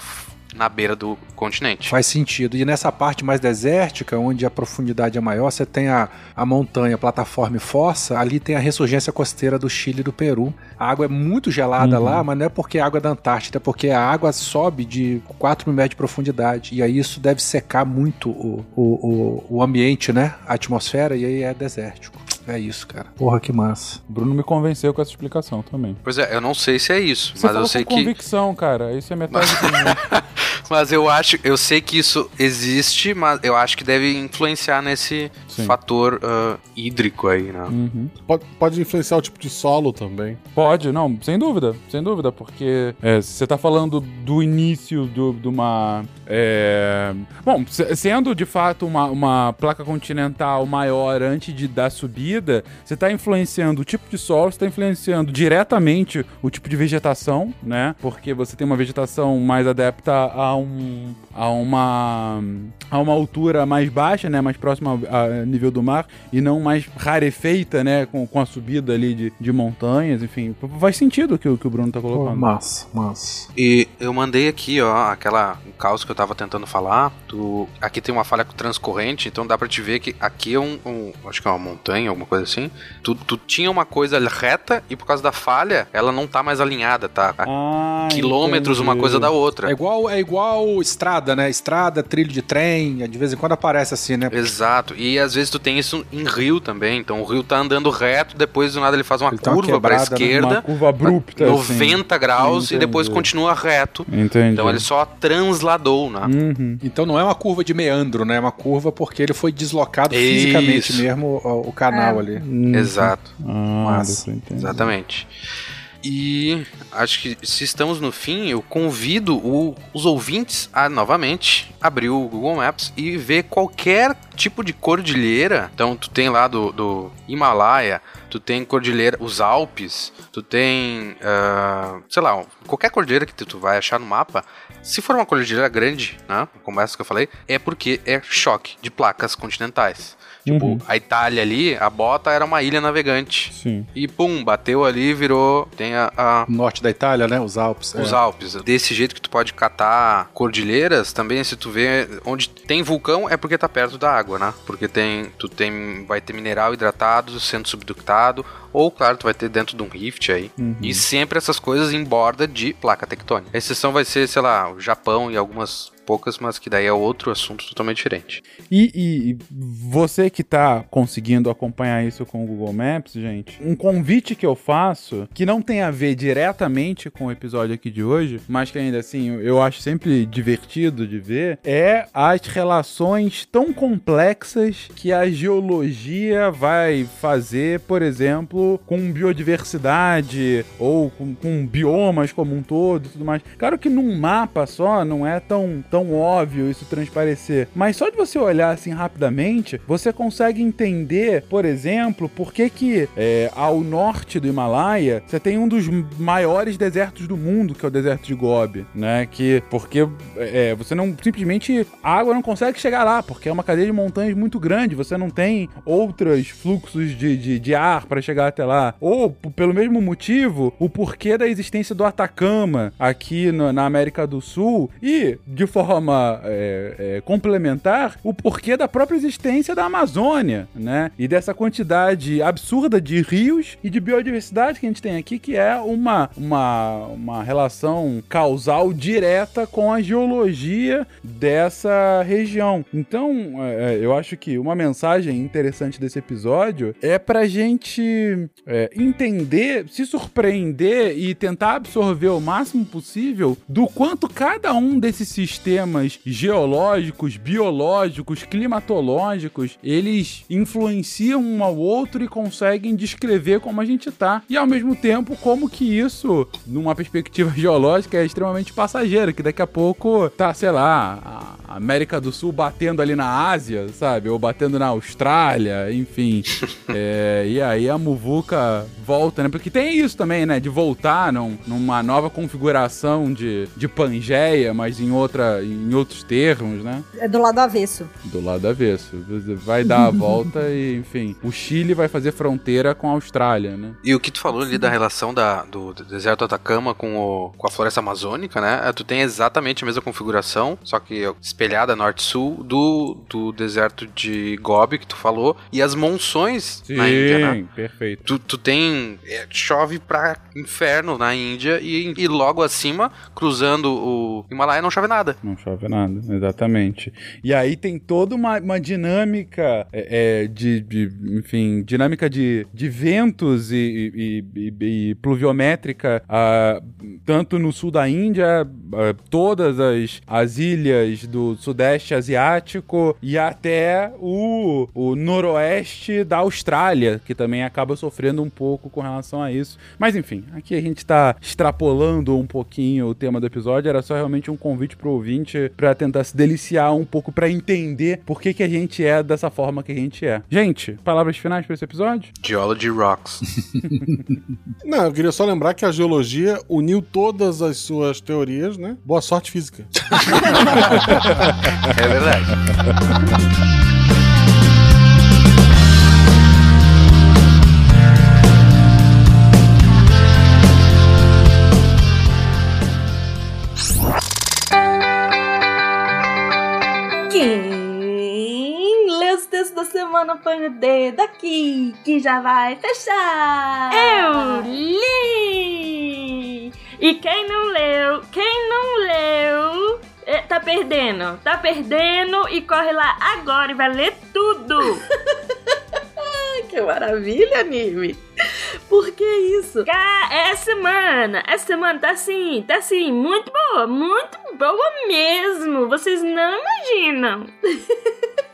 Speaker 5: na beira do continente.
Speaker 6: Faz sentido. E nessa parte mais desértica, onde a profundidade é maior, você tem a, a montanha, a plataforma e fossa, ali tem a ressurgência costeira do Chile e do Peru. A água é muito gelada
Speaker 1: Uhum.
Speaker 6: lá, mas não é porque é água da Antártida, é porque a água sobe de 4 mil metros de profundidade. E aí isso deve secar muito o, o, o, o ambiente, né? A atmosfera, e aí é desértico. É isso, cara. Porra, que massa.
Speaker 1: O Bruno me convenceu com essa explicação também.
Speaker 5: Pois é, eu não sei se é isso,
Speaker 1: Você
Speaker 5: mas
Speaker 1: falou
Speaker 5: eu sei
Speaker 1: com
Speaker 5: que
Speaker 1: convicção, cara. Isso é metade do.
Speaker 5: mas eu acho, eu sei que isso existe, mas eu acho que deve influenciar nesse
Speaker 1: Sim.
Speaker 5: fator ah, hídrico aí, né?
Speaker 1: Uhum.
Speaker 2: Pode, pode influenciar o tipo de solo também.
Speaker 1: Pode, não, sem dúvida, sem dúvida, porque é, se você tá falando do início do- de uma. É, Bom, se- sendo de fato uma, uma placa continental maior antes de dar subida, você tá influenciando o tipo de solo, você tá influenciando diretamente o tipo de vegetação, né? Porque você tem uma vegetação mais adepta a um. a uma. a uma altura mais baixa, né? Mais próxima ao nível do mar, e não mais rarefeita, né? Com, com a subida ali de, de montanhas, enfim. Faz sentido o que, o que o Bruno tá
Speaker 6: Pô,
Speaker 1: colocando.
Speaker 6: massa, massa.
Speaker 5: E eu mandei aqui, ó, aquela o caos que eu tava tentando falar. Tu, aqui tem uma falha transcorrente, então dá pra te ver que aqui é um, um- acho que é uma montanha, alguma coisa assim. Tu, tu tinha uma coisa reta e por causa da falha, ela não tá mais alinhada, tá?
Speaker 1: Ah,
Speaker 5: quilômetros uma
Speaker 1: entendi.
Speaker 5: coisa da outra.
Speaker 6: É igual, é igual estrada, né? Estrada, trilho de trem, de vez em quando aparece assim, né?
Speaker 5: Exato. E às vezes tu tem isso em rio também. Então o rio tá andando reto, depois do nada ele faz uma
Speaker 6: Ele tá uma
Speaker 5: curva pra
Speaker 6: quebrada, né?
Speaker 5: esquerda,
Speaker 1: Uma curva abrupta.
Speaker 5: 90 graus, e depois
Speaker 1: Entendi.
Speaker 5: continua reto.
Speaker 1: Entendi.
Speaker 5: Então ele só transladou, né?
Speaker 1: Uhum.
Speaker 6: Então não é uma curva de meandro, né? É uma curva porque ele foi deslocado
Speaker 5: Isso.
Speaker 6: fisicamente mesmo o, o canal
Speaker 4: É.
Speaker 6: ali.
Speaker 1: Uhum.
Speaker 5: Exato.
Speaker 1: Ah, entender.
Speaker 5: Exatamente. E acho que se estamos no fim, eu convido o- os ouvintes a novamente abrir o Google Maps e ver qualquer tipo de cordilheira. Então, tu tem lá do, do Himalaia, tu tem cordilheira, os Alpes, tu tem, ah, sei lá, qualquer cordilheira que tu, tu vai achar no mapa. Se for uma cordilheira grande, né, como essa que eu falei, é porque é choque de placas continentais. Tipo,
Speaker 1: Uhum.
Speaker 5: a Itália ali, a bota era uma ilha navegante.
Speaker 1: Sim.
Speaker 5: E pum, bateu ali, virou. Tem a, a-
Speaker 6: Norte da Itália, né? Os Alpes.
Speaker 5: os
Speaker 6: é.
Speaker 5: Alpes. Desse jeito que tu pode catar cordilheiras, também se tu vê onde tem vulcão é porque tá perto da água, né? Porque tem, tu tem, vai ter mineral hidratado sendo subductado, ou claro, tu vai ter dentro de um rift aí.
Speaker 1: Uhum.
Speaker 5: E sempre essas coisas em borda de placa tectônica. A exceção vai ser, sei lá, o Japão e algumas poucas, mas que daí é outro assunto totalmente diferente.
Speaker 1: E, e- e você que tá conseguindo acompanhar isso com o Google Maps, gente, um convite que eu faço, que não tem a ver diretamente com o episódio aqui de hoje, mas que ainda assim eu acho sempre divertido de ver, é as relações tão complexas que a geologia vai fazer, por exemplo, exemplo, com biodiversidade ou com, com biomas como um todo e tudo mais. Claro que num mapa só não é tão, tão óbvio isso transparecer, mas só de você olhar assim rapidamente, você consegue entender, por exemplo, por que que é, ao norte do Himalaia você tem um dos maiores desertos do mundo, que é o deserto de Gobi, né? Que porque é, você não simplesmente a água não consegue chegar lá, porque é uma cadeia de montanhas muito grande, você não tem outros fluxos de, de, de ar para chegar até lá. Ou, pelo mesmo motivo, o porquê da existência do Atacama aqui no, na América do Sul e, de forma é, é, complementar, o porquê da própria existência da Amazônia, né? E dessa quantidade absurda de rios e de biodiversidade que a gente tem aqui, que é uma, uma, uma relação causal direta com a geologia dessa região. Então, é, eu acho que uma mensagem interessante desse episódio é pra gente é, entender, se surpreender e tentar absorver o máximo possível do quanto cada um desses sistemas geológicos, biológicos, climatológicos, eles influenciam um ao outro e conseguem descrever como a gente tá. E ao mesmo tempo, como que isso, numa perspectiva geológica, é extremamente passageiro, que daqui a pouco tá, sei lá, a América do Sul batendo ali na Ásia, sabe? Ou batendo na Austrália, enfim. é, e aí a Volta, né? Porque tem isso também, né? De voltar num, numa nova configuração de, de Pangeia, mas em, outra, em outros termos, né?
Speaker 4: É do lado avesso.
Speaker 1: Do lado avesso. Vai dar a volta e, enfim, o Chile vai fazer fronteira com a Austrália, né?
Speaker 5: E o que tu falou ali da relação da, do, do deserto do Atacama com, o, com a floresta amazônica, né? É, tu tem exatamente a mesma configuração, só que espelhada norte-sul do, do deserto de Gobi que tu falou e as monções
Speaker 1: Sim,
Speaker 5: na Índia, né?
Speaker 1: perfeito.
Speaker 5: Tu, tu tem. é, chove pra inferno na Índia e, e logo acima, cruzando o Himalaia, não chove nada.
Speaker 1: Não chove nada, exatamente. E aí tem toda uma, uma dinâmica é, é, de, de, enfim, dinâmica de, de ventos e, e- e- pluviométrica, ah, tanto no sul da Índia, todas as, as ilhas do sudeste asiático e até o, o noroeste da Austrália, que também acaba sofrendo um pouco com relação a isso. Mas enfim, aqui a gente tá extrapolando um pouquinho o tema do episódio, era só realmente um convite pro ouvinte pra tentar se deliciar um pouco pra entender por que que a gente é dessa forma que a gente é. Gente, palavras finais pra esse episódio?
Speaker 5: Geology Rocks.
Speaker 2: Não, eu queria só lembrar que a geologia uniu todas as suas teorias, né? Boa sorte física.
Speaker 5: é verdade.
Speaker 12: Quem lê os textos da semana põe o dedo aqui, que já vai fechar.
Speaker 13: Eu li! E quem não leu, quem não leu, é, tá perdendo. Tá perdendo e corre lá agora e vai ler tudo.
Speaker 12: que maravilha, anime. Por que isso?
Speaker 13: Cá, essa semana, essa semana tá assim, tá assim, muito boa, muito boa mesmo. Vocês não imaginam.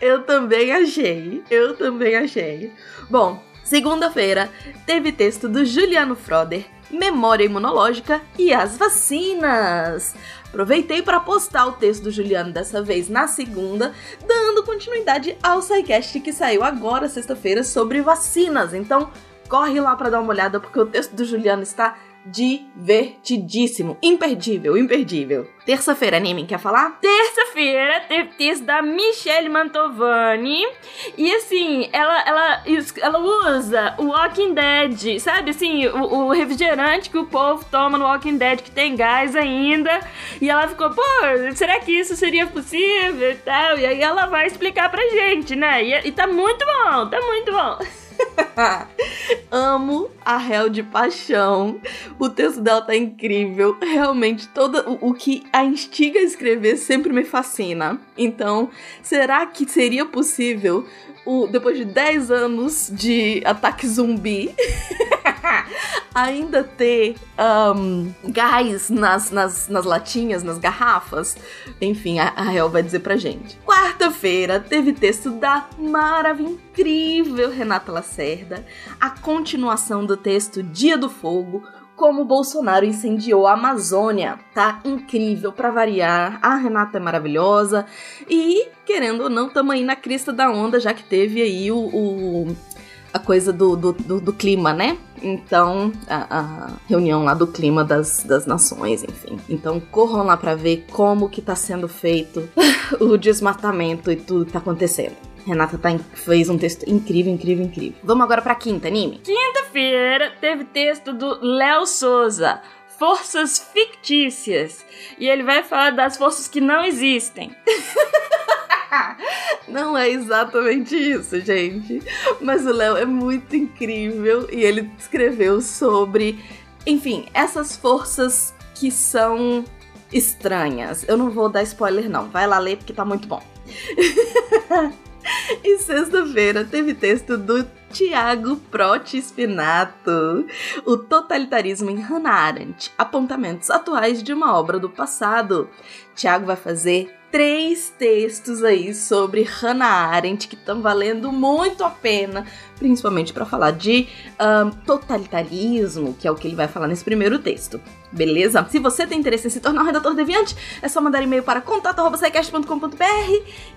Speaker 12: Eu também achei. Eu também achei. Bom, segunda-feira teve texto do Juliano Froder, Memória Imunológica e as Vacinas. Aproveitei para postar o texto do Juliano dessa vez na segunda, dando continuidade ao SciCast que saiu agora, sexta-feira, sobre vacinas. Então, corre lá para dar uma olhada, porque o texto do Juliano está divertidíssimo. Imperdível, imperdível. Terça-feira, Anime, quer falar?
Speaker 13: Terça-feira teve texto da Michelle Mantovani. E assim, ela, ela, ela usa o Walking Dead, sabe? Assim, o, o refrigerante que o povo toma no Walking Dead, que tem gás ainda. E ela ficou, pô, será que isso seria possível e tal? E aí ela vai explicar pra gente, né? E, e tá muito bom, tá muito bom.
Speaker 12: Amo a réu de paixão. O texto dela tá incrível. Realmente, todo o, o que a instiga a escrever sempre me fascina. Então, será que seria possível, o, depois de 10 anos de ataque zumbi, ainda ter ahn, gás nas, nas, nas latinhas, nas garrafas? Enfim, a, a Hel vai dizer pra gente. Quarta-feira teve texto da maravilha incrível Renata Lacerda, a continuação do texto Dia do Fogo, como Bolsonaro incendiou a Amazônia. Tá incrível pra variar. A Renata é maravilhosa. E, querendo ou não, tamo aí na crista da onda, já que teve aí o. o- a coisa do, do, do- do clima, né? Então, a, a reunião lá do clima das, das nações, enfim. Então, corram lá pra ver como que tá sendo feito o desmatamento e tudo que tá acontecendo. Renata tá, fez um texto incrível, incrível, incrível. Vamos agora pra quinta, anime.
Speaker 13: Quinta-feira teve texto do Léo Souza, Forças Fictícias. E ele vai falar das forças que não existem.
Speaker 12: Não é exatamente isso, gente. Mas o Léo é muito incrível e ele escreveu sobre, enfim, essas forças que são estranhas. Eu não vou dar spoiler, não. Vai lá ler porque tá muito bom. E sexta-feira teve texto do Tiago Proti Spinato, O Totalitarismo em Hannah Arendt, apontamentos atuais de uma obra do passado. Tiago vai fazer três textos aí sobre Hannah Arendt que estão valendo muito a pena, principalmente para falar de ahn, totalitarismo, que é o que ele vai falar nesse primeiro texto. Beleza? Se você tem interesse em se tornar um redator deviante, é só mandar e-mail para contato@saicast.com.br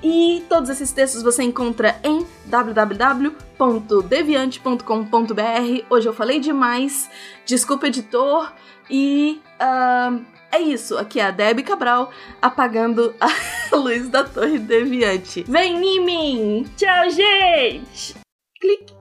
Speaker 12: e todos esses textos você encontra em www.deviante.com.br. Hoje eu falei demais, desculpa editor e ahn, é isso, aqui é a Debbie Cabral apagando a luz da torre deviante. Vem em mim!
Speaker 13: Tchau, gente!
Speaker 12: Clique.